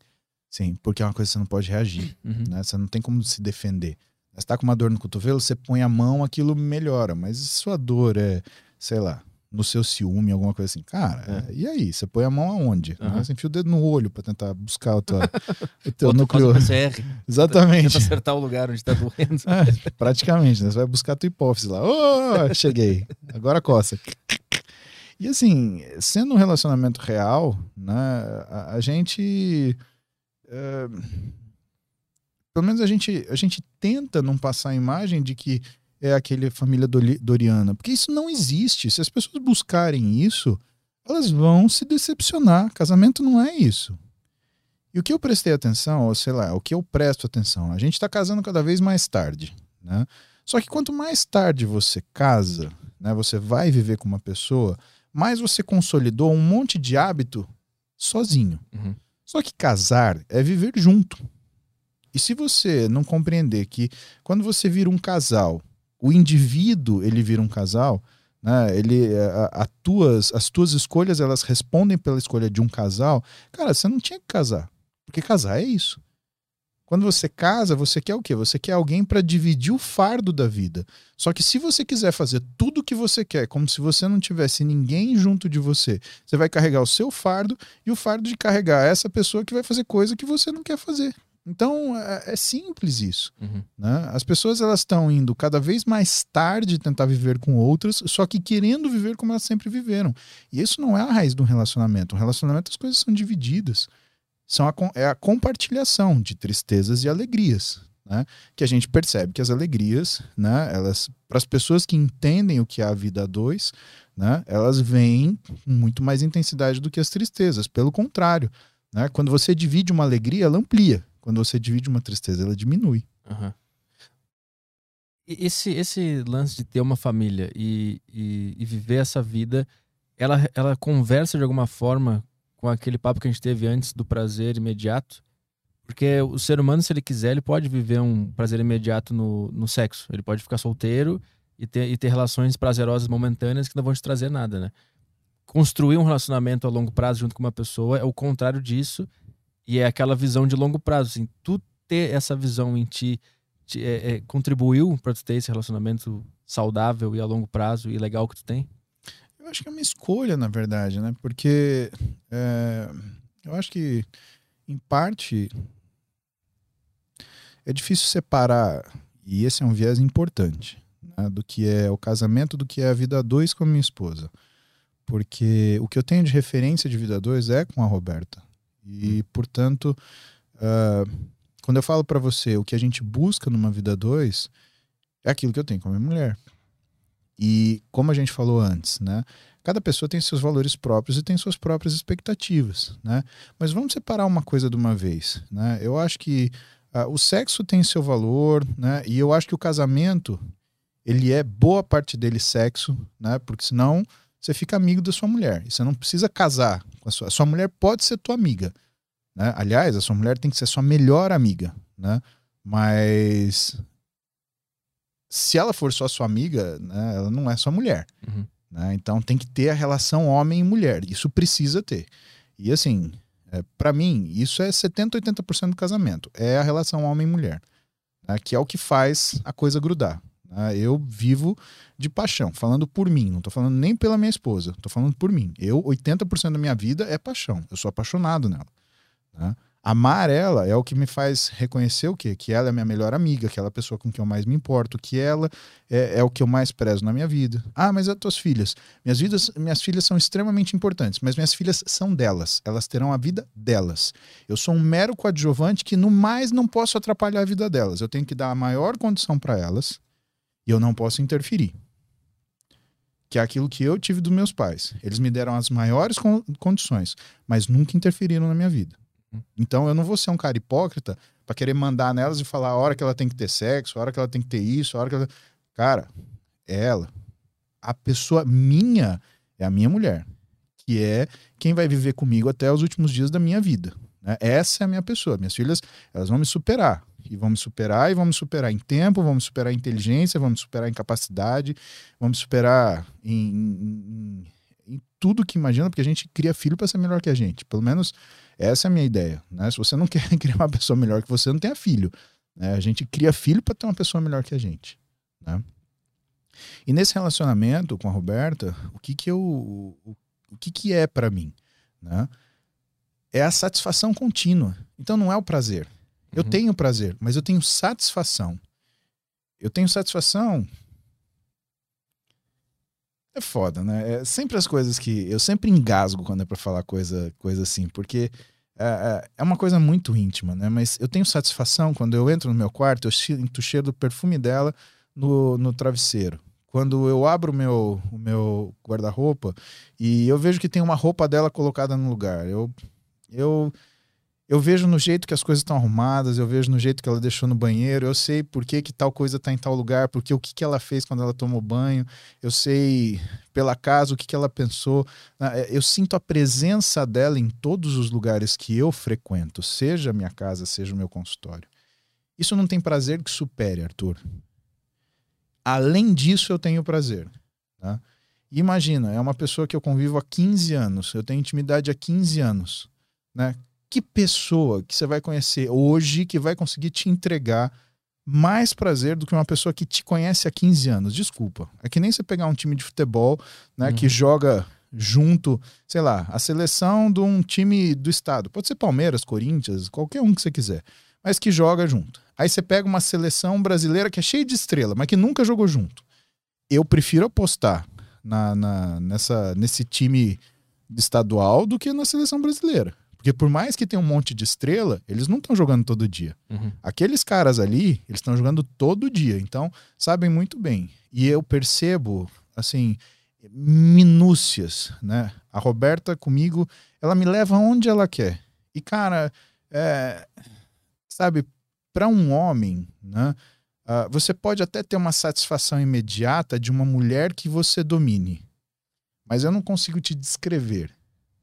sim, porque é uma coisa que você não pode reagir. Uhum. né? Você não tem como se defender. Você tá com uma dor no cotovelo, você põe a mão, aquilo melhora. Mas se sua dor é, sei lá, no seu ciúme, alguma coisa assim, cara, e aí? Você põe a mão aonde? É. Né? Você enfia o dedo no olho pra tentar buscar o, tua, o teu núcleo. PCR, Exatamente. tenta acertar o lugar onde tá doendo. É, praticamente, né? Você vai buscar a tua hipófise lá. Ô, cheguei. Agora coça. E assim, sendo um relacionamento real, né? A, a gente. é, pelo menos a gente, a gente tenta não passar a imagem de que é aquele família doriana. Porque isso não existe. Se as pessoas buscarem isso, elas vão se decepcionar. Casamento não é isso. E o que eu prestei atenção, ou sei lá, o que eu presto atenção, a gente está casando cada vez mais tarde, né? Só que quanto mais tarde você casa, né, você vai viver com uma pessoa, mais você consolidou um monte de hábito sozinho. Uhum. Só que casar é viver junto. E se você não compreender que quando você vira um casal, o indivíduo ele vira um casal, né? Ele, a, a tuas, as tuas escolhas elas respondem pela escolha de um casal. Cara, você não tinha que casar, porque casar é isso. Quando você casa, você quer o quê? Você quer alguém para dividir o fardo da vida. Só que se você quiser fazer tudo o que você quer, como se você não tivesse ninguém junto de você, você vai carregar o seu fardo e o fardo de carregar essa pessoa que vai fazer coisa que você não quer fazer. Então é, é simples isso. Uhum. Né? As pessoas elas estão indo cada vez mais tarde tentar viver com outras, só que querendo viver como elas sempre viveram. E isso não é a raiz de um relacionamento. Um relacionamento as coisas são divididas. São a, é a compartilhação de tristezas e alegrias. Né? Que a gente percebe que as alegrias, né, elas, para as pessoas que entendem o que é a vida a dois, né, elas vêm com muito mais intensidade do que as tristezas. Pelo contrário, né, quando você divide uma alegria, ela amplia. Quando você divide uma tristeza, ela diminui. E Esse, esse lance de ter uma família e, e, e viver essa vida, ela, ela conversa de alguma forma com aquele papo que a gente teve antes do prazer imediato? Porque o ser humano, se ele quiser, ele pode viver um prazer imediato no, no sexo. Ele pode ficar solteiro e ter, e ter relações prazerosas momentâneas que não vão te trazer nada, né? Construir um relacionamento a longo prazo junto com uma pessoa é o contrário disso e é aquela visão de longo prazo. Assim, tu ter essa visão em ti te- é, é, contribuiu para tu ter esse relacionamento saudável e a longo prazo e legal que tu tem? Eu acho que é uma escolha, na verdade, né? Porque é, eu acho que, em parte, é difícil separar, e esse é um viés importante, né, do que é o casamento do que é a vida a dois com a minha esposa. Porque o que eu tenho de referência de vida a dois é com a Roberta. E, portanto, ah, quando eu falo para você o que a gente busca numa vida dois, é aquilo que eu tenho com a minha mulher. E como a gente falou antes, né? Cada pessoa tem seus valores próprios e tem suas próprias expectativas, né? Mas vamos separar uma coisa de uma vez, né? Eu acho que ah, o sexo tem seu valor, né? E eu acho que o casamento ele é boa parte dele sexo, né? Porque senão você fica amigo da sua mulher. E você não precisa casar com a sua. A sua mulher pode ser tua amiga, né? Aliás, a sua mulher tem que ser sua melhor amiga, né? Mas se ela for só sua amiga, né, ela não é sua mulher. Uhum. né? Então tem que ter a relação homem e mulher. Isso precisa ter. E assim, é, para mim, isso é 70, 80% do casamento. É a relação homem e mulher. né, Que é o que faz a coisa grudar. né? Eu vivo de paixão, falando por mim, não tô falando nem pela minha esposa, tô falando por mim. Eu, 80% da minha vida é paixão. Eu sou apaixonado nela. né? Amar ela é o que me faz reconhecer o quê? Que ela é minha melhor amiga, aquela pessoa com quem eu mais me importo, que ela é, é o que eu mais prezo na minha vida. Ah, mas as tuas filhas. Minhas, vidas, minhas filhas são extremamente importantes, mas minhas filhas são delas. Elas terão a vida delas. Eu sou um mero coadjuvante que, no mais, não posso atrapalhar a vida delas. Eu tenho que dar a maior condição para elas e eu não posso interferir. Que é aquilo que eu tive dos meus pais. Eles me deram as maiores con condições, mas nunca interferiram na minha vida. Então eu não vou ser um cara hipócrita para querer mandar nelas e falar a hora que ela tem que ter sexo, a hora que ela tem que ter isso, a hora que ela. Cara, é ela. A pessoa minha é a minha mulher, que é quem vai viver comigo até os últimos dias da minha vida. Né? Essa é a minha pessoa. Minhas filhas, elas vão me superar. E me superar, e me superar em tempo, me superar em inteligência, me superar em capacidade, me superar em, em, em tudo que imagina, porque a gente cria filho para ser melhor que a gente. Pelo menos essa é a minha ideia. Né? Se você não quer criar uma pessoa melhor que você, não tenha filho. Né? A gente cria filho para ter uma pessoa melhor que a gente. Né? E nesse relacionamento com a Roberta, o que que eu, o, o que que é para mim, né? É a satisfação contínua. Então não é o prazer. Eu uhum. tenho prazer, mas eu tenho satisfação. Eu tenho satisfação. É foda, né? É sempre as coisas que eu sempre engasgo quando é para falar coisa, coisa assim, porque é, é, é uma coisa muito íntima, né? Mas eu tenho satisfação quando eu entro no meu quarto, eu sinto o cheiro do perfume dela no, no travesseiro. Quando eu abro o meu, o meu guarda-roupa e eu vejo que tem uma roupa dela colocada no lugar, eu, eu eu vejo no jeito que as coisas estão arrumadas, eu vejo no jeito que ela deixou no banheiro, eu sei por que, que tal coisa está em tal lugar, porque o que, que ela fez quando ela tomou banho, eu sei pela casa o que, que ela pensou. Ah, é, eu sinto a presença dela em todos os lugares que eu frequento, seja a minha casa, seja o meu consultório. Isso não tem prazer que supere, Arthur. Além disso, eu tenho prazer. Tá? Imagina, é uma pessoa que eu convivo há 15 anos, eu tenho intimidade há 15 anos. Né? Que pessoa que você vai conhecer hoje que vai conseguir te entregar mais prazer do que uma pessoa que te conhece há 15 anos? Desculpa. É que nem você pegar um time de futebol, né, uhum. que joga junto, sei lá, a seleção de um time do estado. Pode ser Palmeiras, Corinthians, qualquer um que você quiser, mas que joga junto. Aí você pega uma seleção brasileira que é cheia de estrela, mas que nunca jogou junto. Eu prefiro apostar na, na, nessa, nesse time estadual do que na seleção brasileira. Porque por mais que tenha um monte de estrela, eles não estão jogando todo dia. Uhum. Aqueles caras ali, eles estão jogando todo dia. Então, sabem muito bem. E eu percebo, assim, minúcias, né? A Roberta comigo, ela me leva onde ela quer. E, cara, é, sabe, para um homem, né? Uh, você pode até ter uma satisfação imediata de uma mulher que você domine. Mas eu não consigo te descrever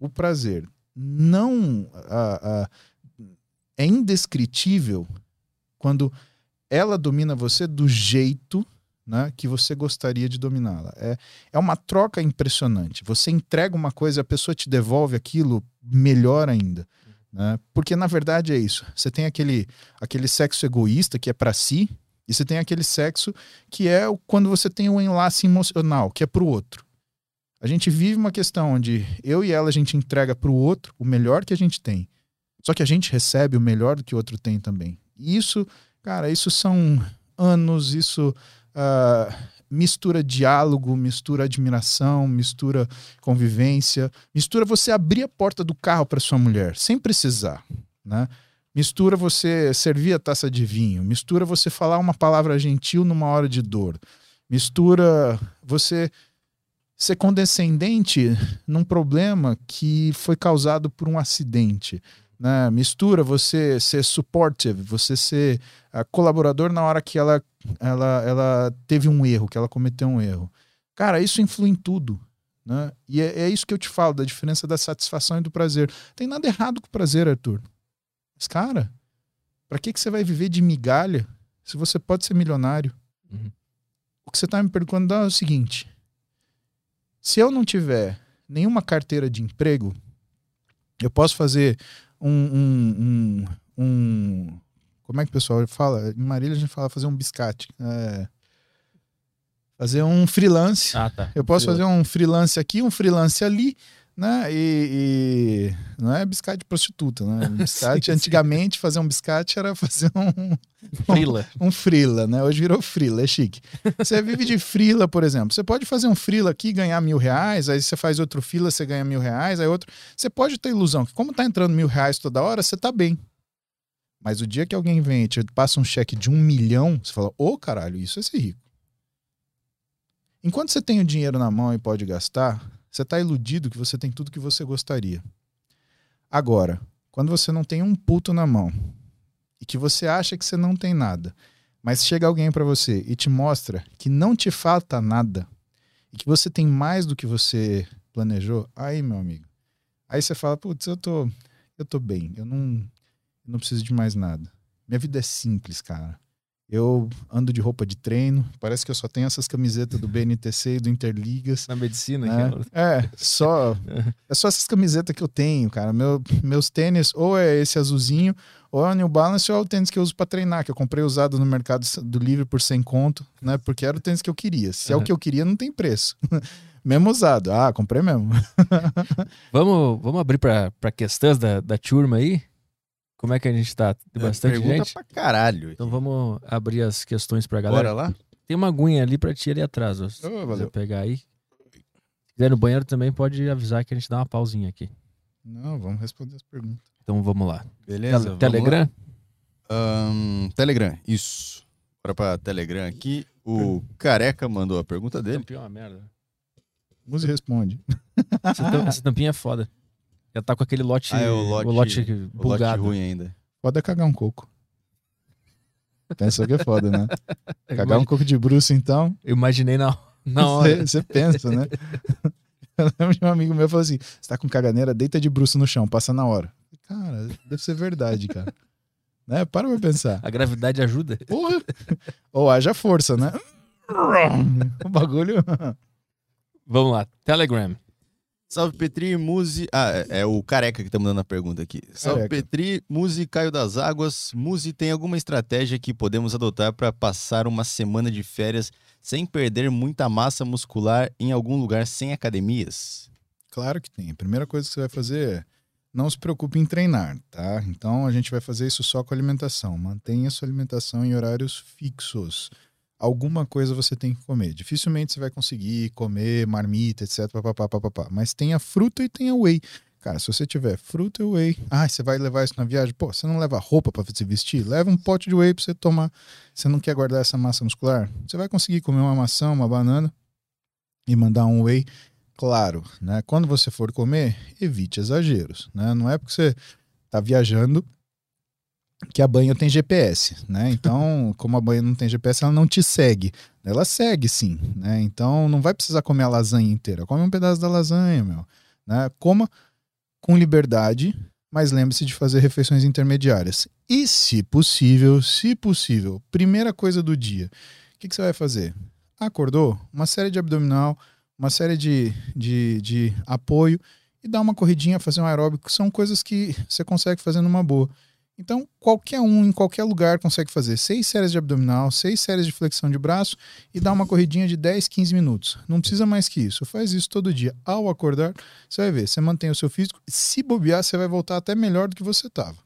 o prazer não é indescritível quando ela domina você do jeito né, que você gostaria de dominá-la. É, é uma troca impressionante. Você entrega uma coisa, a pessoa te devolve aquilo melhor ainda. Né? Porque na verdade é isso. Você tem aquele, aquele sexo egoísta que é para si, e você tem aquele sexo que é quando você tem um enlace emocional, que é para o outro. A gente vive uma questão onde eu e ela a gente entrega para o outro o melhor que a gente tem. Só que a gente recebe o melhor do que o outro tem também. E isso, cara, isso são anos, isso uh, mistura diálogo, mistura admiração, mistura convivência, mistura você abrir a porta do carro para sua mulher sem precisar, né? Mistura você servir a taça de vinho, mistura você falar uma palavra gentil numa hora de dor, mistura você ser condescendente num problema que foi causado por um acidente. Né? Mistura você ser supportive, você ser uh, colaborador na hora que ela, ela, ela teve um erro, que ela cometeu um erro. Cara, isso influi em tudo. Né? E é, é isso que eu te falo, da diferença da satisfação e do prazer. Tem nada errado com o prazer, Arthur. Mas, cara, para que, que você vai viver de migalha se você pode ser milionário? Uhum. O que você está me perguntando é o seguinte: se eu não tiver nenhuma carteira de emprego, eu posso fazer um, um, um, um como é que o pessoal fala? Em Marília a gente fala fazer um biscate. É, fazer um freelance. Ah, tá. Eu posso fazer um freelance aqui, um freelance ali, Né? E, e não é biscate de prostituta, né? Biscate, Sim, sim. antigamente, fazer um biscate era fazer um, Frila. um frila, né? Hoje virou frila, é chique. Você vive de frila, por exemplo. Você pode fazer um frila aqui e ganhar mil reais, aí você faz outro frila, você ganha mil reais, aí outro. Você pode ter ilusão que, como tá entrando mil reais toda hora, você tá bem. Mas o dia que alguém vem e te passa um cheque de um milhão, você fala, ô caralho, isso é ser rico. Enquanto você tem o dinheiro na mão e pode gastar, você tá iludido que você tem tudo que você gostaria. Agora, quando você não tem um puto na mão e que você acha que você não tem nada, mas chega alguém pra você e te mostra que não te falta nada e que você tem mais do que você planejou, aí, meu amigo, aí você fala, putz, eu tô, eu tô bem, eu não, eu não preciso de mais nada. Minha vida é simples, cara. Eu ando de roupa de treino, parece que eu só tenho essas camisetas do BNTC e do Interligas. Na medicina, né? É, só é só essas camisetas que eu tenho, cara. Meu, meus tênis, ou é esse azulzinho, ou é o New Balance, ou é o tênis que eu uso pra treinar, que eu comprei usado no mercado do livre por 100 conto, né? Porque era o tênis que eu queria. Se é o Uhum. que eu queria, não tem preço. mesmo usado. Ah, comprei mesmo. Vamos, vamos abrir pra, pra questões da, da turma aí? Como é que a gente tá? Tem bastante Pergunta gente? pra caralho. Então vamos abrir as questões pra galera. Bora lá? Tem uma aguinha ali pra ti ali atrás, ó. Se quiser valeu. pegar aí. Se quiser no banheiro também pode avisar que a gente dá uma pausinha aqui. Não, vamos responder as perguntas. Então vamos lá. Beleza? Vamos Telegram? Ahn, Telegram, isso. Bora pra Telegram aqui. O Careca mandou a pergunta dele. Tampinha é uma merda. Muse responde. Essa tampinha é foda. Já tá com aquele lote, Ah, é o lote- o lote O lote bugado. ruim ainda. Pode cagar um coco. Pensou que é foda, né? Cagar um imagi- coco de bruxo, então. Eu imaginei na, na hora. Você pensa, né? Eu lembro de um amigo meu que falou assim: você tá com caganeira, deita de bruxo no chão, passa na hora. Cara, deve ser verdade, cara. né? Para pra pensar. A gravidade ajuda. Porra! Ou haja força, né? O bagulho. Vamos lá. Telegram. Salve Petri, Muzi. Ah, é, é o Careca que tá mandando a pergunta aqui. Salve Careca. Petri, Muzi, Caio das Águas. Muzi, tem alguma estratégia que podemos adotar para passar uma semana de férias sem perder muita massa muscular em algum lugar sem academias? Claro que tem. A primeira coisa que você vai fazer é não se preocupe em treinar, tá? Então a gente vai fazer isso só com alimentação. Mantenha sua alimentação em horários fixos. Alguma coisa você tem que comer. Dificilmente você vai conseguir comer marmita, etc. Papapá, papapá. Mas tenha fruta e tenha whey. Cara, se você tiver fruta e whey, ah, você vai levar isso na viagem? Pô, você não leva roupa para se vestir? Leva um pote de whey para você tomar. Você não quer guardar essa massa muscular? Você vai conseguir comer uma maçã, uma banana e mandar um whey claro, né? Quando você for comer, evite exageros, né? Não é porque você tá viajando que a banha tem GPS, né? Então, como a banha não tem GPS, ela não te segue. Ela segue sim, né? Então, não vai precisar comer a lasanha inteira. Come um pedaço da lasanha, meu, né? Coma com liberdade, mas lembre-se de fazer refeições intermediárias. E, se possível, se possível, primeira coisa do dia, o que, que você vai fazer? Acordou? Uma série de abdominal, uma série de, de, de apoio e dar uma corridinha, fazer um aeróbico, são coisas que você consegue fazer numa boa. Então, qualquer um, em qualquer lugar, consegue fazer seis séries de abdominal, seis séries de flexão de braço e dar uma corridinha de 10, 15 minutos. Não precisa mais que isso. Faz isso todo dia. Ao acordar, você vai ver, você mantém o seu físico. Se bobear, você vai voltar até melhor do que você estava.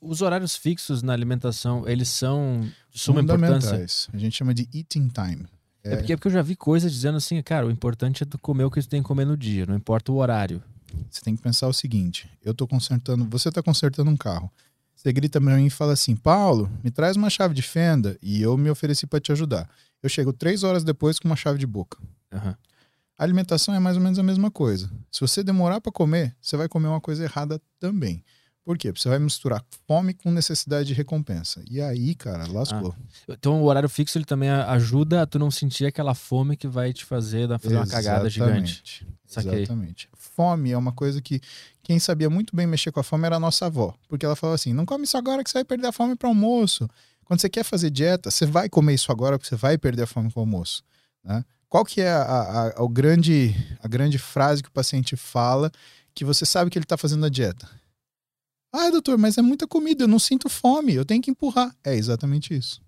Os horários fixos na alimentação, eles são de suma importância. A gente chama de eating time. É porque, é porque eu já vi coisas dizendo assim, cara, o importante é tu comer o que tu tem que comer no dia, não importa o horário. Você tem que pensar o seguinte: eu tô consertando, você tá consertando um carro. Você grita pra mim e fala assim: Paulo, me traz uma chave de fenda e eu me ofereci para te ajudar. Eu chego três horas depois com uma chave de boca. Aham. A alimentação é mais ou menos a mesma coisa. Se você demorar para comer, você vai comer uma coisa errada também. Por quê? Porque você vai misturar fome com necessidade de recompensa. E aí, cara, lascou. Então o horário fixo ele também ajuda a tu não sentir aquela fome que vai te fazer fazer uma cagada gigante. Saquei. Exatamente. Fome é uma coisa que quem sabia muito bem mexer com a fome era a nossa avó. Porque ela falava assim: não come isso agora que você vai perder a fome para almoço. Quando você quer fazer dieta, você vai comer isso agora porque você vai perder a fome com o almoço. né? Qual que é a, a- a- o grande, a grande frase que o paciente fala que você sabe que ele está fazendo a dieta? Ah, doutor, mas é muita comida, eu não sinto fome, eu tenho que empurrar. É exatamente isso.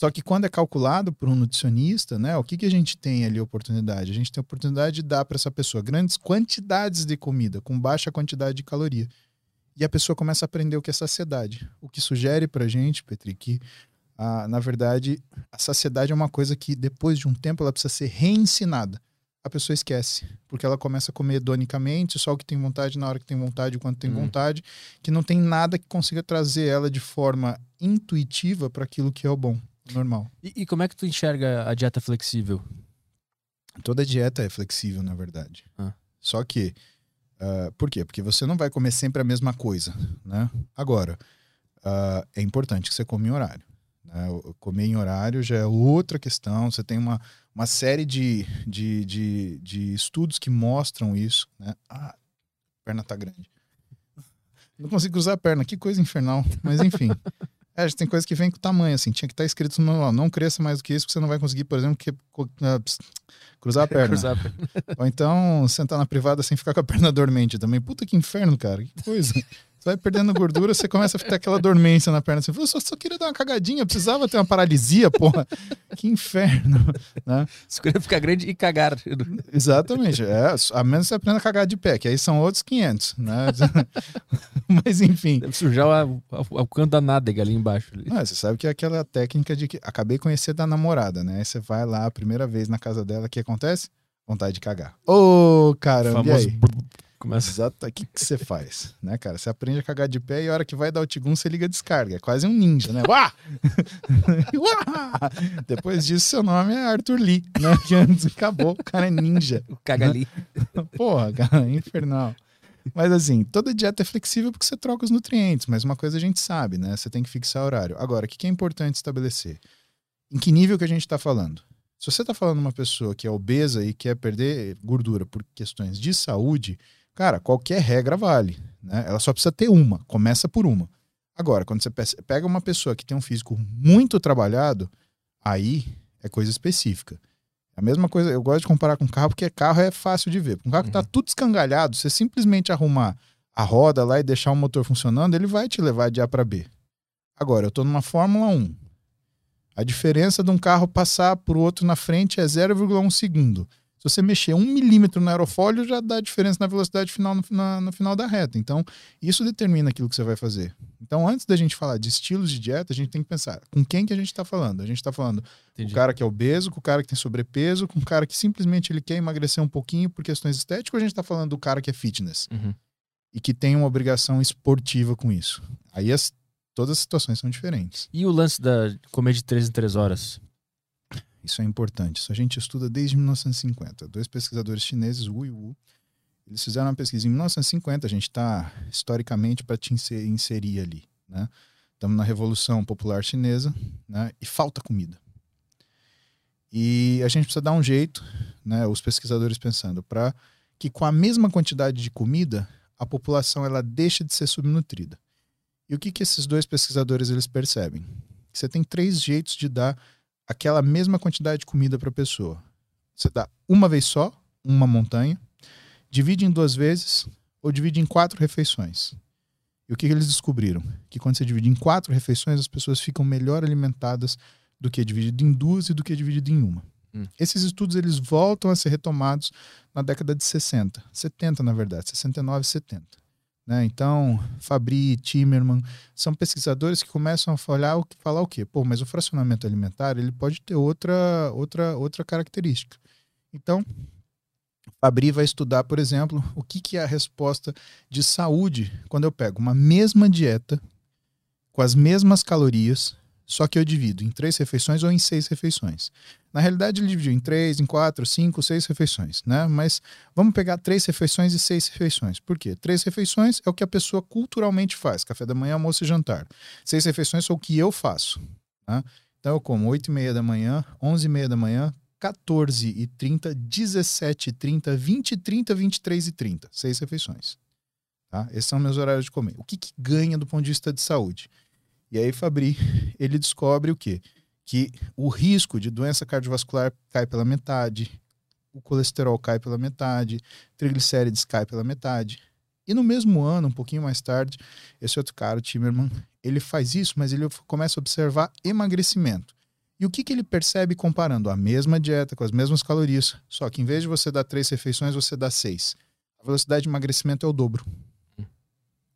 Só que quando é calculado por um nutricionista, né, o que, que a gente tem ali oportunidade? A gente tem a oportunidade de dar para essa pessoa grandes quantidades de comida com baixa quantidade de caloria. E a pessoa começa a aprender o que é saciedade. O que sugere para a gente, Petri, que ah, na verdade a saciedade é uma coisa que depois de um tempo ela precisa ser reensinada. A pessoa esquece, porque ela começa a comer hedonicamente, só o que tem vontade na hora que tem vontade, quando tem Hum. vontade, que não tem nada que consiga trazer ela de forma intuitiva para aquilo que é o bom, normal. E, e como é que tu enxerga a dieta flexível? Toda dieta é flexível, na verdade. Ah. Só que, ah, por quê? Porque você não vai comer sempre a mesma coisa, né? Agora, ah, é importante que você come em horário. né? Comer em horário já é outra questão. Você tem uma, uma série de, de, de, de estudos que mostram isso, né? Ah, a perna tá grande. Não consigo usar a perna, que coisa infernal. Mas enfim. É, tem coisa que vem com tamanho, assim. Tinha que estar escrito no manual. Não cresça mais do que isso, porque você não vai conseguir, por exemplo, que- ah, cruzar a perna. Cruzar a perna. Ou então sentar na privada sem ficar com a perna dormente também. Puta que inferno, cara. Que coisa. Você vai perdendo gordura, você começa a ter aquela dormência na perna. Você fala, eu só, só queria dar uma cagadinha, precisava ter uma paralisia, porra. Que inferno. Né? Escolher ficar grande e cagar. Exatamente. É, a menos você aprenda a cagar de pé, que aí são outros 500. Né? Mas enfim. Deve sujar o, o- o canto da nádega ali embaixo. ali. Ah, você sabe que é aquela técnica de que acabei de conhecer da namorada, né? Aí você vai lá a primeira vez na casa dela, o que acontece? Vontade de cagar. Ô, O caramba, e famoso aí? Começa. Exato, o que que você faz, né, cara? Você aprende a cagar de pé e a hora que vai dar o tigum, você liga a descarga. É quase um ninja, né? Uá! Uá! Depois disso, seu nome é Arthur Lee, né? Que antes acabou, o cara é ninja. O caga ali. Porra, cara, é infernal. Mas assim, toda dieta é flexível porque você troca os nutrientes, mas uma coisa a gente sabe, né? Você tem que fixar horário. Agora, o que que é importante estabelecer? Em que nível que a gente está falando? Se você está falando uma pessoa que é obesa e quer perder gordura por questões de saúde, cara, qualquer regra vale, né? Ela só precisa ter uma, começa por uma. Agora, quando você pe- pega uma pessoa que tem um físico muito trabalhado, aí é coisa específica. A mesma coisa, eu gosto de comparar com carro, porque carro é fácil de ver. Um carro que tá tudo escangalhado, você simplesmente arrumar a roda lá e deixar o motor funcionando, ele vai te levar de A para B. Agora, eu tô numa Fórmula 1. A diferença de um carro passar por outro na frente é 0,1 segundo. Se você mexer um milímetro no aerofólio, já dá diferença na velocidade final no, na- no final da reta. Então, isso determina aquilo que você vai fazer. Então, antes da gente falar de estilos de dieta, a gente tem que pensar com quem que a gente está falando. A gente está falando Entendi. o cara que é obeso, com o cara que tem sobrepeso, com o cara que simplesmente ele quer emagrecer um pouquinho por questões estéticas, ou a gente tá falando do cara que é fitness Uhum. e que tem uma obrigação esportiva com isso? Aí as- todas as situações são diferentes. E o lance da comer de 3 em 3 horas? Isso é importante. Isso a gente estuda desde 1950. Dois pesquisadores chineses, Wu e Wu, eles fizeram uma pesquisa em 1950. A gente está historicamente para te inser- inserir ali, né? Estamos na Revolução Popular Chinesa, né? E falta comida. E a gente precisa dar um jeito, né? Os pesquisadores pensando para que com a mesma quantidade de comida a população ela deixe de ser subnutrida. E o que que esses dois pesquisadores eles percebem? Você tem três jeitos de dar aquela mesma quantidade de comida para a pessoa. Você dá uma vez só, uma montanha, divide em duas vezes ou divide em quatro refeições. E o que, que eles descobriram? Que quando você divide em quatro refeições, as pessoas ficam melhor alimentadas do que dividido em duas e do que dividido em uma. Hum. Esses estudos eles voltam a ser retomados na década de 60, 70 na verdade, 69 e 70. Né? Então, Fabri, Timerman, são pesquisadores que começam a falar, o- falar o quê? Pô, mas o fracionamento alimentar ele pode ter outra, outra, outra característica. Então, Fabri vai estudar, por exemplo, o que, que é a resposta de saúde quando eu pego uma mesma dieta com as mesmas calorias, só que eu divido em três refeições ou em seis refeições. Na realidade, ele dividiu em três, em quatro, cinco, seis refeições, né? Mas vamos pegar três refeições e seis refeições. Por quê? Três refeições é o que a pessoa culturalmente faz: café da manhã, almoço e jantar. Seis refeições são o que eu faço. Tá? Então eu como 8 e meia da manhã, 11 e meia da manhã, 14 e 30, 17 e 30, 20 e 30, 23 e 30. Seis refeições. Tá? Esses são meus horários de comer. O que, que ganha do ponto de vista de saúde? E aí Fabri, ele descobre o quê? Que o risco de doença cardiovascular cai pela metade, o colesterol cai pela metade, triglicérides cai pela metade. E no mesmo ano, um pouquinho mais tarde, esse outro cara, o Timerman, ele faz isso, mas ele começa a observar emagrecimento. E o que, que ele percebe comparando a mesma dieta com as mesmas calorias, só que em vez de você dar três refeições, você dá seis. A velocidade de emagrecimento é o dobro.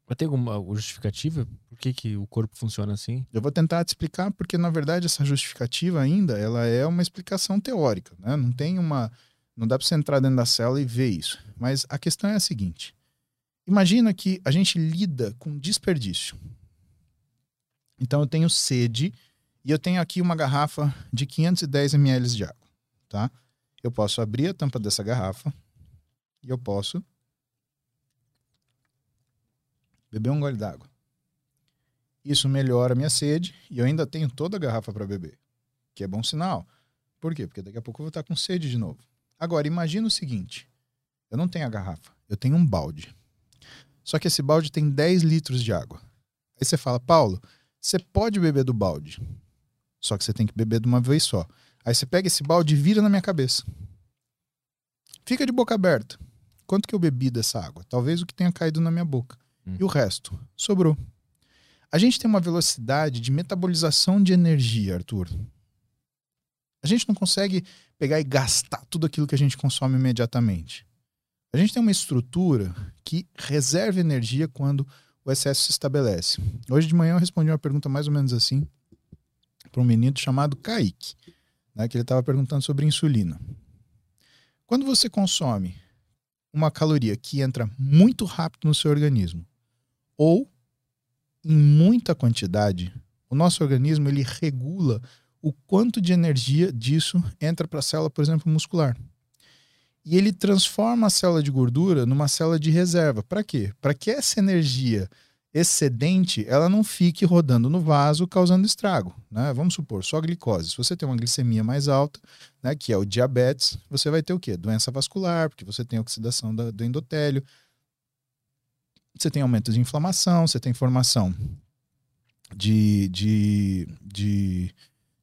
Mas tem alguma justificativa? Por que, que o corpo funciona assim? Eu vou tentar te explicar, porque na verdade essa justificativa ainda ela é uma explicação teórica, né? Não tem uma, não dá para você entrar dentro da célula e ver isso. Mas a questão é a seguinte: imagina que a gente lida com desperdício. Então eu tenho sede e eu tenho aqui uma garrafa de 510 ml de água, tá? Eu posso abrir a tampa dessa garrafa e eu posso beber um gole d'água. Isso melhora a minha sede e eu ainda tenho toda a garrafa para beber, que é bom sinal. Por quê? Porque daqui a pouco eu vou estar com sede de novo. Agora, imagina o seguinte: eu não tenho a garrafa, eu tenho um balde. Só que esse balde tem 10 litros de água. Aí você fala, Paulo, você pode beber do balde, só que você tem que beber de uma vez só. Aí você pega esse balde e vira na minha cabeça. Fica de boca aberta. Quanto que eu bebi dessa água? Talvez o que tenha caído na minha boca. Hum. E o resto? Sobrou. A gente tem uma velocidade de metabolização de energia, Arthur. A gente não consegue pegar e gastar tudo aquilo que a gente consome imediatamente. A gente tem uma estrutura que reserva energia quando o excesso se estabelece. Hoje de manhã eu respondi uma pergunta mais ou menos assim para um menino chamado Kaique, né, que ele estava perguntando sobre insulina. Quando você consome uma caloria que entra muito rápido no seu organismo ou em muita quantidade, o nosso organismo ele regula o quanto de energia disso entra para a célula, por exemplo, muscular. E ele transforma a célula de gordura numa célula de reserva. Para quê? Para que essa energia excedente ela não fique rodando no vaso causando estrago. Né? Vamos supor, só glicose. Se você tem uma glicemia mais alta, né, que é o diabetes, você vai ter o quê? Doença vascular, porque você tem oxidação do endotélio, você tem aumento de inflamação, você tem formação de, de, de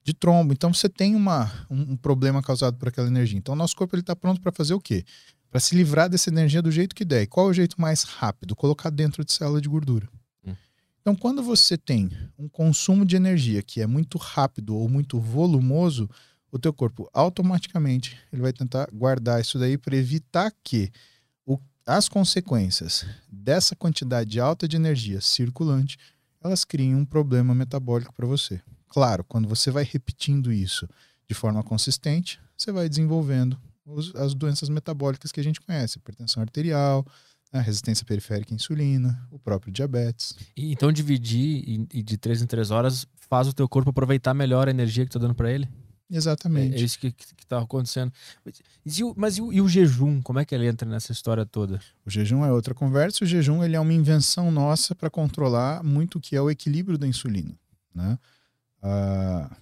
de trombo. Então você tem uma, um, um problema causado por aquela energia. Então o nosso corpo está pronto para fazer o quê? Para se livrar dessa energia do jeito que der. E qual é o jeito mais rápido? Colocar dentro de célula de gordura. Hum. Então quando você tem um consumo de energia que é muito rápido ou muito volumoso, o teu corpo automaticamente ele vai tentar guardar isso daí para evitar que as consequências dessa quantidade alta de energia circulante elas criem um problema metabólico para você. Claro, quando você vai repetindo isso de forma consistente, você vai desenvolvendo os, as doenças metabólicas que a gente conhece, hipertensão arterial, a né, resistência periférica à insulina, o próprio diabetes. E, então dividir e, de três em três horas faz o teu corpo aproveitar melhor a energia que tu tá dando para ele? Exatamente. É, é isso que, está acontecendo. Mas, e o, mas e o, e o, jejum? Como é que ele entra nessa história toda? O jejum é outra conversa. O jejum ele é uma invenção nossa para controlar muito o que é o equilíbrio da insulina. Né? Uh,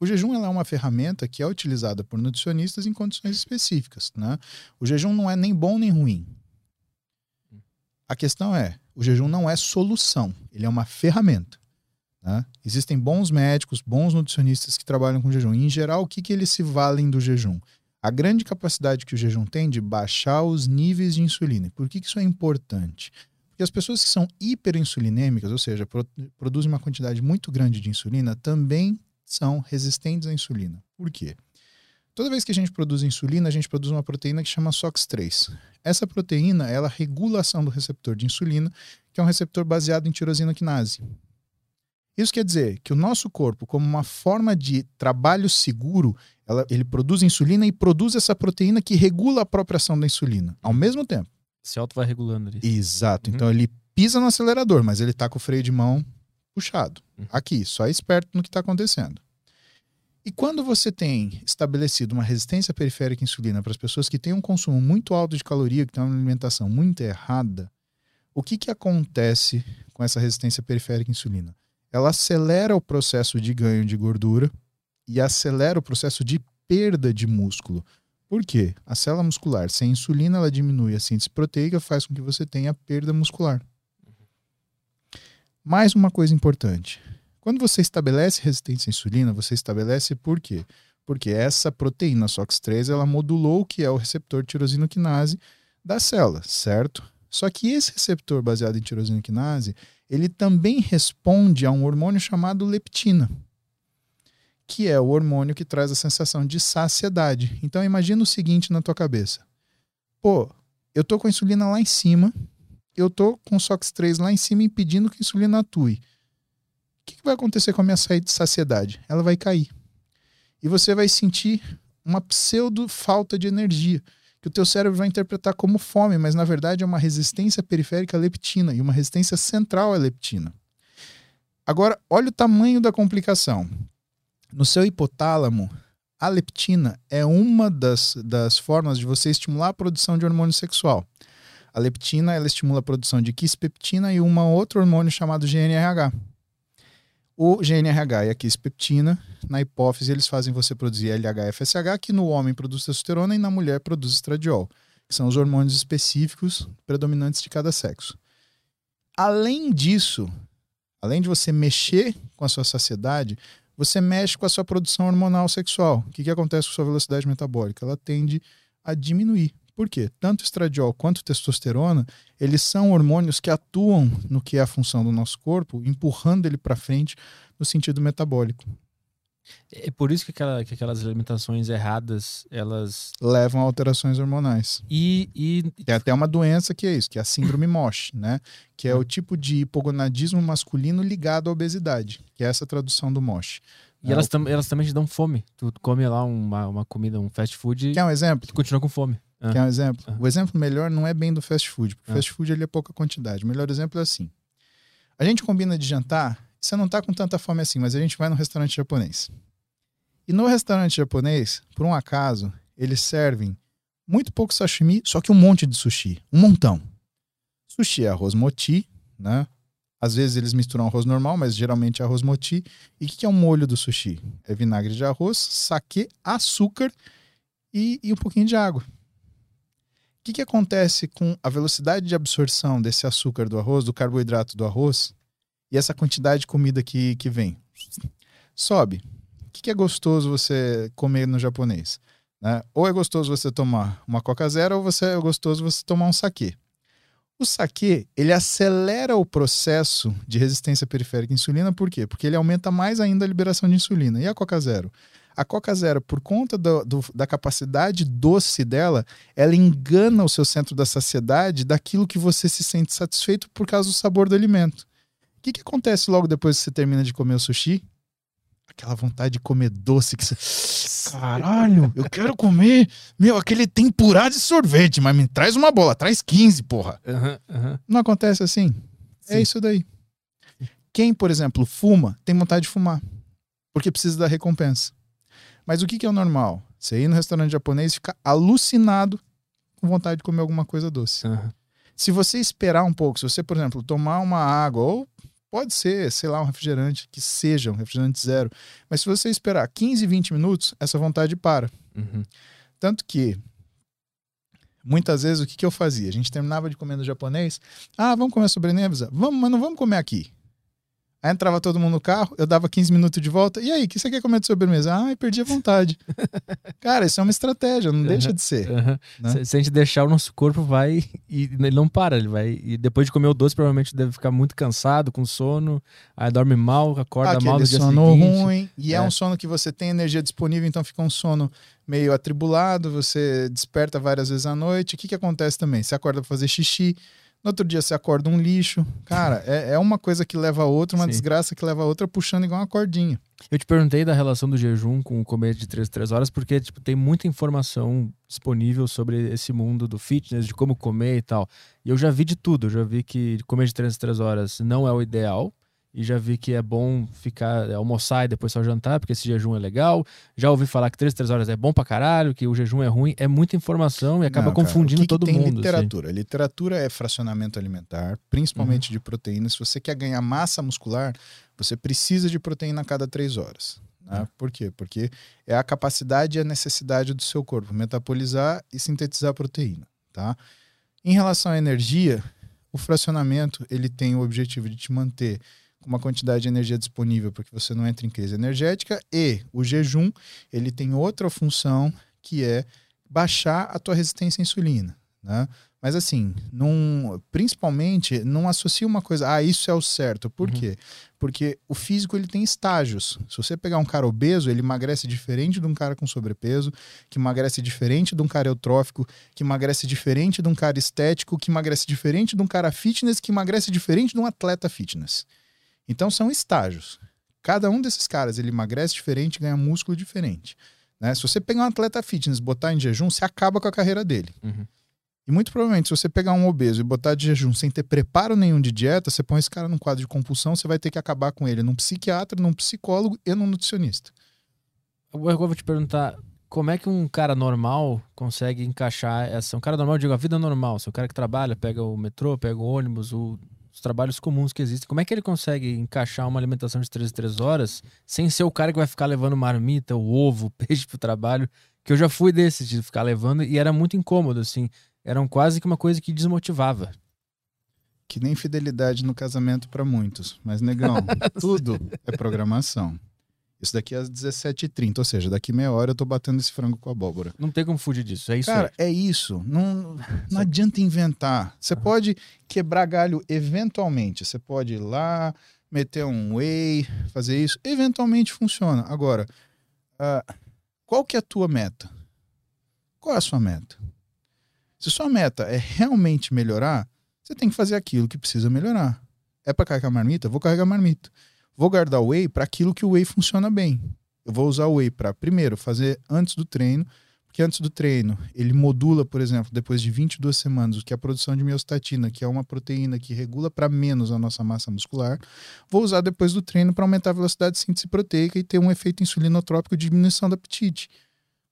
o jejum é uma ferramenta que é utilizada por nutricionistas em condições específicas. Né? O jejum não é nem bom nem ruim. A questão é, o jejum não é solução, ele é uma ferramenta. Né? Existem bons médicos, bons nutricionistas que trabalham com jejum. Em geral, o que, que eles se valem do jejum? A grande capacidade que o jejum tem de baixar os níveis de insulina. Por que, que isso é importante? Porque as pessoas que são hiperinsulinêmicas, ou seja, pro, produzem uma quantidade muito grande de insulina, também são resistentes à insulina. Por quê? Toda vez que a gente produz insulina, a gente produz uma proteína que chama SOX3. Essa proteína, ela regula a ação do receptor de insulina, que é um receptor baseado em tirosina quinase. Isso quer dizer que o nosso corpo, como uma forma de trabalho seguro, ela, ele produz insulina e produz essa proteína que regula a própria ação da insulina ao mesmo tempo. Se auto vai regulando ali. Exato. Uhum. Então ele pisa no acelerador, mas ele tá com o freio de mão puxado. Uhum. Aqui, só esperto no que está acontecendo. E quando você tem estabelecido uma resistência periférica à insulina para as pessoas que têm um consumo muito alto de caloria, que têm uma alimentação muito errada, o que, que acontece com essa resistência periférica à insulina? Ela acelera o processo de ganho de gordura e acelera o processo de perda de músculo. Por quê? A célula muscular sem insulina ela diminui a síntese proteica, faz com que você tenha perda muscular. Mais uma coisa importante. Quando você estabelece resistência à insulina, você estabelece por quê? Porque essa proteína SOX3 ela modulou o que é o receptor tirosina quinase da célula, certo? Só que esse receptor baseado em tirosina quinase, ele também responde a um hormônio chamado leptina. que é o hormônio que traz a sensação de saciedade. Então imagina o seguinte na tua cabeça. Pô, eu tô com a insulina lá em cima, eu tô com o SOX3 lá em cima impedindo que a insulina atue. O que, que vai acontecer com a minha saciedade? Ela vai cair. E você vai sentir uma pseudo falta de energia, que o teu cérebro vai interpretar como fome, mas na verdade é uma resistência periférica à leptina e uma resistência central à leptina. Agora, olha o tamanho da complicação. No seu hipotálamo, a leptina é uma das, das formas de você estimular a produção de hormônio sexual. A leptina ela estimula a produção de quispeptina e um outro hormônio chamado GNRH. O GNRH e a quispeptina, na hipófise, eles fazem você produzir LH-FSH, que no homem produz testosterona e na mulher produz estradiol, que são os hormônios específicos predominantes de cada sexo. Além disso, além de você mexer com a sua saciedade, você mexe com a sua produção hormonal sexual. O que, que acontece com a sua velocidade metabólica? Ela tende a diminuir. Por quê? Tanto estradiol quanto testosterona, eles são hormônios que atuam no que é a função do nosso corpo, empurrando ele para frente no sentido metabólico. É por isso que, aquela, que aquelas alimentações erradas, elas... Levam a alterações hormonais. E, e... Tem até uma doença que é isso, que é a síndrome MOSH, né? Que é o tipo de hipogonadismo masculino ligado à obesidade, que é essa tradução do MOSH. E elas, tam, elas também te dão fome. Tu come lá uma, uma comida, um fast food. Quer um exemplo? Tu continua com fome. Ah. Quer um exemplo? Ah. O exemplo melhor não é bem do fast food, porque ah. fast food ele é pouca quantidade. O melhor exemplo é assim. A gente combina de jantar, você não tá com tanta fome assim, mas a gente vai no restaurante japonês. E no restaurante japonês, por um acaso, eles servem muito pouco sashimi, só que um monte de sushi. Um montão. Sushi é arroz moti, né? Às vezes eles misturam arroz normal, mas geralmente é arroz moti. E o que é o molho do sushi? É vinagre de arroz, saquê, açúcar e, e um pouquinho de água. O que, que acontece com a velocidade de absorção desse açúcar do arroz, do carboidrato do arroz, e essa quantidade de comida que, que vem? Sobe que, que é gostoso você comer no japonês? Né? Ou é gostoso você tomar uma Coca Zero, ou você é gostoso você tomar um saquê. O saquê, ele acelera o processo de resistência periférica à insulina, por quê? Porque ele aumenta mais ainda a liberação de insulina. E a Coca Zero? A Coca Zero, por conta do, do, da capacidade doce dela, ela engana o seu centro da saciedade daquilo que você se sente satisfeito por causa do sabor do alimento. O que, que acontece logo depois que você termina de comer o sushi? aquela vontade de comer doce que você. Caralho, eu quero comer, meu, aquele tempurá de sorvete, mas me traz uma bola, traz 15, porra. Uhum, uhum. Não acontece assim? É Sim. É isso daí. Quem, por exemplo, fuma, tem vontade de fumar, porque precisa da recompensa. Mas o que, que é o normal? Você ir no restaurante japonês e ficar alucinado com vontade de comer alguma coisa doce. Uhum. Se você esperar um pouco, se você, por exemplo, tomar uma água ou Pode ser, sei lá, um refrigerante que seja um refrigerante zero. Mas se você esperar 15, 20 minutos, essa vontade para. Uhum. Tanto que, muitas vezes, o que, que eu fazia? A gente terminava de comer no japonês. Ah, vamos comer sobremesa? Vamos, mas não vamos comer aqui. Aí entrava todo mundo no carro, eu dava 15 minutos de volta. E aí, o que você quer comer de sobremesa? Ah, perdi a vontade. Cara, isso é uma estratégia, não uhum, deixa de ser. Uhum. Né? Se, se, a gente deixar, o nosso corpo vai e ele não para. Ele vai. E depois de comer o doce, provavelmente deve ficar muito cansado, com sono. Aí dorme mal, acorda Aquele mal no dia sono seguinte. ruim. E é. é um sono que você tem energia disponível, então fica um sono meio atribulado. Você desperta várias vezes à noite. O que, que acontece também? Você acorda para fazer xixi no outro dia você acorda um lixo. Cara, é, é uma coisa que leva a outra, uma Sim. desgraça que leva a outra, puxando igual uma cordinha. Eu te perguntei da relação do jejum com o comer de 3 3 horas, porque tipo, tem muita informação disponível sobre esse mundo do fitness, de como comer e tal. E eu já vi de tudo. Eu já vi que comer de 3 3 horas não é o ideal e já vi que é bom ficar é, almoçar e depois só jantar, porque esse jejum é legal. Já ouvi falar que 3, 3 horas é bom pra caralho, que o jejum é ruim. É muita informação e acaba Não, confundindo que todo que tem mundo. Literatura. Assim. Literatura é fracionamento alimentar, principalmente uhum. de proteínas. Se você quer ganhar massa muscular, você precisa de proteína a cada 3 horas. Né? Uhum. Por quê? Porque é a capacidade e a necessidade do seu corpo metabolizar e sintetizar proteína. Tá? Em relação à energia, o fracionamento ele tem o objetivo de te manter uma quantidade de energia disponível para que você não entre em crise energética e o jejum ele tem outra função que é baixar a tua resistência à insulina. né? Mas assim, não, principalmente, não associa uma coisa, ah, isso é o certo. Por Uhum. quê? Porque o físico ele tem estágios. Se você pegar um cara obeso, ele emagrece diferente de um cara com sobrepeso, que emagrece diferente de um cara eutrófico, que emagrece diferente de um cara estético, que emagrece diferente de um cara fitness, que emagrece diferente de um atleta fitness. Então são estágios. Cada um desses caras ele emagrece diferente, ganha músculo diferente. Né? Se você pegar um atleta fitness e botar em jejum, você acaba com a carreira dele. Uhum. E muito provavelmente, se você pegar um obeso e botar de jejum sem ter preparo nenhum de dieta, você põe esse cara num quadro de compulsão, você vai ter que acabar com ele num psiquiatra, num psicólogo e num nutricionista. Agora eu vou te perguntar, como é que um cara normal consegue encaixar essa. Um cara normal, eu digo, a vida normal. Se o cara que trabalha, pega o metrô, pega o ônibus, o- os trabalhos comuns que existem, como é que ele consegue encaixar uma alimentação de 3 em 3 horas sem ser o cara que vai ficar levando marmita, o ovo, peixe pro trabalho? Que eu já fui desses de ficar levando e era muito incômodo, assim. Era um- quase que uma coisa que desmotivava. Que nem fidelidade no casamento para muitos. Mas, negão, tudo é programação. Isso daqui é às 17h30, ou seja, daqui meia hora eu tô batendo esse frango com abóbora. Não tem como fugir disso. É isso Cara, aí. é isso. Não, não adianta inventar. Você pode quebrar galho eventualmente. Você pode ir lá, meter um whey, fazer isso. Eventualmente funciona. Agora, ah, qual que é a tua meta? Qual é a sua meta? Se sua meta é realmente melhorar, você tem que fazer aquilo que precisa melhorar. É para carregar marmita? Vou carregar marmita. Vou guardar o whey para aquilo que o whey funciona bem. Eu vou usar o whey para, primeiro, fazer antes do treino, porque antes do treino ele modula, por exemplo, depois de 22 semanas, o que é a produção de miostatina, que é uma proteína que regula para menos a nossa massa muscular. Vou usar depois do treino para aumentar a velocidade de síntese proteica e ter um efeito insulinotrópico de diminuição do apetite.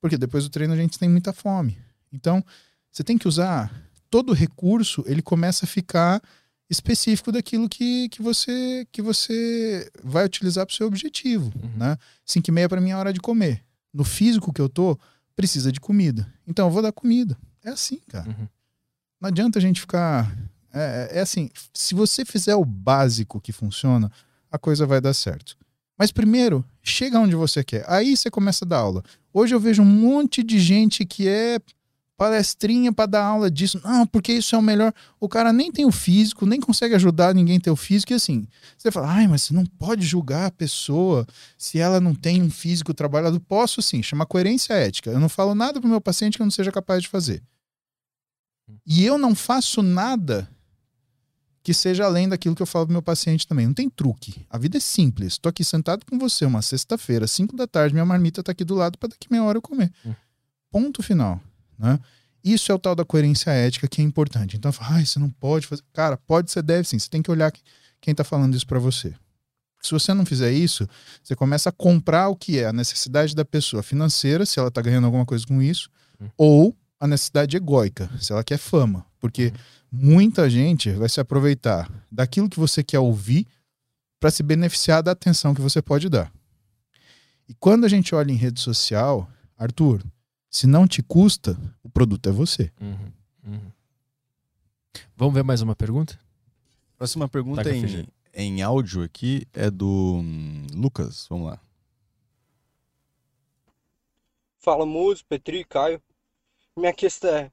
Porque depois do treino a gente tem muita fome. Então, você tem que usar todo recurso, ele começa a ficar específico daquilo que, que você que você vai utilizar para o seu objetivo, Uhum. né? 5 e meia para mim é a hora de comer. No físico que eu tô, precisa de comida. Então eu vou dar comida. É assim, cara. Uhum. Não adianta a gente ficar. É, é assim, se você fizer o básico que funciona, a coisa vai dar certo. Mas primeiro, chega onde você quer. Aí você começa a dar aula. Hoje eu vejo um monte de gente que é palestrinha para dar aula disso. Não, porque isso é o melhor. O cara nem tem o físico, nem consegue ajudar ninguém a ter o físico. E assim, você fala, ai, mas você não pode julgar a pessoa se ela não tem um físico trabalhado. Posso sim, chama coerência ética. Eu não falo nada pro meu paciente que eu não seja capaz de fazer. E eu não faço nada que seja além daquilo que eu falo pro meu paciente também. Não tem truque. A vida é simples. Tô aqui sentado com você uma sexta-feira, cinco da tarde, minha marmita tá aqui do lado para daqui meia hora eu comer. Hum. Ponto final. Né? Isso é o tal da coerência ética que é importante. Então, fala, ai, você não pode fazer. Cara, pode, você deve sim. Você tem que olhar quem tá falando isso para você. Se você não fizer isso, você começa a comprar o que é a necessidade da pessoa financeira, se ela tá ganhando alguma coisa com isso, Hum. ou a necessidade egóica, se ela quer fama. Porque muita gente vai se aproveitar daquilo que você quer ouvir para se beneficiar da atenção que você pode dar. E quando a gente olha em rede social, Arthur, se não te custa, o produto é você. Uhum. Uhum. Vamos ver mais uma pergunta? Próxima pergunta Taca, em, em áudio aqui é do hum, Lucas. Vamos lá. Fala Muso, Petri, Caio. Minha questão é,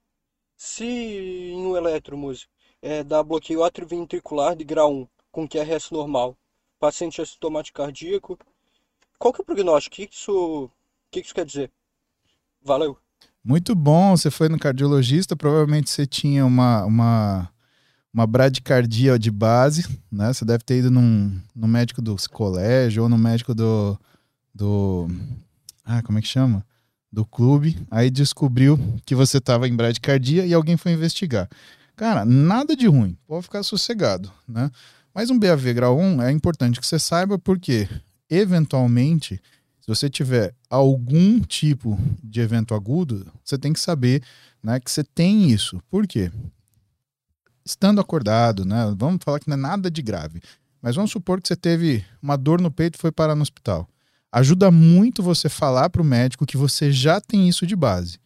se em um eletromúsico é, dá bloqueio atrioventricular de grau 1 com QRS normal, paciente assintomático cardíaco, qual que é o prognóstico? O que que isso, o que que isso quer dizer? Valeu. Muito bom, você foi no cardiologista, provavelmente você tinha uma, uma, uma bradicardia de base, né? Você deve ter ido num, no médico do colégio ou no médico do, do. Ah, como é que chama? Do clube. Aí descobriu que você estava em bradicardia e alguém foi investigar. Cara, nada de ruim, pode ficar sossegado, né? Mas um BAV grau 1 é importante que você saiba porque, eventualmente, você tiver algum tipo de evento agudo, você tem que saber né, que você tem isso. Por quê? Estando acordado, né? Vamos falar que não é nada de grave. Mas vamos supor que você teve uma dor no peito e foi parar no hospital. Ajuda muito você falar para o médico que você já tem isso de base.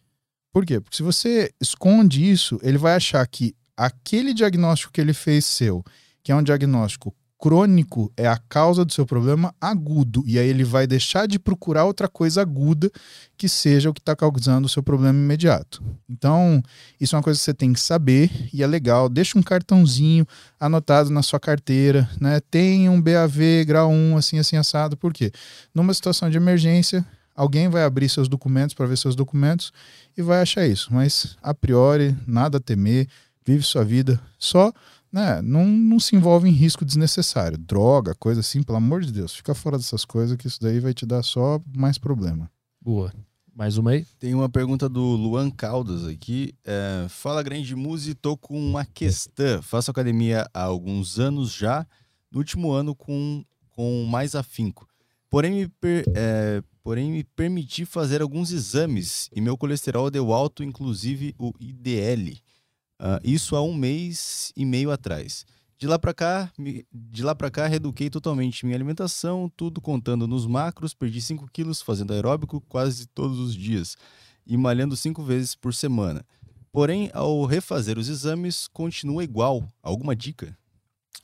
Por quê? Porque se você esconde isso, ele vai achar que aquele diagnóstico que ele fez seu, que é um diagnóstico crônico é a causa do seu problema agudo. E aí ele vai deixar de procurar outra coisa aguda que seja o que está causando o seu problema imediato. Então, isso é uma coisa que você tem que saber e é legal. Deixa um cartãozinho anotado na sua carteira, né? Tem um BAV grau 1, assim, assim, assado. Por quê? Numa situação de emergência, alguém vai abrir seus documentos para ver seus documentos e vai achar isso. Mas, a priori, nada a temer, vive sua vida. Só né, não, não se envolve em risco desnecessário. Droga, coisa assim, pelo amor de Deus, fica fora dessas coisas que isso daí vai te dar só mais problema. Boa. Mais uma aí? Tem uma pergunta do Luan Caldas aqui. É, Fala grande muse, tô com uma questão. Faço academia há alguns anos já, no último ano com, com mais afinco. Porém me, per, é, porém, me permiti fazer alguns exames e meu colesterol deu alto, inclusive o IDL. Uh, isso há um mês e meio atrás. De lá para cá, de lá para cá, reeduquei totalmente minha alimentação, tudo contando nos macros, perdi 5 quilos fazendo aeróbico quase todos os dias e malhando 5 vezes por semana. Porém, ao refazer os exames, continua igual. Alguma dica?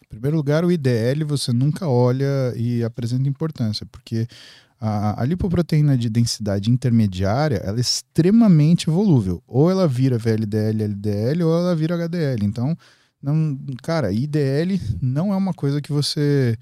Em primeiro lugar, o IDL você nunca olha e apresenta importância, porque a, a lipoproteína de densidade intermediária ela é extremamente volúvel. Ou ela vira VLDL, LDL, ou ela vira HDL. Então, não, cara, IDL não é uma coisa que você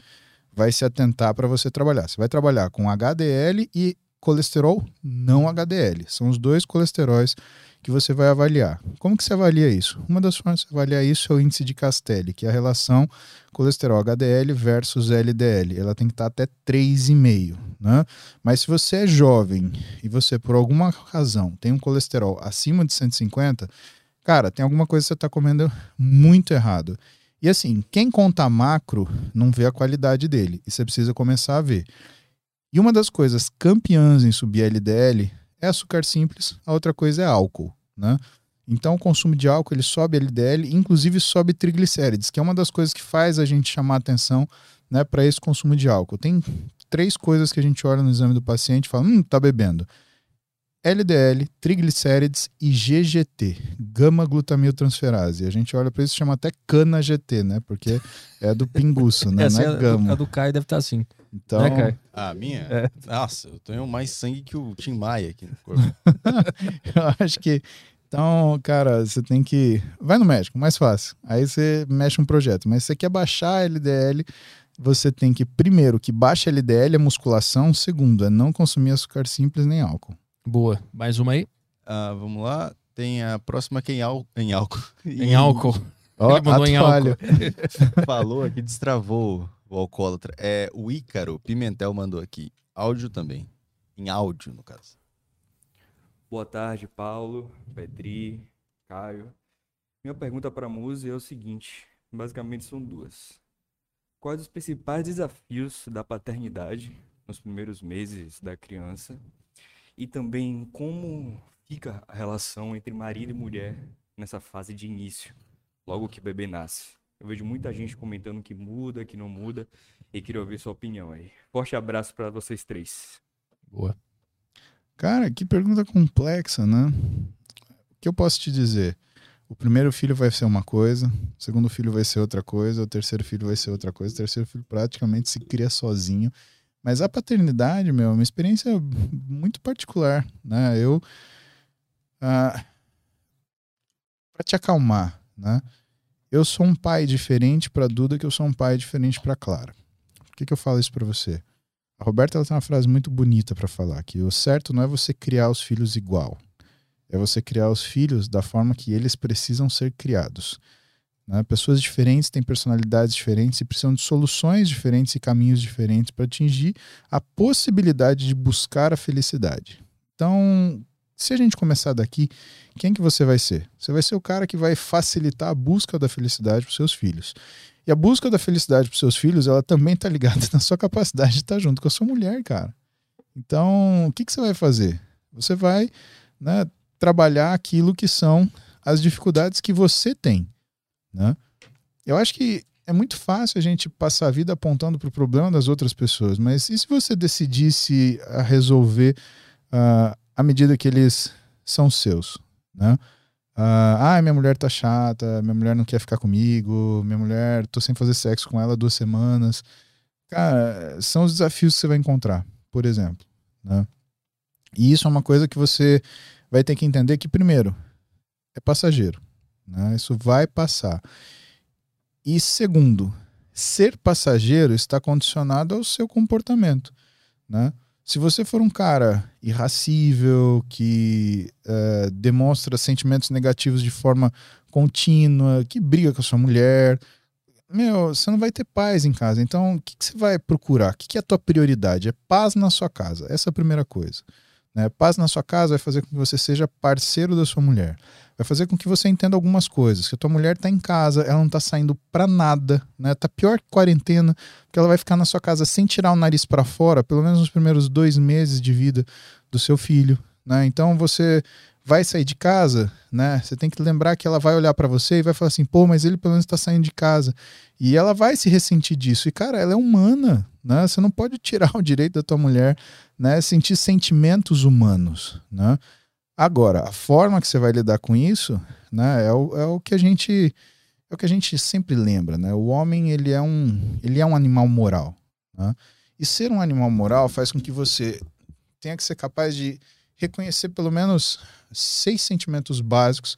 vai se atentar para você trabalhar. Você vai trabalhar com HDL e colesterol não HDL. São os dois colesteróis que você vai avaliar. Como que você avalia isso? Uma das formas de avaliar isso é o índice de Castelli, que é a relação colesterol HDL versus LDL. Ela tem que estar até 3,5. Né? Mas se você é jovem e você, por alguma razão, tem um colesterol acima de 150, cara, tem alguma coisa que você está comendo muito errado. E assim, quem conta macro não vê a qualidade dele. E você precisa começar a ver. E uma das coisas campeãs em subir LDL é açúcar simples, a outra coisa é álcool, né? Então o consumo de álcool ele sobe LDL, inclusive sobe triglicérides, que é uma das coisas que faz a gente chamar atenção, né, para esse consumo de álcool. Tem três coisas que a gente olha no exame do paciente e fala, hum, tá bebendo. LDL, triglicérides e GGT, gama glutamiltransferase. A gente olha para isso e chama até cana GT, né? Porque é do pinguço, né? Essa Não é, é gama. A do Caio deve estar assim. Então, Né? A minha? É. Nossa, eu tenho mais sangue que o Tim Maia aqui no corpo. eu acho que. Então, cara, você tem que. Vai no médico, mais fácil. Aí você mexe um projeto. Mas se você quer baixar a LDL, você tem que, primeiro, que baixe a LDL, a musculação. Segundo, é não consumir açúcar simples nem álcool. Boa. Mais uma aí? Ah, vamos lá. Tem a próxima que é em, ál- em álcool. Em álcool. Ó, Ele mandou em atalho. Falou aqui, destravou o alcoólatra. É o Ícaro Pimentel mandou aqui. Áudio também. Em áudio, no caso. Boa tarde, Paulo, Petri, Caio. Minha pergunta para a Muse é o seguinte: basicamente são duas. Quais os principais desafios da paternidade nos primeiros meses da criança? E também como fica a relação entre marido e mulher nessa fase de início, logo que o bebê nasce? Eu vejo muita gente comentando que muda, que não muda, e queria ouvir sua opinião aí. Forte abraço para vocês três. Boa. Cara, que pergunta complexa, né? O que eu posso te dizer? O primeiro filho vai ser uma coisa, o segundo filho vai ser outra coisa, o terceiro filho vai ser outra coisa, o terceiro filho praticamente se cria sozinho. Mas a paternidade, meu, é uma experiência muito particular, né? Eu. Ah, para te acalmar, né? Eu sou um pai diferente para Duda que eu sou um pai diferente para Clara. Por que, que eu falo isso para você? A Roberta ela tem uma frase muito bonita para falar, que o certo não é você criar os filhos igual, é você criar os filhos da forma que eles precisam ser criados. né? Pessoas diferentes têm personalidades diferentes e precisam de soluções diferentes e caminhos diferentes para atingir a possibilidade de buscar a felicidade. Então, se a gente começar daqui, quem que você vai ser? Você vai ser o cara que vai facilitar a busca da felicidade para seus filhos. E a busca da felicidade para seus filhos, ela também está ligada na sua capacidade de estar junto com a sua mulher, cara. Então, o que, que você vai fazer? Você vai né, trabalhar aquilo que são as dificuldades que você tem. Né? Eu acho que é muito fácil a gente passar a vida apontando para o problema das outras pessoas, mas e se você decidisse resolver ah, à medida que eles são seus? Né? Ah, minha mulher tá chata, minha mulher não quer ficar comigo, minha mulher, tô sem fazer sexo com ela duas semanas. Cara, são os desafios que você vai encontrar, por exemplo. Né? E isso é uma coisa que você vai ter que entender que, primeiro, é passageiro. Né? Isso vai passar. E segundo, ser passageiro está condicionado ao seu comportamento. Né? Se você for um cara irracível, que uh, demonstra sentimentos negativos de forma contínua, que briga com a sua mulher, meu, você não vai ter paz em casa. Então, o que, que você vai procurar? O que, que é a tua prioridade? É paz na sua casa. Essa é a primeira coisa. Né? Paz na sua casa vai fazer com que você seja parceiro da sua mulher vai fazer com que você entenda algumas coisas. Que a tua mulher está em casa, ela não está saindo para nada, né? Tá pior que quarentena, porque ela vai ficar na sua casa sem tirar o nariz para fora, pelo menos nos primeiros dois meses de vida do seu filho, né? Então você vai sair de casa, né? Você tem que lembrar que ela vai olhar para você e vai falar assim, pô, mas ele pelo menos está saindo de casa. E ela vai se ressentir disso. E cara, ela é humana, né? Você não pode tirar o direito da tua mulher, né? Sentir sentimentos humanos, né? Agora, a forma que você vai lidar com isso, né, é o, é o que a gente é o que a gente sempre lembra, né? O homem ele é um ele é um animal moral, né? E ser um animal moral faz com que você tenha que ser capaz de reconhecer pelo menos seis sentimentos básicos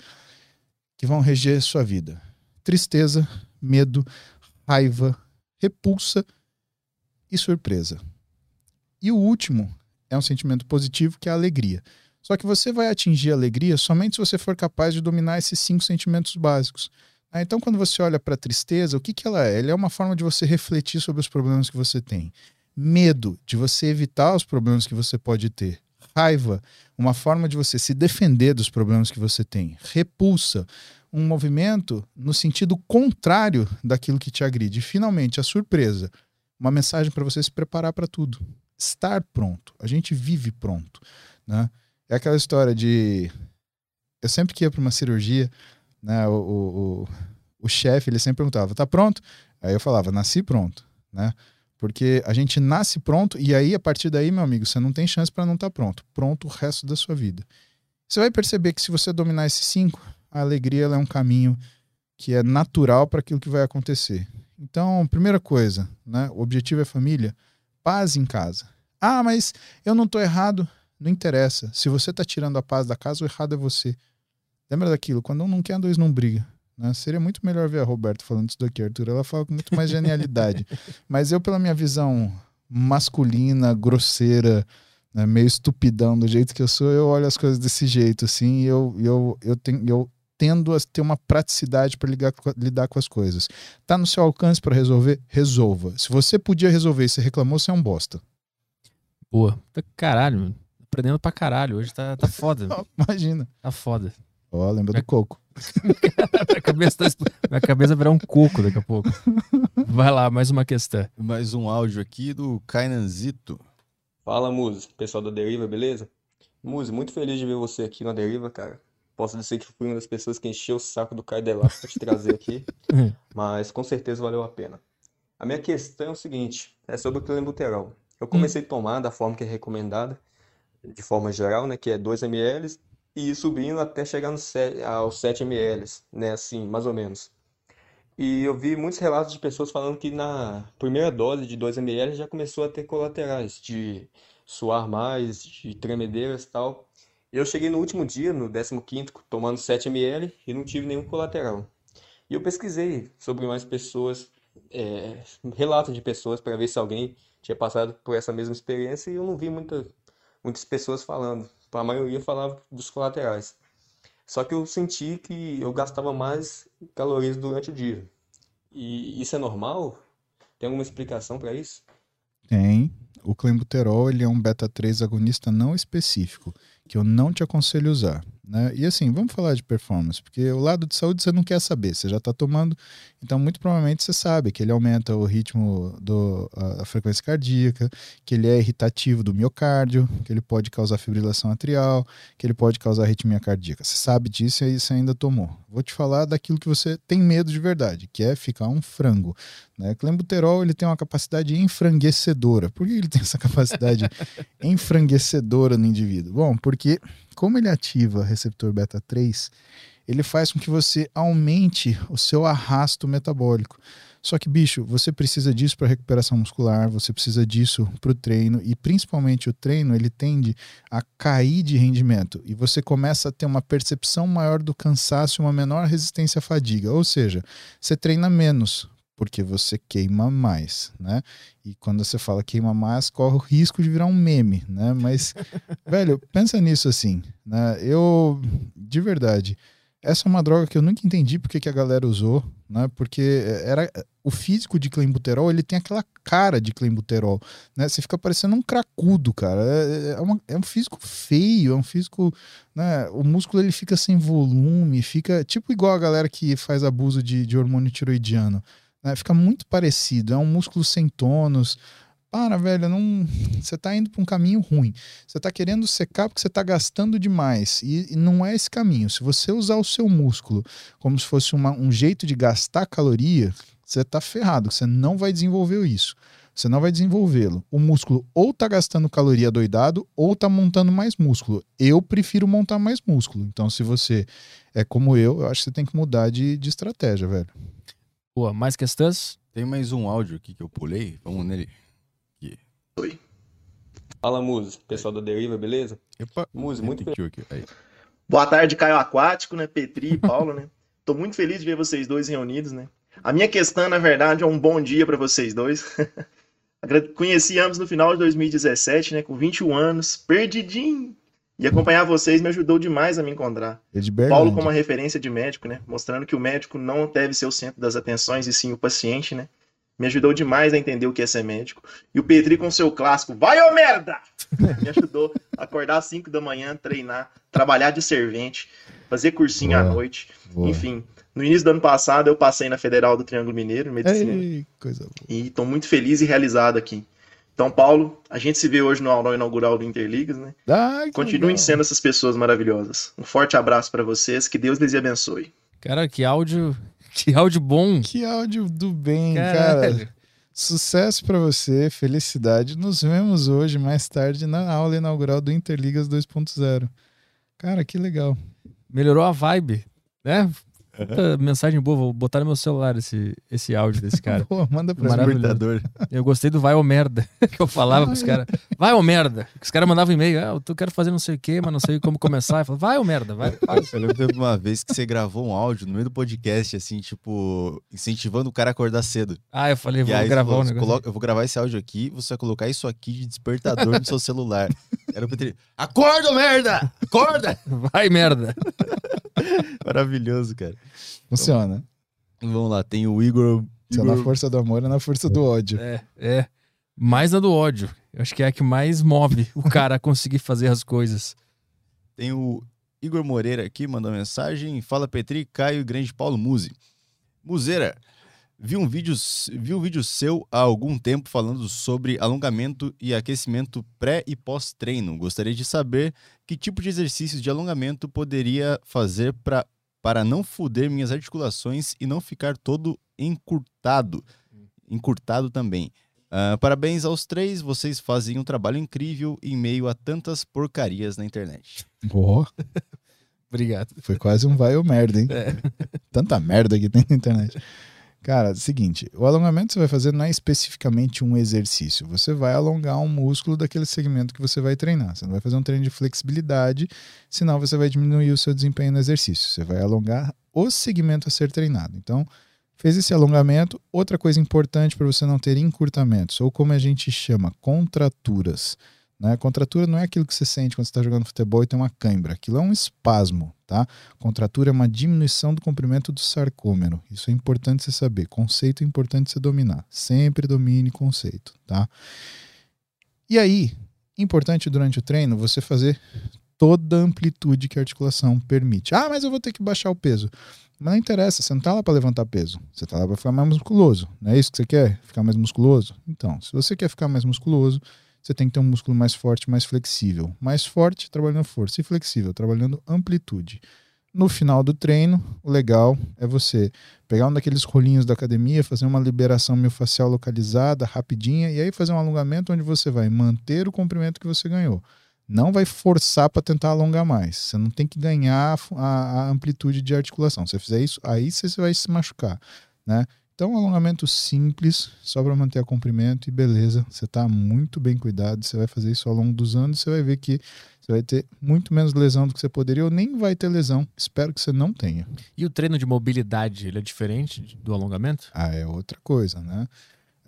que vão reger sua vida: tristeza, medo, raiva, repulsa e surpresa. E o último é um sentimento positivo que é a alegria. Só que você vai atingir a alegria somente se você for capaz de dominar esses cinco sentimentos básicos. Ah, então, quando você olha para a tristeza, o que, que ela é? Ela é uma forma de você refletir sobre os problemas que você tem. Medo, de você evitar os problemas que você pode ter. Raiva, uma forma de você se defender dos problemas que você tem. Repulsa, um movimento no sentido contrário daquilo que te agride. E, finalmente, a surpresa, uma mensagem para você se preparar para tudo. Estar pronto. A gente vive pronto. Né? É aquela história de. Eu sempre que ia para uma cirurgia, né, o, o, o chefe ele sempre perguntava: tá pronto? Aí eu falava: nasci pronto, né? Porque a gente nasce pronto e aí a partir daí, meu amigo, você não tem chance para não estar tá pronto. Pronto o resto da sua vida. Você vai perceber que se você dominar esses cinco, a alegria é um caminho que é natural para aquilo que vai acontecer. Então, primeira coisa, né? O objetivo é família, paz em casa. Ah, mas eu não estou errado. Não interessa. Se você tá tirando a paz da casa, o errado é você. Lembra daquilo? Quando um não quer, dois não briga. Né? Seria muito melhor ver a Roberta falando isso daqui, Arthur. Ela fala com muito mais genialidade. Mas eu, pela minha visão masculina, grosseira, né, meio estupidão do jeito que eu sou, eu olho as coisas desse jeito, assim, e eu, eu, eu, tenho, eu tendo a ter uma praticidade para lidar com as coisas. Tá no seu alcance para resolver? Resolva. Se você podia resolver e você reclamou, você é um bosta. Boa. Caralho, aprendendo pra caralho. Hoje tá, tá foda. Imagina. Tá foda. Ó, oh, lembra do coco. minha, cabeça tá... minha cabeça vai virar um coco daqui a pouco. Vai lá, mais uma questão. Mais um áudio aqui do Kainanzito. Fala, Muzi. Pessoal da Deriva, beleza? Muzi, muito feliz de ver você aqui na Deriva, cara. Posso dizer que fui uma das pessoas que encheu o saco do Caio Delas pra te trazer aqui. mas com certeza valeu a pena. A minha questão é o seguinte, é sobre o clenbuterol. Eu comecei hum. a tomar da forma que é recomendada de forma geral, né, que é 2 ml, e subindo até chegar no 7, aos 7 ml, né, assim, mais ou menos. E eu vi muitos relatos de pessoas falando que na primeira dose de 2 ml já começou a ter colaterais, de suar mais, de tremedeiras e tal. Eu cheguei no último dia, no 15º, tomando 7 ml e não tive nenhum colateral. E eu pesquisei sobre mais pessoas, é, relatos de pessoas para ver se alguém tinha passado por essa mesma experiência e eu não vi muita muitas pessoas falando. A maioria falava dos colaterais. Só que eu senti que eu gastava mais calorias durante o dia. E isso é normal? Tem alguma explicação para isso? Tem. O clenbuterol ele é um beta-3 agonista não específico, que eu não te aconselho usar. Né? E assim, vamos falar de performance, porque o lado de saúde você não quer saber, você já está tomando, então muito provavelmente você sabe que ele aumenta o ritmo da frequência cardíaca, que ele é irritativo do miocárdio, que ele pode causar fibrilação atrial, que ele pode causar arritmia cardíaca. Você sabe disso e aí você ainda tomou. Vou te falar daquilo que você tem medo de verdade, que é ficar um frango. Né? Clenbuterol ele tem uma capacidade enfranguecedora. Por que ele tem essa capacidade enfranguecedora no indivíduo? Bom, porque como ele ativa receptor beta 3, ele faz com que você aumente o seu arrasto metabólico. Só que, bicho, você precisa disso para recuperação muscular, você precisa disso para o treino, e principalmente o treino ele tende a cair de rendimento. E você começa a ter uma percepção maior do cansaço, uma menor resistência à fadiga. Ou seja, você treina menos, porque você queima mais, né? E quando você fala queima mais, corre o risco de virar um meme, né? Mas, velho, pensa nisso assim, né? Eu, de verdade, essa é uma droga que eu nunca entendi porque que a galera usou, né? Porque era o físico de clenbuterol, ele tem aquela cara de clenbuterol, né? Você fica parecendo um cracudo, cara. É, é, uma, é um físico feio, é um físico, né? O músculo ele fica sem volume, fica tipo igual a galera que faz abuso de, de hormônio tiroidiano, né? Fica muito parecido, é um músculo sem tônus, para, velho, não. Você tá indo para um caminho ruim. Você tá querendo secar porque você tá gastando demais. E, e, não é esse caminho. Se você usar o seu músculo como se fosse uma, um jeito de gastar caloria, você tá ferrado. Você não vai desenvolver isso. Você não vai desenvolvê-lo. O músculo ou tá gastando caloria doidado ou tá montando mais músculo. Eu prefiro montar mais músculo. Então, se você é como eu, eu acho que você tem que mudar de, de estratégia, velho. Boa, mais questões? Tem mais um áudio aqui que eu pulei. Vamos nele. Oi. Fala, Muzi. Pessoal da Deriva, beleza? Epa, Muzi, muito feliz. aqui. Aí. Boa tarde, Caio Aquático, né? Petri e Paulo, né? Tô muito feliz de ver vocês dois reunidos, né? A minha questão, na verdade, é um bom dia para vocês dois. Conheci ambos no final de 2017, né? Com 21 anos, perdidinho. E acompanhar vocês me ajudou demais a me encontrar. Paulo como uma referência de médico, né? Mostrando que o médico não deve ser o centro das atenções e sim o paciente, né? Me ajudou demais a entender o que é ser médico. E o Petri com seu clássico, vai ô merda! Me ajudou a acordar às 5 da manhã, treinar, trabalhar de servente, fazer cursinho boa, à noite. Boa. Enfim, no início do ano passado eu passei na Federal do Triângulo Mineiro, medicina. Ei, coisa boa. E estou muito feliz e realizado aqui. Então, Paulo, a gente se vê hoje no aula inaugural do Interligas, né? Ai, Continuem legal. sendo essas pessoas maravilhosas. Um forte abraço para vocês, que Deus lhes abençoe. Cara, que áudio que áudio bom. Que áudio do bem, Caralho. cara. Sucesso para você, felicidade. Nos vemos hoje, mais tarde, na aula inaugural do Interligas 2.0. Cara, que legal. Melhorou a vibe, né? Puta mensagem boa, vou botar no meu celular esse, esse áudio desse cara. Pô, manda pra Maravilhoso. Eu gostei do vai ô merda, que eu falava pros caras. Vai ô merda. Que os caras mandavam e-mail, ah, eu quero fazer não sei o quê, mas não sei como começar. Eu falava, vai ô merda, vai. Eu lembro de uma vez que você gravou um áudio no meio do podcast, assim, tipo, incentivando o cara a acordar cedo. Ah, eu falei, vou gravar um negócio. Coloca, eu vou gravar esse áudio aqui, você vai colocar isso aqui de despertador no seu celular. Era o Petri. Acorda, merda! Acorda! Vai, merda! Maravilhoso, cara. Funciona. Então, vamos lá, tem o Igor. Se é na força do amor, é na força do ódio. É, é. Mais na do ódio. Eu acho que é a que mais move o cara a conseguir fazer as coisas. Tem o Igor Moreira aqui, mandou mensagem. Fala Petri, Caio e Grande Paulo Muzi. Muzeira, vi um, vídeo, vi um vídeo seu há algum tempo falando sobre alongamento e aquecimento pré e pós-treino. Gostaria de saber que tipo de exercícios de alongamento poderia fazer para para não foder minhas articulações e não ficar todo encurtado. Encurtado também. Uh, parabéns aos três, vocês fazem um trabalho incrível em meio a tantas porcarias na internet. Boa. Obrigado. Foi quase um vai ou merda, hein? É. Tanta merda que tem na internet. Cara, seguinte, o alongamento que você vai fazer não é especificamente um exercício. Você vai alongar um músculo daquele segmento que você vai treinar. Você não vai fazer um treino de flexibilidade, senão você vai diminuir o seu desempenho no exercício. Você vai alongar o segmento a ser treinado. Então, fez esse alongamento. Outra coisa importante para você não ter encurtamentos, ou como a gente chama, contraturas. Né? Contratura não é aquilo que você sente quando você está jogando futebol e tem uma cãibra. Aquilo é um espasmo. Tá? Contratura é uma diminuição do comprimento do sarcômero. Isso é importante você saber. Conceito é importante você dominar. Sempre domine conceito. Tá? E aí, importante durante o treino você fazer toda a amplitude que a articulação permite. Ah, mas eu vou ter que baixar o peso. Mas não interessa, você não está lá para levantar peso. Você está lá para ficar mais musculoso. Não é isso que você quer? Ficar mais musculoso? Então, se você quer ficar mais musculoso, você tem que ter um músculo mais forte, mais flexível. Mais forte, trabalhando força, e flexível, trabalhando amplitude. No final do treino, o legal é você pegar um daqueles rolinhos da academia, fazer uma liberação miofascial localizada, rapidinha, e aí fazer um alongamento onde você vai manter o comprimento que você ganhou. não vai forçar para tentar alongar mais. Você não tem que ganhar a, a amplitude de articulação. Se você fizer isso, aí você vai se machucar, né? Então, um alongamento simples, só para manter o comprimento e beleza. Você está muito bem cuidado. Você vai fazer isso ao longo dos anos. Você vai ver que você vai ter muito menos lesão do que você poderia ou nem vai ter lesão. Espero que você não tenha. E o treino de mobilidade, ele é diferente do alongamento? Ah, é outra coisa, né?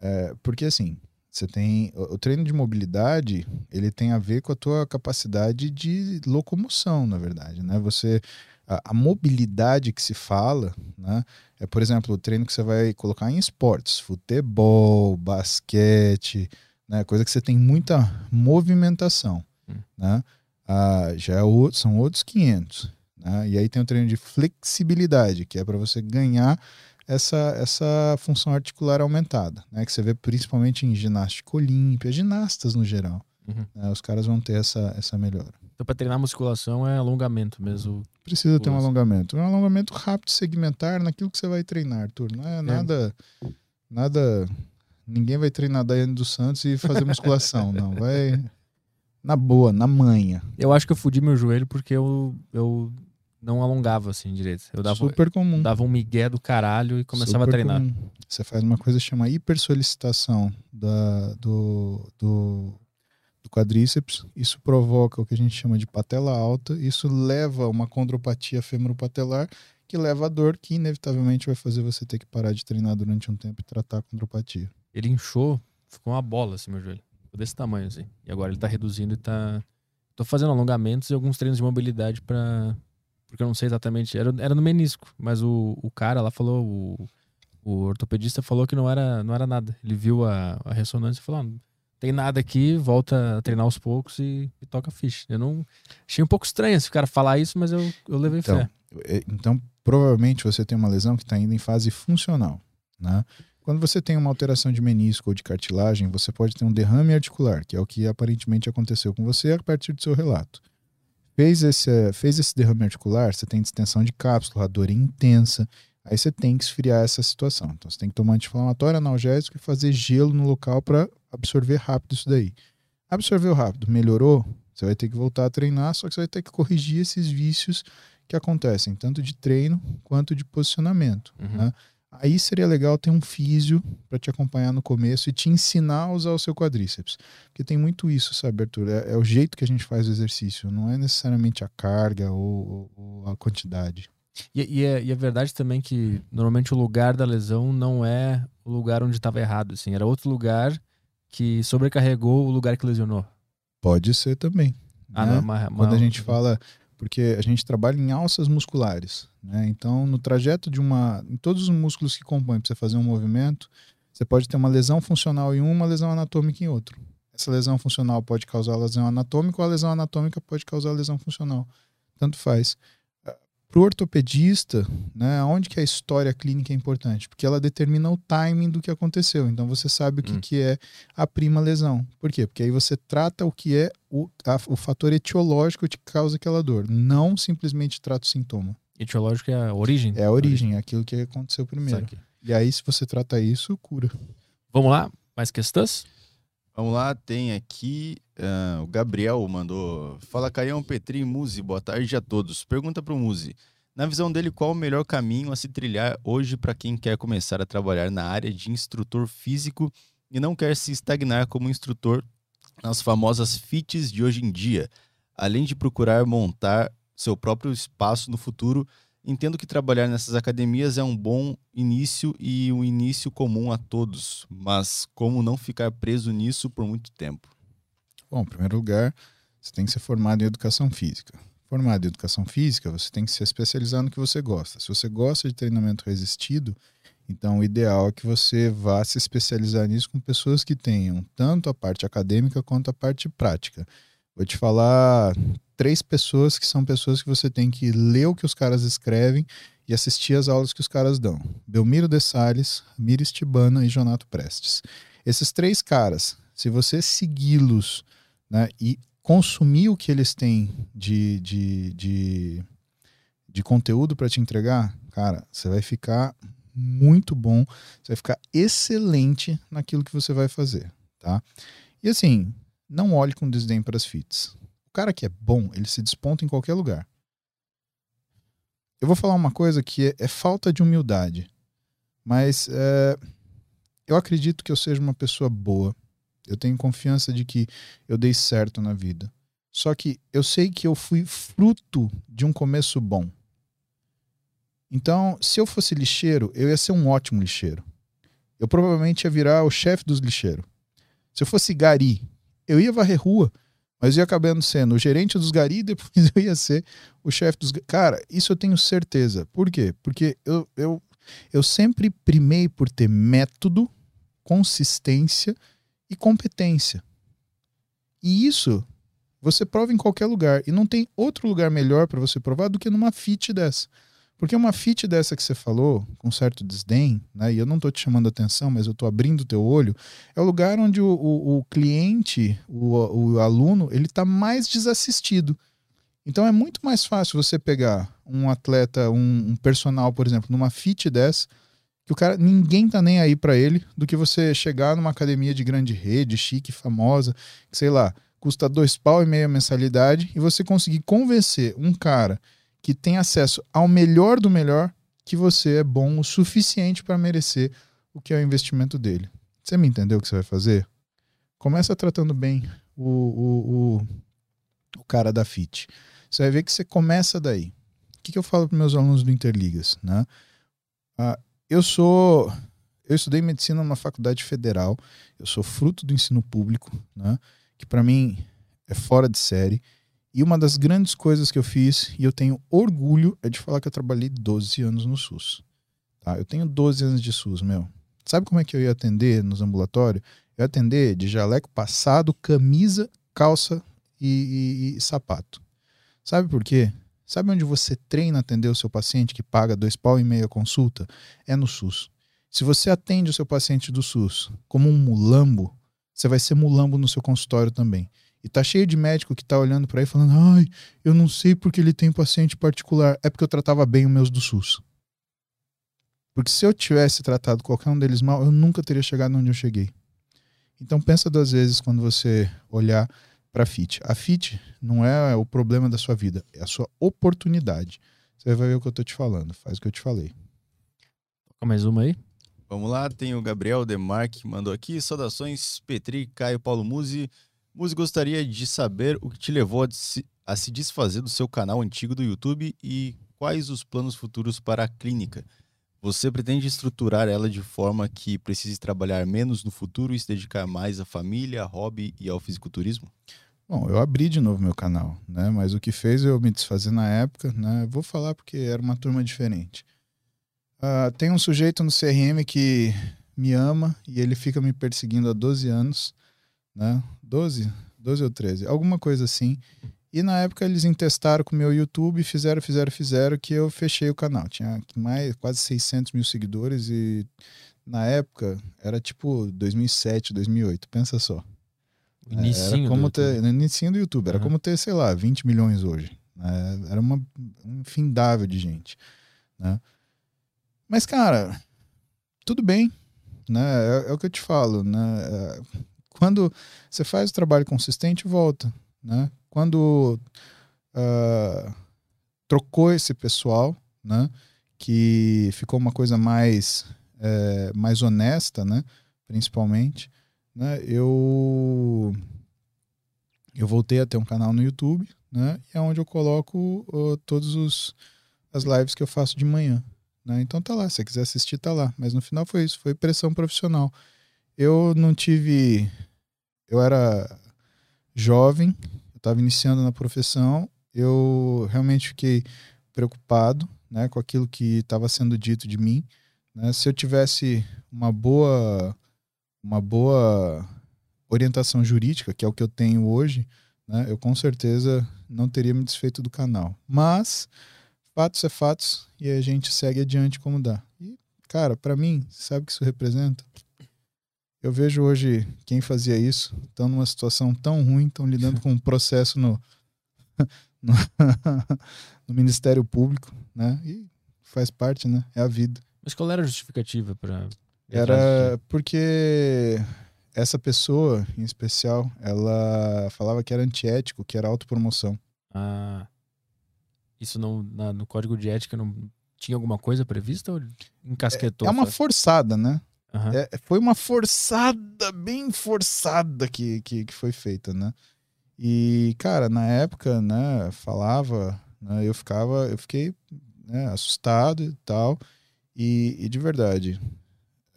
É, porque assim, você tem o treino de mobilidade, ele tem a ver com a tua capacidade de locomoção, na verdade, né? Você a, a, mobilidade que se fala, né? É, por exemplo, o treino que você vai colocar em esportes, futebol, basquete, né? Coisa que você tem muita movimentação, hum. né? Ah, já é outro, são outros 500, né? E aí tem o treino de flexibilidade, que é para você ganhar essa, essa função articular aumentada, né? Que você vê principalmente em ginástica olímpia, ginastas no geral. Uhum. Né? Os caras vão ter essa, essa melhora. Então, para treinar musculação é alongamento mesmo. Precisa ter um alongamento. Um alongamento rápido, segmentar naquilo que você vai treinar, Arthur. Não é, é. nada. Nada. Ninguém vai treinar Daiane dos Santos e fazer musculação, não. Vai na boa, na manha. Eu acho que eu fudi meu joelho porque eu, eu não alongava assim direito. Eu dava, Super comum. Dava um migué do caralho e começava Super a treinar. Comum. Você faz uma coisa que chama hipersolicitação da, do, do do quadríceps, isso provoca o que a gente chama de patela alta, isso leva a uma condropatia femoropatelar, que leva a dor que inevitavelmente vai fazer você ter que parar de treinar durante um tempo e tratar a condropatia. Ele inchou, ficou uma bola assim meu joelho, desse tamanho assim. E agora ele tá reduzindo e tá tô fazendo alongamentos e alguns treinos de mobilidade para porque eu não sei exatamente, era, era no menisco, mas o, o cara lá falou o, o ortopedista falou que não era não era nada. Ele viu a, a ressonância e falou: ah, tem nada aqui, volta a treinar aos poucos e, e toca ficha. Eu não. Achei um pouco estranho esse cara falar isso, mas eu, eu levei então, fé. É, então, provavelmente você tem uma lesão que está indo em fase funcional. Né? Quando você tem uma alteração de menisco ou de cartilagem, você pode ter um derrame articular, que é o que aparentemente aconteceu com você a partir do seu relato. Fez esse, fez esse derrame articular, você tem distensão de cápsula, a dor é intensa, aí você tem que esfriar essa situação. Então você tem que tomar anti-inflamatório, analgésico e fazer gelo no local para absorver rápido isso daí. Absorveu rápido, melhorou, você vai ter que voltar a treinar, só que você vai ter que corrigir esses vícios que acontecem, tanto de treino quanto de posicionamento. Uhum. Né? Aí seria legal ter um físio para te acompanhar no começo e te ensinar a usar o seu quadríceps. Porque tem muito isso, sabe, Arthur? É, é o jeito que a gente faz o exercício, não é necessariamente a carga ou, ou a quantidade. E, e, é, e é verdade também que normalmente o lugar da lesão não é o lugar onde estava errado, assim, era outro lugar que sobrecarregou o lugar que lesionou. Pode ser também. Ah, né? não, uma, uma... Quando a gente fala, porque a gente trabalha em alças musculares, né? Então, no trajeto de uma, em todos os músculos que compõem para você fazer um movimento, você pode ter uma lesão funcional em um, uma lesão anatômica em outro. Essa lesão funcional pode causar lesão anatômica ou a lesão anatômica pode causar lesão funcional. Tanto faz para o ortopedista, né, onde que a história clínica é importante? Porque ela determina o timing do que aconteceu. Então você sabe o que, hum. que é a prima lesão. Por quê? Porque aí você trata o que é o, a, o fator etiológico que causa aquela dor, não simplesmente trata o sintoma. Etiológico é a origem? É a origem, é aquilo que aconteceu primeiro. E aí, se você trata isso, cura. Vamos lá? Mais questões? Vamos lá, tem aqui. Uh, o Gabriel mandou. Fala Caião Petri Muzi, boa tarde a todos. Pergunta para o Muzi. Na visão dele, qual o melhor caminho a se trilhar hoje para quem quer começar a trabalhar na área de instrutor físico e não quer se estagnar como instrutor nas famosas FITs de hoje em dia, além de procurar montar seu próprio espaço no futuro Entendo que trabalhar nessas academias é um bom início e um início comum a todos, mas como não ficar preso nisso por muito tempo? Bom, em primeiro lugar, você tem que ser formado em educação física. Formado em educação física, você tem que se especializar no que você gosta. Se você gosta de treinamento resistido, então o ideal é que você vá se especializar nisso com pessoas que tenham tanto a parte acadêmica quanto a parte prática. Vou te falar três pessoas que são pessoas que você tem que ler o que os caras escrevem e assistir as aulas que os caras dão. Belmiro de Salles, Estibana e Jonato Prestes. Esses três caras, se você segui-los né, e consumir o que eles têm de, de, de, de conteúdo para te entregar, cara, você vai ficar muito bom, você vai ficar excelente naquilo que você vai fazer, tá? E assim, não olhe com desdém para as fits cara que é bom, ele se desponta em qualquer lugar. Eu vou falar uma coisa que é, é falta de humildade, mas é, eu acredito que eu seja uma pessoa boa. Eu tenho confiança de que eu dei certo na vida. Só que eu sei que eu fui fruto de um começo bom. Então, se eu fosse lixeiro, eu ia ser um ótimo lixeiro. Eu provavelmente ia virar o chefe dos lixeiros. Se eu fosse gari, eu ia varrer rua, mas eu ia acabando sendo o gerente dos gari e depois eu ia ser o chefe dos. Cara, isso eu tenho certeza. Por quê? Porque eu, eu, eu sempre primei por ter método, consistência e competência. E isso você prova em qualquer lugar. E não tem outro lugar melhor para você provar do que numa fit dessa. Porque uma fit dessa que você falou, com certo desdém, né, e eu não estou te chamando atenção, mas eu estou abrindo o teu olho, é o lugar onde o, o, o cliente, o, o aluno, ele está mais desassistido. Então é muito mais fácil você pegar um atleta, um, um personal, por exemplo, numa fit dessa, que o cara ninguém tá nem aí para ele, do que você chegar numa academia de grande rede, chique, famosa, que sei lá, custa dois pau e meia mensalidade, e você conseguir convencer um cara que tem acesso ao melhor do melhor que você é bom o suficiente para merecer o que é o investimento dele. Você me entendeu o que você vai fazer? Começa tratando bem o, o, o, o cara da FIT. Você vai ver que você começa daí. O que, que eu falo para meus alunos do Interligas? Né? Ah, eu sou. Eu estudei medicina numa faculdade federal. Eu sou fruto do ensino público, né? que para mim é fora de série. E uma das grandes coisas que eu fiz, e eu tenho orgulho, é de falar que eu trabalhei 12 anos no SUS. Tá? Eu tenho 12 anos de SUS, meu. Sabe como é que eu ia atender nos ambulatórios? Eu ia atender de jaleco passado, camisa, calça e, e, e sapato. Sabe por quê? Sabe onde você treina atender o seu paciente que paga dois pau e meia consulta? É no SUS. Se você atende o seu paciente do SUS como um mulambo, você vai ser mulambo no seu consultório também. E tá cheio de médico que tá olhando para aí falando: "Ai, eu não sei porque ele tem paciente particular, é porque eu tratava bem os meus do SUS". Porque se eu tivesse tratado qualquer um deles mal, eu nunca teria chegado onde eu cheguei. Então pensa duas vezes quando você olhar para a FIT. A FIT não é o problema da sua vida, é a sua oportunidade. Você vai ver o que eu tô te falando, faz o que eu te falei. Toca mais uma aí. Vamos lá, tem o Gabriel Demarque que mandou aqui. Saudações, Petri, Caio, Paulo Musi. Musi gostaria de saber o que te levou a se, a se desfazer do seu canal antigo do YouTube e quais os planos futuros para a clínica. Você pretende estruturar ela de forma que precise trabalhar menos no futuro e se dedicar mais à família, hobby e ao fisiculturismo? Bom, eu abri de novo meu canal, né? Mas o que fez eu me desfazer na época, né? Vou falar porque era uma turma diferente. Uh, tem um sujeito no CRM que me ama e ele fica me perseguindo há 12 anos, né? 12? 12 ou 13, alguma coisa assim. E na época eles intestaram com o meu YouTube, fizeram, fizeram, fizeram, que eu fechei o canal. Tinha mais quase 600 mil seguidores e na época era tipo 2007, 2008, pensa só. Inicinho era como do ter, inicinho do YouTube, era Uhum. como ter, sei lá, 20 milhões hoje. né? Era uma, um infindável de gente. Né? Mas, cara, tudo bem. Né? É, é o que eu te falo. Né? É, Quando você faz o trabalho consistente, volta. Né? Quando ah, trocou esse pessoal, né? que ficou uma coisa mais, é, mais honesta, né? principalmente, né? eu, eu voltei a ter um canal no YouTube, né? e é onde eu coloco uh, todos os as lives que eu faço de manhã. Né? Então tá lá, se você quiser assistir, tá lá. Mas no final foi isso, foi pressão profissional. Eu não tive. Eu era jovem, eu estava iniciando na profissão, eu realmente fiquei preocupado né, com aquilo que estava sendo dito de mim. né? Se eu tivesse uma boa, uma boa orientação jurídica, que é o que eu tenho hoje, né, eu com certeza não teria me desfeito do canal. Mas fatos é fatos e a gente segue adiante como dá. E, cara, para mim, sabe o que isso representa? Eu vejo hoje quem fazia isso estão numa situação tão ruim, estão lidando com um processo no, no, no Ministério Público, né? E faz parte, né? É a vida. Mas qual era a justificativa para Era porque essa pessoa, em especial, ela falava que era antiético, que era autopromoção. Ah, isso não, na- no código de ética não tinha alguma coisa prevista ou encasquetou? É uma só? forçada, né? Aham. É, foi uma forçada, bem forçada que, que, que foi feita, né? E, cara, na época, né, falava, né, eu ficava, eu fiquei né, assustado e tal. E, e de verdade,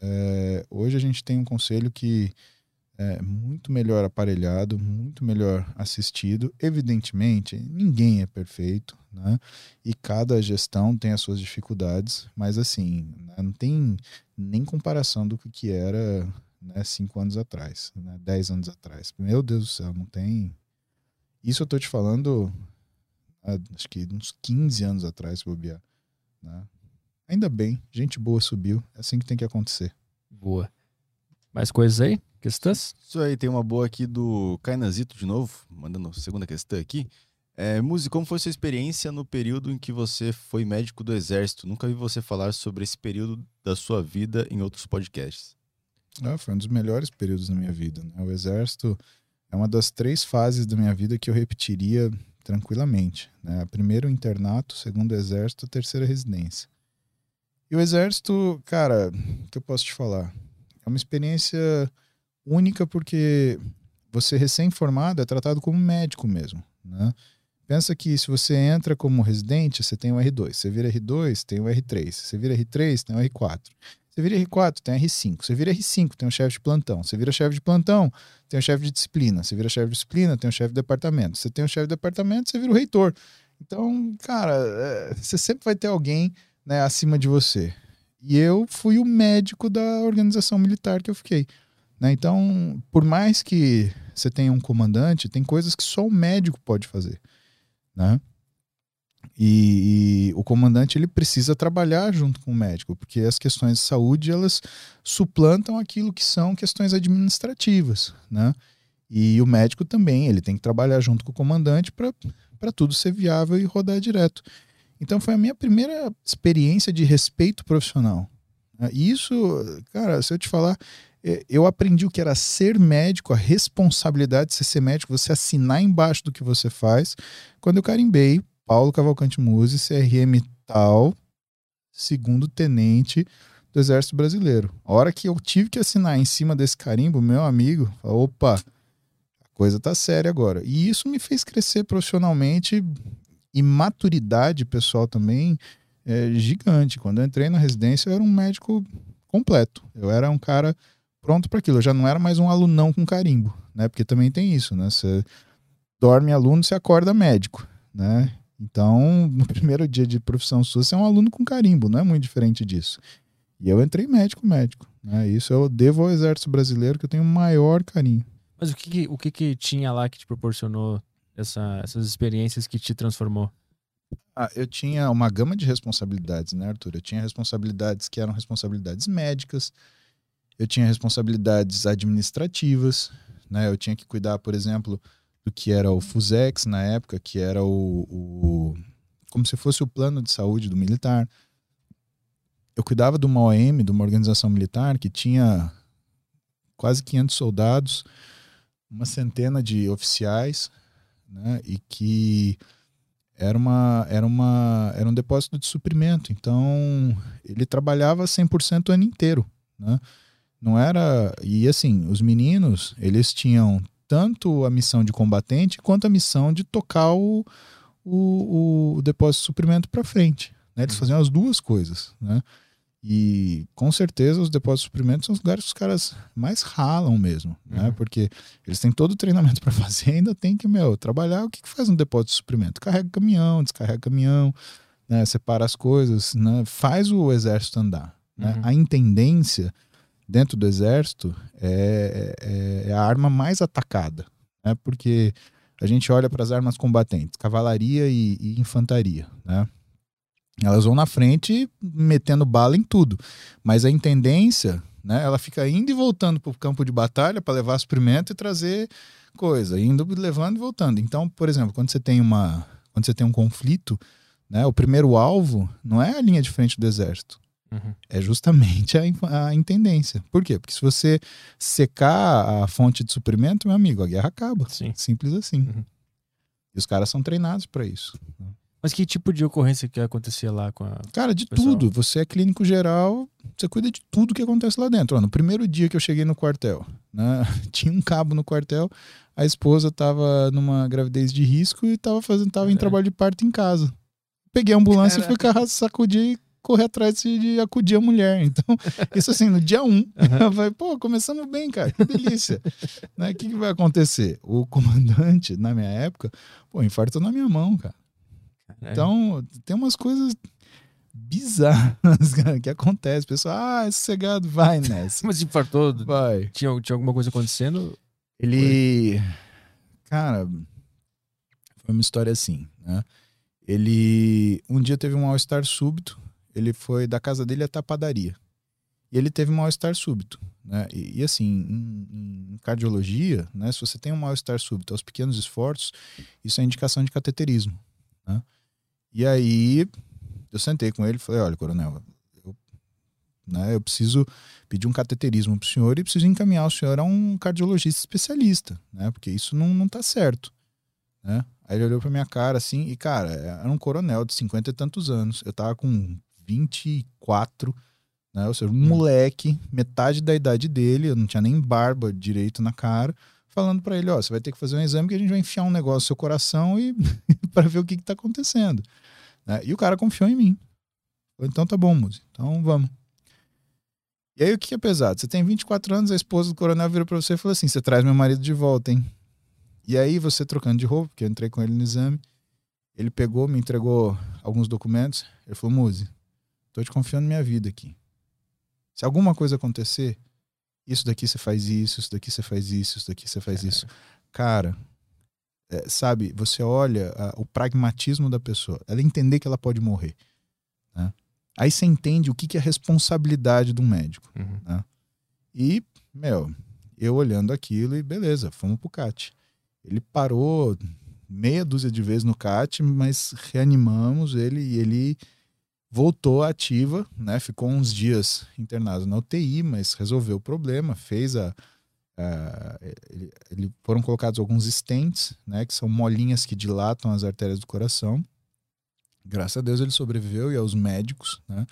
é, hoje a gente tem um conselho que é muito melhor aparelhado, muito melhor assistido. Evidentemente, ninguém é perfeito, né? E cada gestão tem as suas dificuldades, mas assim, né, não tem nem comparação do que que era né, cinco anos atrás, né, dez anos atrás. Meu Deus do céu, não tem. Isso eu tô te falando, ah, acho que uns 15 anos atrás, bobear. Né? Ainda bem, gente boa subiu, é assim que tem que acontecer. Boa. Mais coisas aí? Questões? Isso aí, tem uma boa aqui do Kainazito de novo, mandando a segunda questão aqui. É, Muzi, como foi sua experiência no período em que você foi médico do Exército? Nunca vi você falar sobre esse período da sua vida em outros podcasts. Ah, foi um dos melhores períodos da minha vida. Né? O Exército é uma das três fases da minha vida que eu repetiria tranquilamente. Né? A primeira, o internato, segundo, o Exército, terceira, residência. E o Exército, cara, o que eu posso te falar? É uma experiência única porque você recém-formado é tratado como médico mesmo. Né? Pensa que se você entra como residente, você tem o R2. Você vira R2, tem o R3. Você vira R3, tem o R4. Você vira R4, tem R5. Você vira R5, tem um chefe de plantão. Você vira chefe de plantão, tem um chefe de disciplina. Você vira chefe de disciplina, tem um chefe de departamento. Você tem um chefe de departamento, você vira o reitor. Então, cara, é, você sempre vai ter alguém né, acima de você. E eu fui o médico da organização militar que eu fiquei. né? Então, por mais que você tenha um comandante, tem coisas que só o médico pode fazer. Né? E, e o comandante ele precisa trabalhar junto com o médico, porque as questões de saúde elas suplantam aquilo que são questões administrativas, né? E o médico também, ele tem que trabalhar junto com o comandante para tudo ser viável e rodar direto. Então foi a minha primeira experiência de respeito profissional. né? Isso, cara, se eu te falar, eu aprendi o que era ser médico, a responsabilidade de ser médico, você assinar embaixo do que você faz, quando eu carimbei Paulo Cavalcante Muse, CRM tal, segundo tenente do Exército Brasileiro. A hora que eu tive que assinar em cima desse carimbo, meu amigo, falou, opa, a coisa tá séria agora. E isso me fez crescer profissionalmente e maturidade pessoal também é gigante. Quando eu entrei na residência, eu era um médico completo. Eu era um cara pronto para aquilo. Eu já não era mais um alunão com carimbo, né? Porque também tem isso, né? Você dorme aluno, você acorda médico, né? Então, no primeiro dia de profissão sua, você é um aluno com carimbo, não é muito diferente disso. E eu entrei médico, médico. Né? Isso eu devo ao Exército Brasileiro, que eu tenho o maior carinho. Mas o que, o que, que tinha lá que te proporcionou essa- essas experiências que te transformou? Ah, eu tinha uma gama de responsabilidades, né, Arthur? Eu tinha responsabilidades que eram responsabilidades médicas, eu tinha responsabilidades administrativas, né? Eu tinha que cuidar, por exemplo, do que era o FUSEX na época, que era o, o- como se fosse o plano de saúde do militar. Eu cuidava de uma OM, de uma organização militar que tinha quase 500 soldados, uma centena de oficiais, né? E que era uma era uma era um depósito de suprimento então ele trabalhava 100% o ano inteiro né? Não era e assim os meninos eles tinham tanto a missão de combatente quanto a missão de tocar o, o, o depósito de suprimento para frente né? eles faziam as duas coisas né? e com certeza os depósitos de suprimento são os lugares que os caras mais ralam mesmo né? Uhum. porque eles têm todo o treinamento para fazer ainda tem que, meu, trabalhar. O que, que faz um depósito de suprimento? Carrega caminhão, descarrega caminhão, né, separa as coisas, né, faz o exército andar. né? Uhum. A intendência dentro do exército é, é- é a arma mais atacada, né, porque a gente olha para as armas combatentes, cavalaria e, e infantaria, né? Elas vão na frente metendo bala em tudo, mas a intendência, né, ela fica indo e voltando para o campo de batalha para levar suprimento e trazer coisa, indo, levando e voltando. Então, por exemplo, quando você tem uma, quando você tem um conflito, né, o primeiro alvo não é a linha de frente do exército, Uhum. É justamente a, a intendência. Por quê? Porque se você secar a fonte de suprimento, meu amigo, a guerra acaba. Sim. Simples assim. Uhum. E os caras são treinados para isso. Mas que tipo de ocorrência que acontecia lá com a. Cara, de tudo. Você é clínico geral, você cuida de tudo que acontece lá dentro. Ó, no primeiro dia que eu cheguei no quartel, né, tinha um cabo no quartel, a esposa tava numa gravidez de risco e tava, fazendo, tava em Caraca. trabalho de parto em casa. Peguei a ambulância e fui Caraca. sacudir correr atrás de, acudir a mulher. Então, isso assim, no dia um, eu falei, pô, começamos bem, cara, que delícia. né? O que, que vai acontecer? O comandante, na minha época, pô, infartou na minha mão, cara. É. Então, tem umas coisas bizarras cara, que acontecem. O pessoal, ah, é sossegado, vai nessa. Mas infartou? Vai. Tinha, tinha alguma coisa acontecendo? Ele. Cara, foi uma história assim, né? Ele. Um dia teve um mal-estar súbito. Ele foi da casa dele até a padaria. E ele teve um mal-estar súbito. Né? E, e, assim, em, em cardiologia, né? Se você tem um mal-estar súbito aos pequenos esforços, isso é indicação de cateterismo. Né? E aí eu sentei com ele e falei: olha, coronel, eu, né, eu preciso pedir um cateterismo para o senhor e preciso encaminhar o senhor a um cardiologista especialista, né? Porque isso não, não tá certo, né? Aí ele olhou pra minha cara assim, e cara, era um coronel de 50 e tantos anos. Eu tava com 24, né? Ou seja, um moleque, metade da idade dele, eu não tinha nem barba direito na cara, falando pra ele, ó, você vai ter que fazer um exame que a gente vai enfiar um negócio no seu coração e para ver o que que tá acontecendo. né? E o cara confiou em mim. Falei, então tá bom, Muzi. Então vamos. E aí o que é pesado? Você tem 24 anos, a esposa do coronel vira pra você e fala assim: você traz meu marido de volta, hein? E aí você trocando de roupa, porque eu entrei com ele no exame, ele pegou, me entregou alguns documentos, ele falou: Muzi, tô te confiando minha vida aqui. Se alguma coisa acontecer, isso daqui você faz isso, isso daqui você faz isso, isso daqui você faz isso. Cara, é, sabe, você olha a- o pragmatismo da pessoa, ela entender que ela pode morrer. Né? Aí você entende o que, que é responsabilidade de um médico. Uhum. E, meu, eu olhando aquilo e beleza, fomos pro CAT. Ele parou meia dúzia de vezes no CAT, mas reanimamos ele e ele voltou ativa, né? Ficou uns dias internado na UTI, mas resolveu o problema, fez a. a- ele, ele- foram colocados alguns stents, né? Que são molinhas que dilatam as artérias do coração. Graças a Deus ele sobreviveu e aos médicos, né?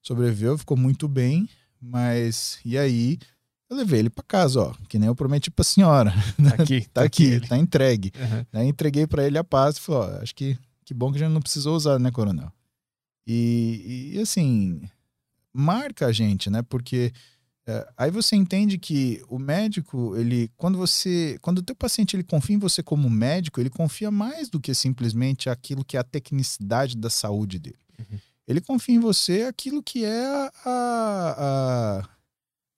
Sobreviveu, ficou muito bem, mas e aí eu levei ele para casa, ó, que nem eu prometi pra senhora. Tá aqui. Tá aqui, ele. tá entregue. Uhum. Aí entreguei para ele a paz e falou: ó, acho que que bom que a gente não precisou usar, né, coronel? E, e, assim, marca a gente, né? Porque é, aí você entende que o médico, ele, quando você, quando o teu paciente ele confia em você como médico, ele confia mais do que simplesmente aquilo que é a tecnicidade da saúde dele. Uhum. Ele confia em você aquilo que é a, a- a-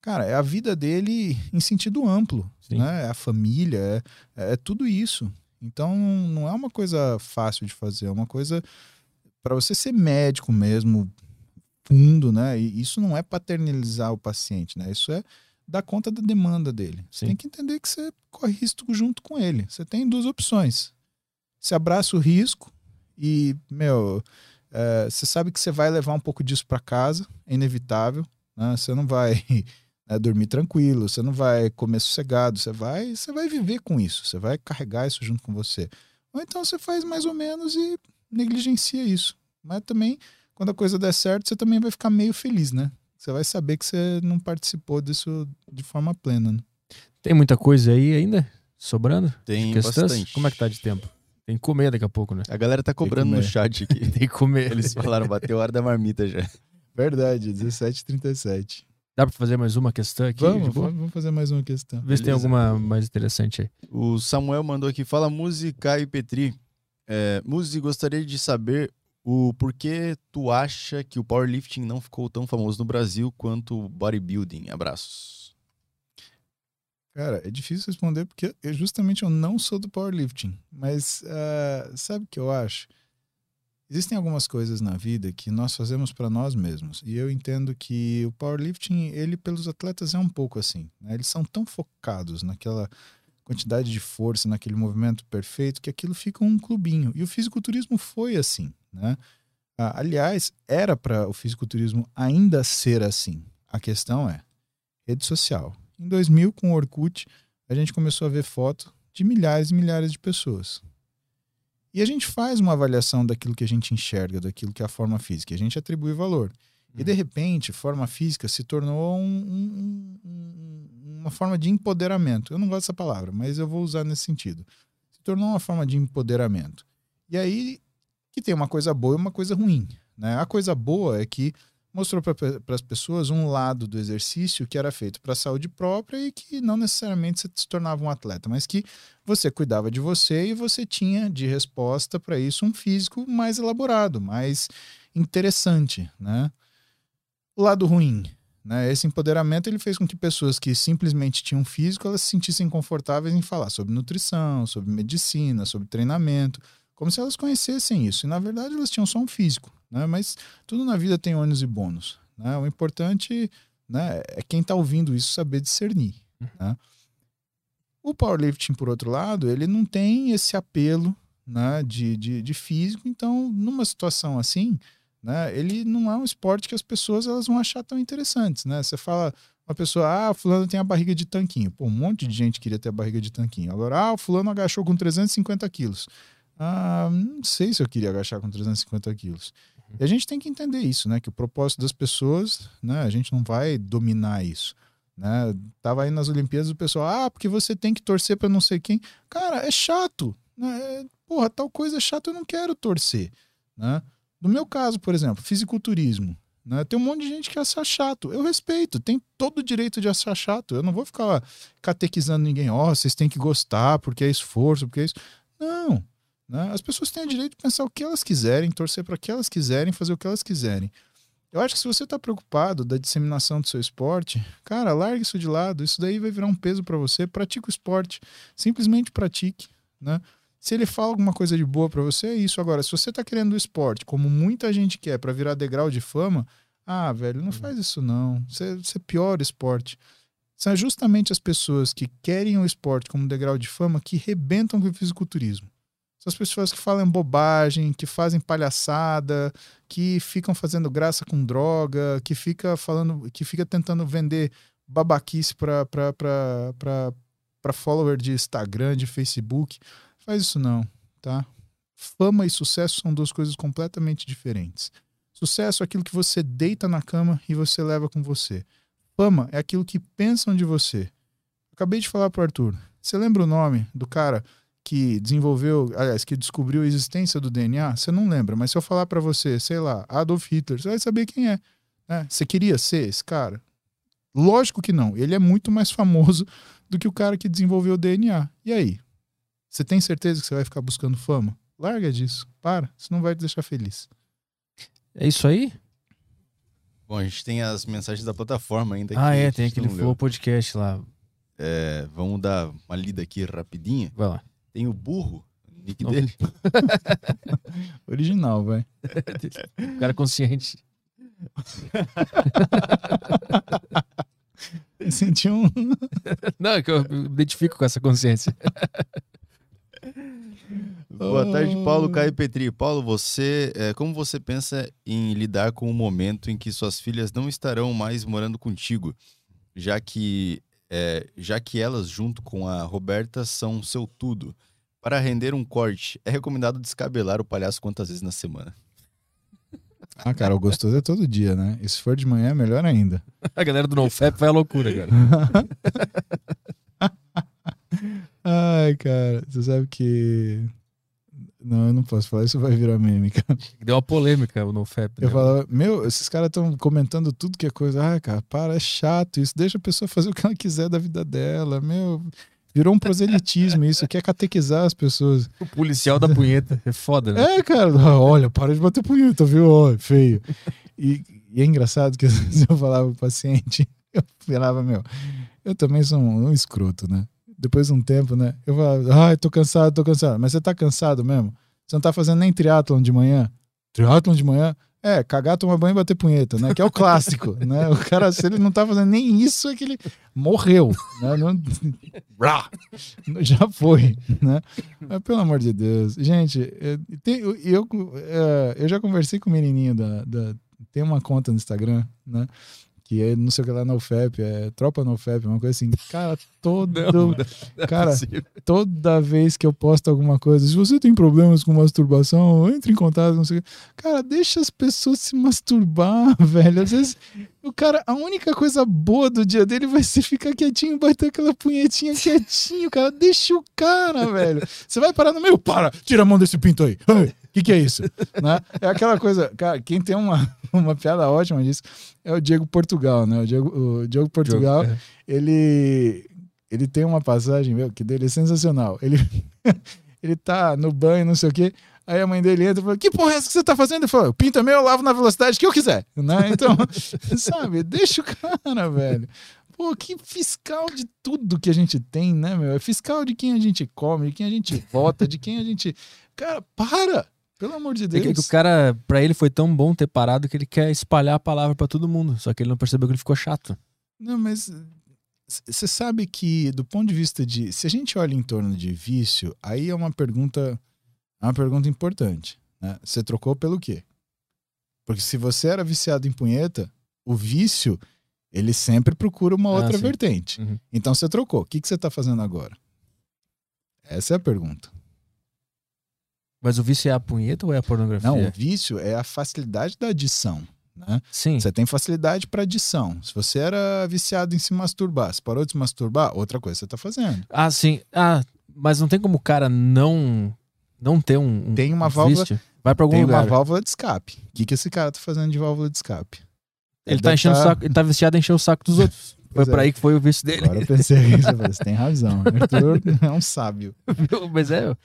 cara, é a vida dele em sentido amplo, Sim. né? É a família, é, é tudo isso. Então não é uma coisa fácil de fazer, é uma coisa para você ser médico mesmo, fundo, né? E isso não é paternalizar o paciente, né? Isso é dar conta da demanda dele. Você Sim. tem que entender que você corre risco junto com ele. Você tem duas opções. Você abraça o risco e, meu, é, você sabe que você vai levar um pouco disso para casa, é inevitável. Né? Você não vai né, dormir tranquilo, você não vai comer sossegado, você vai, você vai viver com isso, você vai carregar isso junto com você. Ou então você faz mais ou menos e negligencia isso. Mas também, quando a coisa der certo, você também vai ficar meio feliz, né? Você vai saber que você não participou disso de forma plena. Né? Tem muita coisa aí ainda? Sobrando? Tem bastante. Como é que tá de tempo? Tem que comer daqui a pouco, né? A galera tá cobrando no chat aqui. Tem que comer. Eles falaram, bateu a hora da marmita já. Verdade, 17h37. Dá pra fazer mais uma questão aqui? Vamos, vamos fazer mais uma questão. Vê se tem alguma mais interessante aí. O Samuel mandou aqui, fala Muzi, Caio e Petri. É, gostaria de saber o porquê tu acha que o powerlifting não ficou tão famoso no Brasil quanto o bodybuilding. Abraços. Cara, é difícil responder porque eu, justamente eu não sou do powerlifting. Mas ah, sabe o que eu acho? Existem algumas coisas na vida que nós fazemos para nós mesmos. E eu entendo que o powerlifting, ele pelos atletas é um pouco assim. né? Eles são tão focados naquela quantidade de força, naquele movimento perfeito, que aquilo fica um clubinho. E o fisiculturismo foi assim, né? Ah, aliás, era para o fisiculturismo ainda ser assim. A questão é rede social. Em 2000, com o Orkut, a gente começou a ver foto de milhares e milhares de pessoas. E a gente faz uma avaliação daquilo que a gente enxerga, daquilo que é a forma física. A gente atribui valor. E de repente, forma física se tornou um, um, um, uma forma de empoderamento. Eu não gosto dessa palavra, mas eu vou usar nesse sentido. Se tornou uma forma de empoderamento. E aí que tem uma coisa boa e uma coisa ruim. Né? A coisa boa é que mostrou para as pessoas um lado do exercício que era feito para a saúde própria e que não necessariamente você se tornava um atleta, mas que você cuidava de você e você tinha de resposta para isso um físico mais elaborado, mais interessante, né? O lado ruim, né? Esse empoderamento ele fez com que pessoas que simplesmente tinham físico elas se sentissem confortáveis em falar sobre nutrição, sobre medicina, sobre treinamento, como se elas conhecessem isso. E na verdade elas tinham só um físico, né? Mas tudo na vida tem ônus e bônus, né? O importante, né, é quem está ouvindo isso saber discernir, né? O powerlifting, por outro lado, ele não tem esse apelo né, de, de, de físico, então numa situação assim, né, ele não é um esporte que as pessoas elas vão achar tão interessantes, né? Você fala uma pessoa, ah, fulano tem a barriga de tanquinho. Pô, um monte de gente queria ter a barriga de tanquinho. Agora, ah, o fulano agachou com 350 quilos. Ah, não sei se eu queria agachar com 350 quilos. E a gente tem que entender isso, né? Que o propósito das pessoas, né? A gente não vai dominar isso. Né? Tava aí nas Olimpíadas o pessoal, ah, porque você tem que torcer para não sei quem. Cara, é chato. Né? É, porra, tal coisa é chato, eu não quero torcer. Né? No meu caso, por exemplo, fisiculturismo. Né? Tem um monte de gente que acha chato. Eu respeito, tem todo o direito de achar chato. Eu não vou ficar catequizando ninguém, ó, oh, vocês têm que gostar porque é esforço, porque é isso. Não. Né? As pessoas têm o direito de pensar o que elas quiserem, torcer para o que elas quiserem, fazer o que elas quiserem. Eu acho que se você está preocupado da disseminação do seu esporte, cara, largue isso de lado. Isso daí vai virar um peso para você. Pratique o esporte. Simplesmente pratique. Né? Se ele fala alguma coisa de boa para você, é isso. Agora, se você está querendo o esporte, como muita gente quer, para virar degrau de fama, ah, velho, não faz isso não. Você, você piora o esporte. São justamente as pessoas que querem o esporte como degrau de fama que rebentam com o fisiculturismo. São as pessoas que falam bobagem, que fazem palhaçada, que ficam fazendo graça com droga, que fica falando, que fica tentando vender babaquice para para follower de Instagram, de Facebook. Faz isso não, tá? Fama e sucesso são duas coisas completamente diferentes. Sucesso é aquilo que você deita na cama e você leva com você. Fama é aquilo que pensam de você. Acabei de falar pro Arthur. Você lembra o nome do cara que desenvolveu, aliás, que descobriu a existência do DNA, você não lembra, mas se eu falar para você, sei lá, Adolf Hitler, você vai saber quem é. Né? Você queria ser esse cara? Lógico que não. Ele é muito mais famoso do que o cara que desenvolveu o DNA. E aí? Você tem certeza que você vai ficar buscando fama? Larga disso. Para. Isso não vai te deixar feliz. É isso aí? Bom, a gente tem as mensagens da plataforma ainda. Ah, é, tem aquele Flow Podcast lá. É, vamos dar uma lida aqui rapidinha. Vai lá. Tem o burro, o nick Não. dele. Original, vai. o cara consciente. Senti um. Não, é que eu me identifico com essa consciência. Boa tarde, Paulo Caio Petri. Paulo, você, é, como você pensa em lidar com o momento em que suas filhas não estarão mais morando contigo, já que é, já que elas, junto com a Roberta, são seu tudo. Para render um corte, é recomendado descabelar o palhaço quantas vezes na semana? Ah, cara, o gostoso é todo dia, né? E se for de manhã, é melhor ainda. A galera do NoFap vai à loucura, cara. Ai, cara, você sabe que não, eu não posso falar, isso vai virar meme, cara. Deu uma polêmica o NoFap. Né? Eu falava, meu, esses caras estão comentando tudo que é coisa. Ah, cara, para, é chato isso. Deixa a pessoa fazer o que ela quiser da vida dela. Meu, virou um proselitismo isso. Quer catequizar as pessoas. O policial da punheta. É foda, né? É, cara. Olha, para de bater punheta, viu? Ó, feio. E, e é engraçado que às vezes eu falava pro paciente, eu falava, meu, eu também sou um, um escroto, né? Depois de um tempo, né? Eu falo, ai, tô cansado, tô cansado. Mas você tá cansado mesmo? Você não tá fazendo nem triatlon de manhã? triatlon de manhã. É, cagar, tomar banho e bater punheta, né? Que é o clássico, né? O cara, se ele não tá fazendo nem isso, é que ele morreu, né? Não... Já foi, né? Mas, pelo amor de Deus. Gente, eu, tem- eu, eu, é, eu já conversei com o menininho da, da... Tem uma conta no Instagram, né? Que é, não sei o que lá, no FEP, é Tropa no FEP, uma coisa assim. Cara, todo... Cara, toda vez que eu posto alguma coisa, se você tem problemas com masturbação, entre em contato, não sei o quê. Cara, deixa as pessoas se masturbar, velho. Às vezes, o cara, a única coisa boa do dia dele vai ser ficar quietinho, bater aquela punhetinha quietinho, cara. Deixa o cara, velho. Você vai parar no meio, para, tira a mão desse pinto aí. O que, que é isso? Né? É aquela coisa, cara, quem tem uma, uma piada ótima disso é o Diego Portugal, né? O Diego, o Diego Portugal, é. ele ele tem uma passagem, meu, que dele é sensacional. Ele, ele tá no banho, não sei o quê. Aí a mãe dele entra e fala: Que porra é essa que você tá fazendo? Ele fala: Pinta meu, eu lavo na velocidade que eu quiser. Né? Então, sabe, deixa o cara, velho. Pô, que fiscal de tudo que a gente tem, né, meu? É fiscal de quem a gente come, de quem a gente vota, de quem a gente. Cara, para! Pelo amor de É Deus. que, que o cara, pra ele foi tão bom ter parado que ele quer espalhar a palavra pra todo mundo. Só que ele não percebeu que ele ficou chato. Não, mas você sabe que, do ponto de vista de. Se a gente olha em torno de vício, aí é uma pergunta. É uma pergunta importante. Né? Você trocou pelo quê? Porque se você era viciado em punheta, o vício, ele sempre procura uma Ah, outra sim. vertente. Uhum. Então você trocou. O que, que você tá fazendo agora? Essa é a pergunta. Mas o vício é a punheta ou é a pornografia? Não, o vício é a facilidade da adição. Né? Sim. Você tem facilidade para adição. Se você era viciado em se masturbar, se parou de se masturbar, outra coisa você tá fazendo. Ah, sim. Ah, mas não tem como o cara não não ter um, um Tem uma um válvula- vício? Vai pra algum Tem lugar. uma válvula de escape. O que, que esse cara tá fazendo de válvula de escape? Ele tá deve enchendo o tá- saco, ele tá viciado em encher o saco dos outros. Foi é. aí que foi o vício dele. Agora eu pensei isso, você tem razão. Arthur é um sábio. Mas é,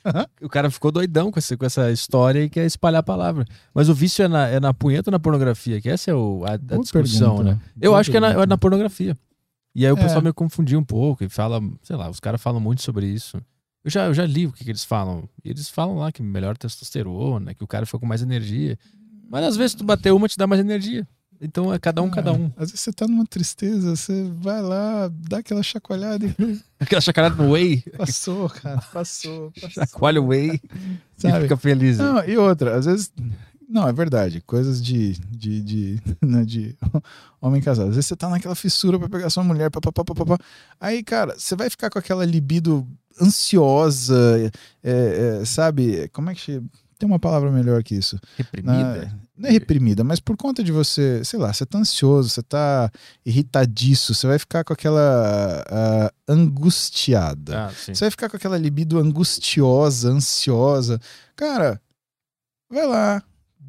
o cara ficou doidão com, esse, com essa história e quer espalhar a palavra. Mas o vício é na, é na punheta ou na pornografia? Que essa é o, a, a discussão, pergunta. né? Eu Boa acho que é na, pergunta. é na pornografia. E aí o É. pessoal me confundiu um pouco e fala, sei lá, os caras falam muito sobre isso. Eu já, eu já li o que, que eles falam. E eles falam lá que melhor testosterona, que o cara fica com mais energia. Mas às vezes tu bater uma te dá mais energia. Então é cada um, cada um. Às vezes você tá numa tristeza, você vai lá, dá aquela chacoalhada e Aquela chacarada no whey, passou, cara, passou. passou. chacoalha o whey e Sabe? fica feliz. Não, e outra, às vezes. Não, é verdade. Coisas de. de, de, né, de homem casado. Às vezes você tá naquela fissura pra pegar sua mulher, papapá, papapá. Aí, cara, você vai ficar com aquela libido ansiosa, é, é, sabe? Como é que. Tem uma palavra melhor que isso. Reprimida. Na- não é reprimida, mas por conta de você, sei lá, você tá ansioso, você tá irritadiço, você vai ficar com aquela ah, angustiada. Ah. Você vai ficar com aquela libido angustiosa, ansiosa. Cara, vai lá,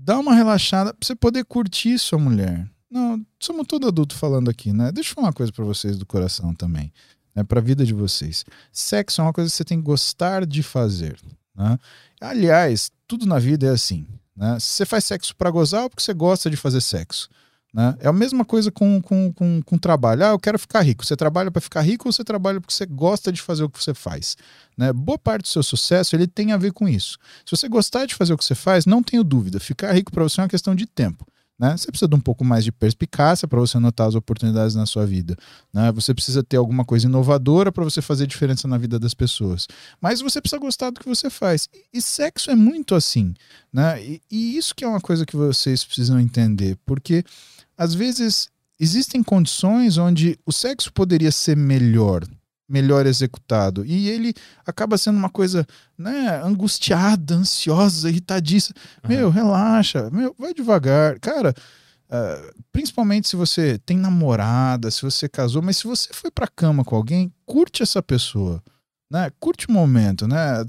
dá uma relaxada pra você poder curtir sua mulher. Não, somos todo adulto falando aqui, né? Deixa eu falar uma coisa pra vocês do coração também, né? Pra vida de vocês. Sexo é uma coisa que você tem que gostar de fazer, né? Aliás, tudo na vida é assim, né? Você faz sexo pra gozar é porque você gosta de fazer sexo. Né? É a mesma coisa com, com, com, com trabalho. Ah, eu quero ficar rico. Você trabalha para ficar rico ou você trabalha porque você gosta de fazer o que você faz? Né? Boa parte do seu sucesso ele tem a ver com isso. Se você gostar de fazer o que você faz, não tenho dúvida, ficar rico para você é uma questão de tempo. Né? Você precisa de um pouco mais de perspicácia para você notar as oportunidades na sua vida. Né? Você precisa ter alguma coisa inovadora para você fazer diferença na vida das pessoas. Mas você precisa gostar do que você faz. E, e sexo é muito assim. Né? E, e isso que é uma coisa que vocês precisam entender. Porque às vezes existem condições onde o sexo poderia ser melhor, melhor executado, e ele acaba sendo uma coisa, né, angustiada, ansiosa, irritadiça. Meu, relaxa, meu, vai devagar. Cara, ah, principalmente se você tem namorada, se você casou, mas se você foi pra cama com alguém, curte essa pessoa. Né? Curte o momento, né?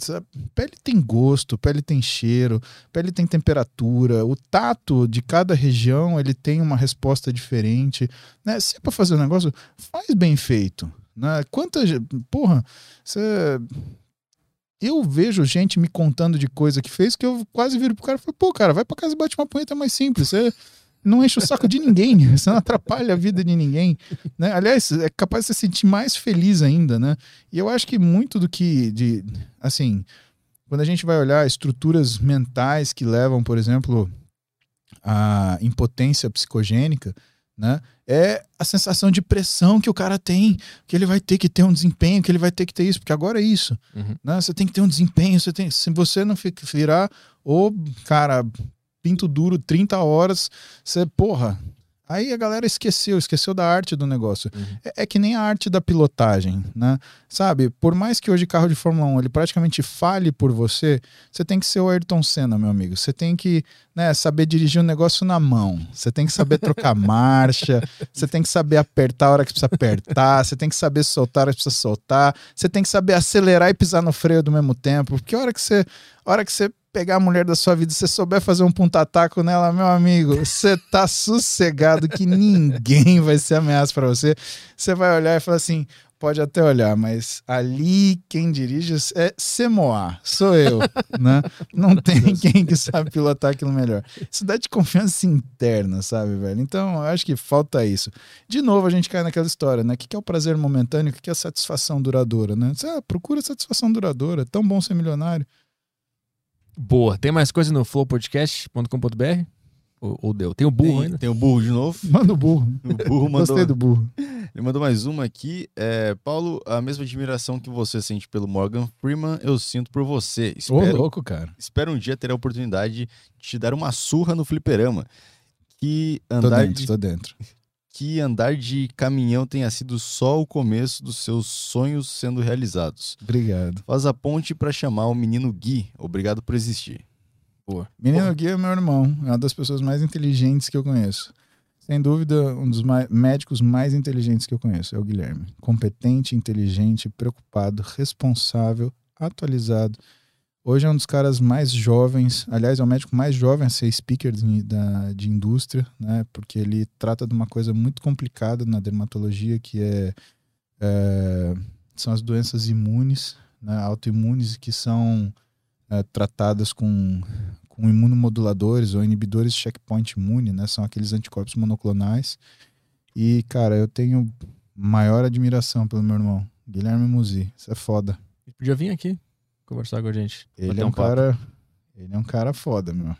Pele tem gosto, pele tem cheiro, pele tem temperatura, o tato de cada região ele tem uma resposta diferente, né? Se é para fazer um negócio, faz bem feito, né? Quanta, ge- porra, você eu vejo gente me contando de coisa que fez que eu quase viro pro cara e falo, pô, cara, vai pra casa e bate uma punheta mais simples, você não enche o saco de ninguém, você não atrapalha a vida de ninguém, né? Aliás, é capaz de se sentir mais feliz ainda, né? E eu acho que muito do que, de, assim, quando a gente vai olhar estruturas mentais que levam, por exemplo, a impotência psicogênica, né? É a sensação de pressão que o cara tem, que ele vai ter que ter um desempenho, que ele vai ter que ter isso, porque agora é isso. Uhum. Né? Você tem que ter um desempenho, você tem, se você não virar ou, cara, pinto duro 30 horas, você, porra. Aí a galera esqueceu, esqueceu da arte do negócio. Uhum. É, é que nem a arte da pilotagem, né? Sabe, por mais que hoje carro de Fórmula 1 ele praticamente fale por você, você tem que ser o Ayrton Senna, meu amigo. Você tem que né, saber dirigir um negócio na mão. Você tem que saber trocar marcha, você tem que saber apertar a hora que precisa apertar, você tem que saber soltar a hora que precisa soltar, você tem que saber acelerar e pisar no freio do mesmo tempo. Porque a hora que você, a hora que você pegar a mulher da sua vida você souber fazer um punta-taco nela, meu amigo, você tá sossegado que ninguém vai ser ameaça pra você. Você vai olhar e falar assim, pode até olhar, mas ali quem dirige é Semoá, sou eu, né? Não tem quem que sabe pilotar aquilo melhor. Isso dá de confiança interna, sabe, velho? Então, eu acho que falta isso. De novo, a gente cai naquela história, né? O que é o prazer momentâneo, o que que é a satisfação duradoura, né? Você, ah, procura satisfação duradoura, é tão bom ser milionário. Boa. Tem mais coisa no flowpodcast.com.br? Ou, ou deu? Tem o burro Tem, ainda? tem o burro de novo. Manda o burro. O burro mandou, Gostei do burro. ele mandou mais uma aqui. É, Paulo, a mesma admiração que você sente pelo Morgan Freeman, eu sinto por você. Ô, Espero, louco, cara. espero um dia ter a oportunidade de te dar uma surra no fliperama. Que Tô andar, dentro, de, tô dentro. Que andar de caminhão tenha sido só o começo dos seus sonhos sendo realizados. Obrigado. Faz a ponte para chamar o menino Gui. Obrigado por existir. Menino Gui é meu irmão, é uma das pessoas mais inteligentes que eu conheço. Sem dúvida, um dos médicos mais inteligentes que eu conheço é o Guilherme. Competente, inteligente, preocupado, responsável, atualizado. Hoje é um dos caras mais jovens, aliás, é o médico mais jovem a ser speaker de, da, de indústria, né? Porque ele trata de uma coisa muito complicada na dermatologia, que é, é, são as doenças imunes, né? autoimunes, que são é, tratadas com, com imunomoduladores ou inibidores de checkpoint imune, né? São aqueles anticorpos monoclonais. E, cara, eu tenho maior admiração pelo meu irmão, Guilherme Muzi. Isso é foda. Ele podia vir aqui conversar com a gente. Ele é um papo. cara. Ele é um cara foda, meu. O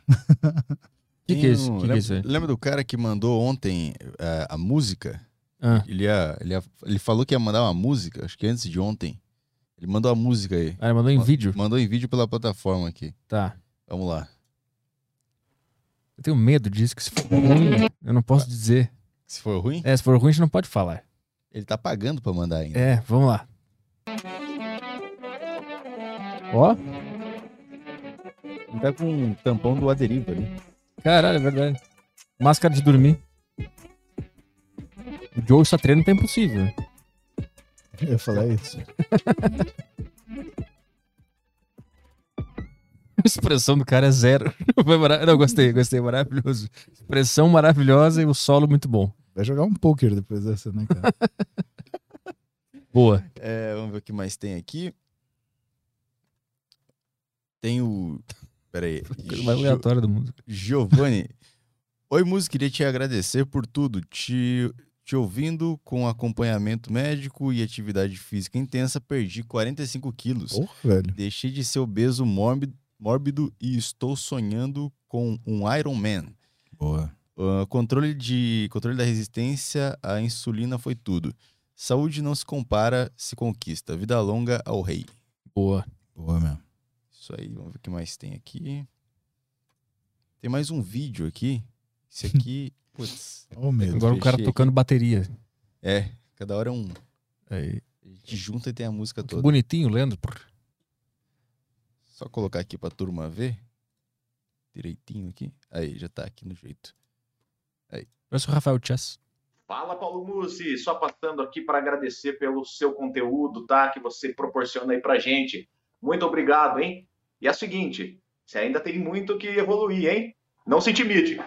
que, que é isso? O um- que, que é isso aí? lembra, lembra do cara que mandou ontem é, a música? Ah, Ele, ia, ele, ia- ele falou que ia mandar uma música, acho que antes de ontem. Ele mandou a música aí. ah, ele mandou em Ma- vídeo. Mandou em vídeo pela plataforma aqui. Tá. Vamos lá. Eu tenho medo disso, que se for ruim, eu não posso dizer. Se for ruim, É, se for ruim, a gente não pode falar. ele tá pagando pra mandar ainda. É, vamos lá. Ó, Ele tá com um tampão do Aderiva ali. caralho, é verdade. Máscara de dormir. O Joe está treino tá impossível. Eu ia falar isso. A expressão do cara é zero. Foi mara- Não, gostei, gostei, maravilhoso. Expressão maravilhosa e o solo muito bom. Vai jogar um poker depois dessa, né, cara? Boa. É, vamos ver o que mais tem aqui. Tem o. Pera aí. Coisa mais aleatória do mundo. Giovanni. Oi, música, queria te agradecer por tudo. Te, te ouvindo com acompanhamento médico e atividade física intensa, perdi 45 quilos. Porra, velho. Deixei de ser obeso mórbido, mórbido e estou sonhando com um Iron Man. Boa. Ah, controle, de, controle da resistência à insulina foi tudo. Saúde não se compara, se conquista. Vida longa ao rei. Boa. Boa, meu. Isso aí, vamos ver o que mais tem aqui. Tem mais um vídeo aqui. Esse aqui, putz, Ó o medo. Agora o cara tocando bateria. é, cada hora é um. Aí. A gente junta e tem a música Que toda. bonitinho, Leandro. Só colocar aqui pra turma ver. Direitinho aqui. Aí, já tá aqui no jeito. Parece o Rafael Chess. Fala, Paulo Mussi, só passando aqui para agradecer pelo seu conteúdo, tá? Que você proporciona aí pra gente. Muito obrigado, hein? E é o seguinte, você ainda tem muito que evoluir, hein? Não se intimide.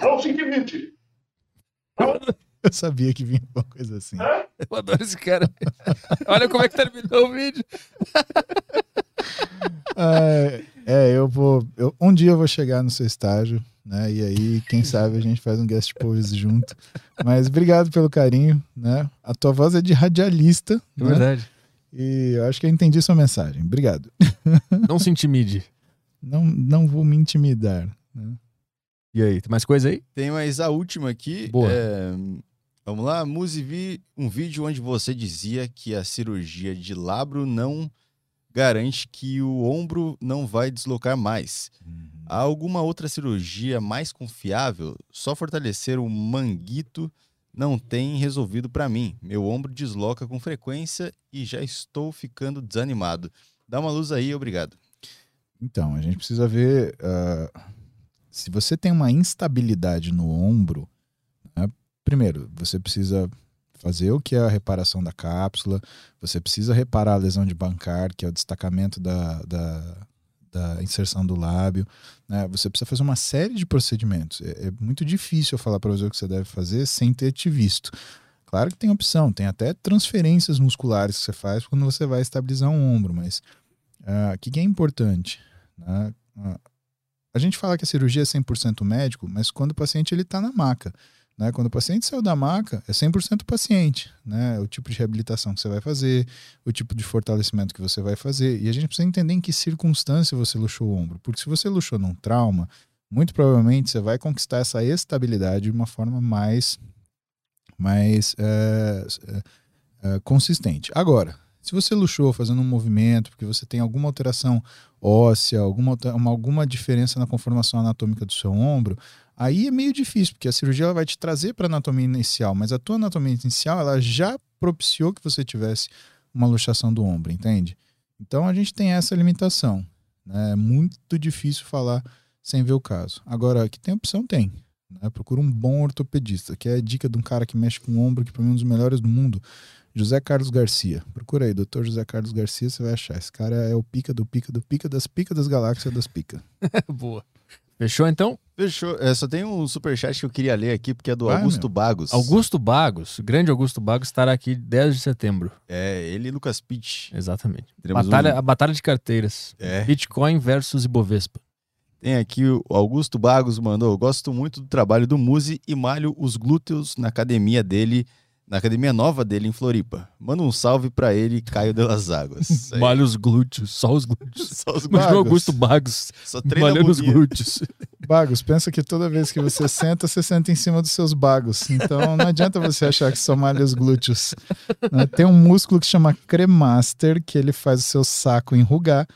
Não se intimide. Eu sabia que vinha uma coisa assim. Eu adoro esse cara. Olha como é que terminou o vídeo. Ah, é, eu vou. eu- um dia eu vou chegar no seu estágio, né? E aí, quem sabe a gente faz um guest pose junto. Mas obrigado pelo carinho, né? A tua voz é de radialista, É né? verdade. E eu acho que eu entendi sua mensagem. Obrigado. Não se intimide. Não, não vou me intimidar. né? E aí, tem mais coisa aí? Tem mais a última aqui. Boa. É, Vamos lá, Muzi, vi um vídeo onde você dizia que a cirurgia de labro não garante que o ombro não vai deslocar mais. Há alguma outra cirurgia mais confiável? Só fortalecer o manguito não tem resolvido para mim. Meu ombro desloca com frequência e já estou ficando desanimado. Dá uma luz aí, obrigado. Então, a gente precisa ver. ah, se você tem uma instabilidade no ombro, né, primeiro, você precisa fazer o que é a reparação da cápsula, você precisa reparar a lesão de bancar, que é o destacamento da, da, da inserção do lábio. né, Você precisa fazer uma série de procedimentos. É, é muito difícil eu falar para você o que você deve fazer sem ter te visto. Claro que tem opção, tem até transferências musculares que você faz quando você vai estabilizar um ombro, mas ah, o que, que é importante? né? Ah, a gente fala que a cirurgia é 100% médico, mas quando o paciente ele está na maca. Né? Quando o paciente saiu da maca, é 100% paciente. Né? O tipo de reabilitação que você vai fazer, o tipo de fortalecimento que você vai fazer. E a gente precisa entender em que circunstância você luxou o ombro. Porque se você luxou num trauma, muito provavelmente você vai conquistar essa estabilidade de uma forma mais, mais é, é, é, consistente. Agora, se você luxou fazendo um movimento, porque você tem alguma alteração óssea, alguma, alguma diferença na conformação anatômica do seu ombro, aí é meio difícil, porque a cirurgia ela vai te trazer para a anatomia inicial, mas a tua anatomia inicial ela já propiciou que você tivesse uma luxação do ombro, entende? Então a gente tem essa limitação. né? É muito difícil falar sem ver o caso. Agora, que tem opção, tem. né? Procura um bom ortopedista, que é a dica de um cara que mexe com o ombro, que para mim é um dos melhores do mundo, José Carlos Garcia. Procura aí, doutor José Carlos Garcia, você vai achar. Esse cara é o pica do pica do pica das pica das galáxias das pica. Boa. Fechou então? Fechou. É, só tem um superchat que eu queria ler aqui, porque é do Vai, Augusto meu. Bagos. Augusto Bagos, grande Augusto Bagos, estará aqui 10 de setembro. É, ele e Lucas Pitt. Exatamente. Teremos Batalha, um- A batalha de carteiras. É. Bitcoin versus Ibovespa. Tem aqui o Augusto Bagos mandou. Gosto muito do trabalho do Muzi e malho os glúteos na academia dele, na academia nova dele em Floripa. Manda um salve pra ele, Caio de las Águas. Malha os glúteos, só os glúteos. Só os Bagos. Augusto Bagos Só malhando os glúteos. Bagos, pensa que toda vez que você senta, você senta em cima dos seus bagos. Então não adianta você achar que só malha os glúteos. né? Tem um músculo que chama cremaster, que ele faz o seu saco enrugar.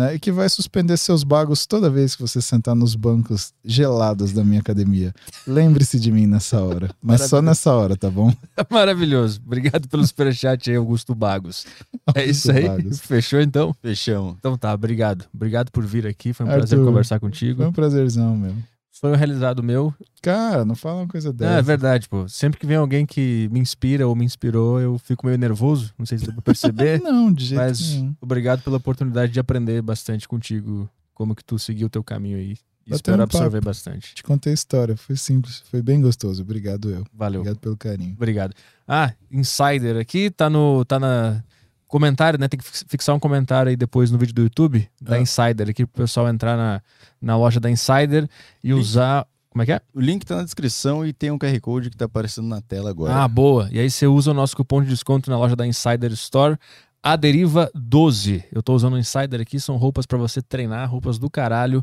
Né, e que vai suspender seus bagos toda vez que você sentar nos bancos gelados da minha academia. Lembre-se de mim nessa hora. Mas só nessa hora, tá bom? Maravilhoso. Obrigado pelo superchat aí, Augusto Bagos. É isso aí. Bagos. Fechou então? Fechamos. Então tá, obrigado. Obrigado por vir aqui. Foi um Arthur, prazer conversar Foi contigo. um prazerzão, meu. Foi um realizado meu. Cara, não fala uma coisa É, dessa. é verdade, pô. Sempre que vem alguém que me inspira ou me inspirou, eu fico meio nervoso. Não sei se deu pra perceber. Não, de jeito mas nenhum. obrigado pela oportunidade de aprender bastante contigo. Como que tu seguiu o teu caminho aí. E espero absorver papo. bastante. Te contei a história, foi simples, foi bem gostoso. Obrigado eu. Valeu. Obrigado pelo carinho. Obrigado. Ah, Insider aqui, tá no. tá na. Comentário, né? Tem que fix- fixar um comentário aí depois no vídeo do YouTube da Ah. Insider aqui pro pessoal entrar na, na loja da Insider e usar. Como é que é? O link tá na descrição e tem um QR Code que tá aparecendo na tela agora. Ah, boa. E aí você usa o nosso cupom de desconto na loja da Insider Store. A Deriva 12. Eu tô usando o Insider aqui, são roupas pra você treinar, roupas do caralho,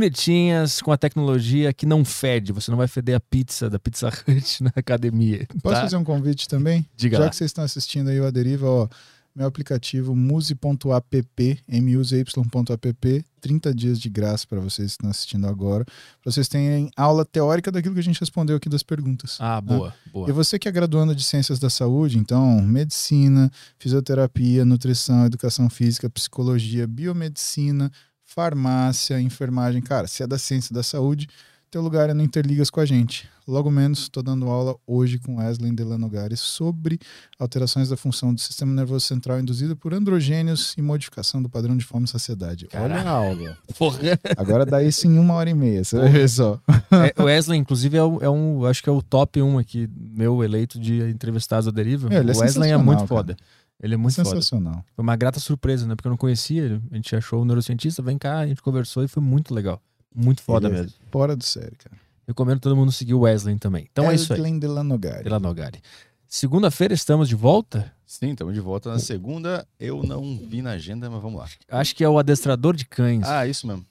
bonitinhas, com a tecnologia que não fede. Você não vai feder a pizza da Pizza Hut na academia. Posso tá? fazer um convite também? Diga Já lá. que vocês estão assistindo aí o Aderiva, ó, meu aplicativo muse.app, muzey.app, 30 dias de graça para vocês que estão assistindo agora, para vocês terem aula teórica daquilo que a gente respondeu aqui das perguntas. Ah, boa, E boa. você que é graduando de Ciências da Saúde, então, medicina, fisioterapia, nutrição, educação física, psicologia, biomedicina, farmácia, enfermagem, cara, se é da ciência da saúde, teu lugar é no Interligas com a gente. Logo menos, estou dando aula hoje com Wesley Delanogari sobre alterações da função do sistema nervoso central induzida por androgênios e modificação do padrão de fome e saciedade. Olha a aula. Porra. Agora dá isso em uma hora e meia, você vai ver só. É, o Wesley, inclusive, é, o- é um. Acho que é o top 1 aqui, meu eleito de entrevistados da Deriva. Meu, é o Wesley é muito cara. foda. Ele é muito foda. Sensacional. Foi uma grata surpresa, né? Porque eu não conhecia ele. A gente achou o neurocientista, vem cá, a gente conversou e foi muito legal. Muito foda Ele é mesmo. Fora do sério, cara. Recomendo todo mundo seguir o Wesley também. Então é isso aí. Wesley Delanogari. Pela Nogari. Segunda-feira estamos de volta. Sim, estamos de volta na segunda. Eu não vi na agenda, mas vamos lá. Acho que é o adestrador de cães. Ah, isso mesmo.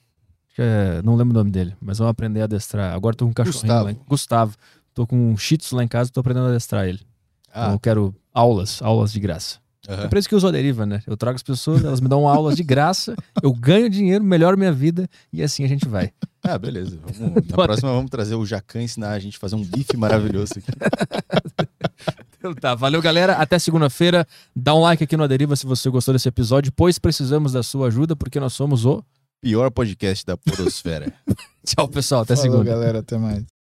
É- não lembro o nome dele, mas vamos aprender a adestrar. Agora tô com um cachorrinho Gustavo. lá. em- Gustavo. Tô com um shih tzu lá em casa, tô aprendendo a adestrar ele. Então Ah, eu quero aulas, aulas de graça. Aham. É por isso que eu uso a deriva, né? Eu trago as pessoas, elas me dão aulas de graça, eu ganho dinheiro, melhoro minha vida e assim a gente vai. Ah, beleza. Vamos- na próxima vamos trazer o Jacan ensinar a gente a fazer um bife maravilhoso aqui. Então tá, valeu galera, até segunda-feira. Dá um like aqui no Aderiva se você gostou desse episódio, pois precisamos da sua ajuda porque nós somos o. Pior podcast da podosfera. Tchau pessoal, até Falou, segunda. galera. Até mais.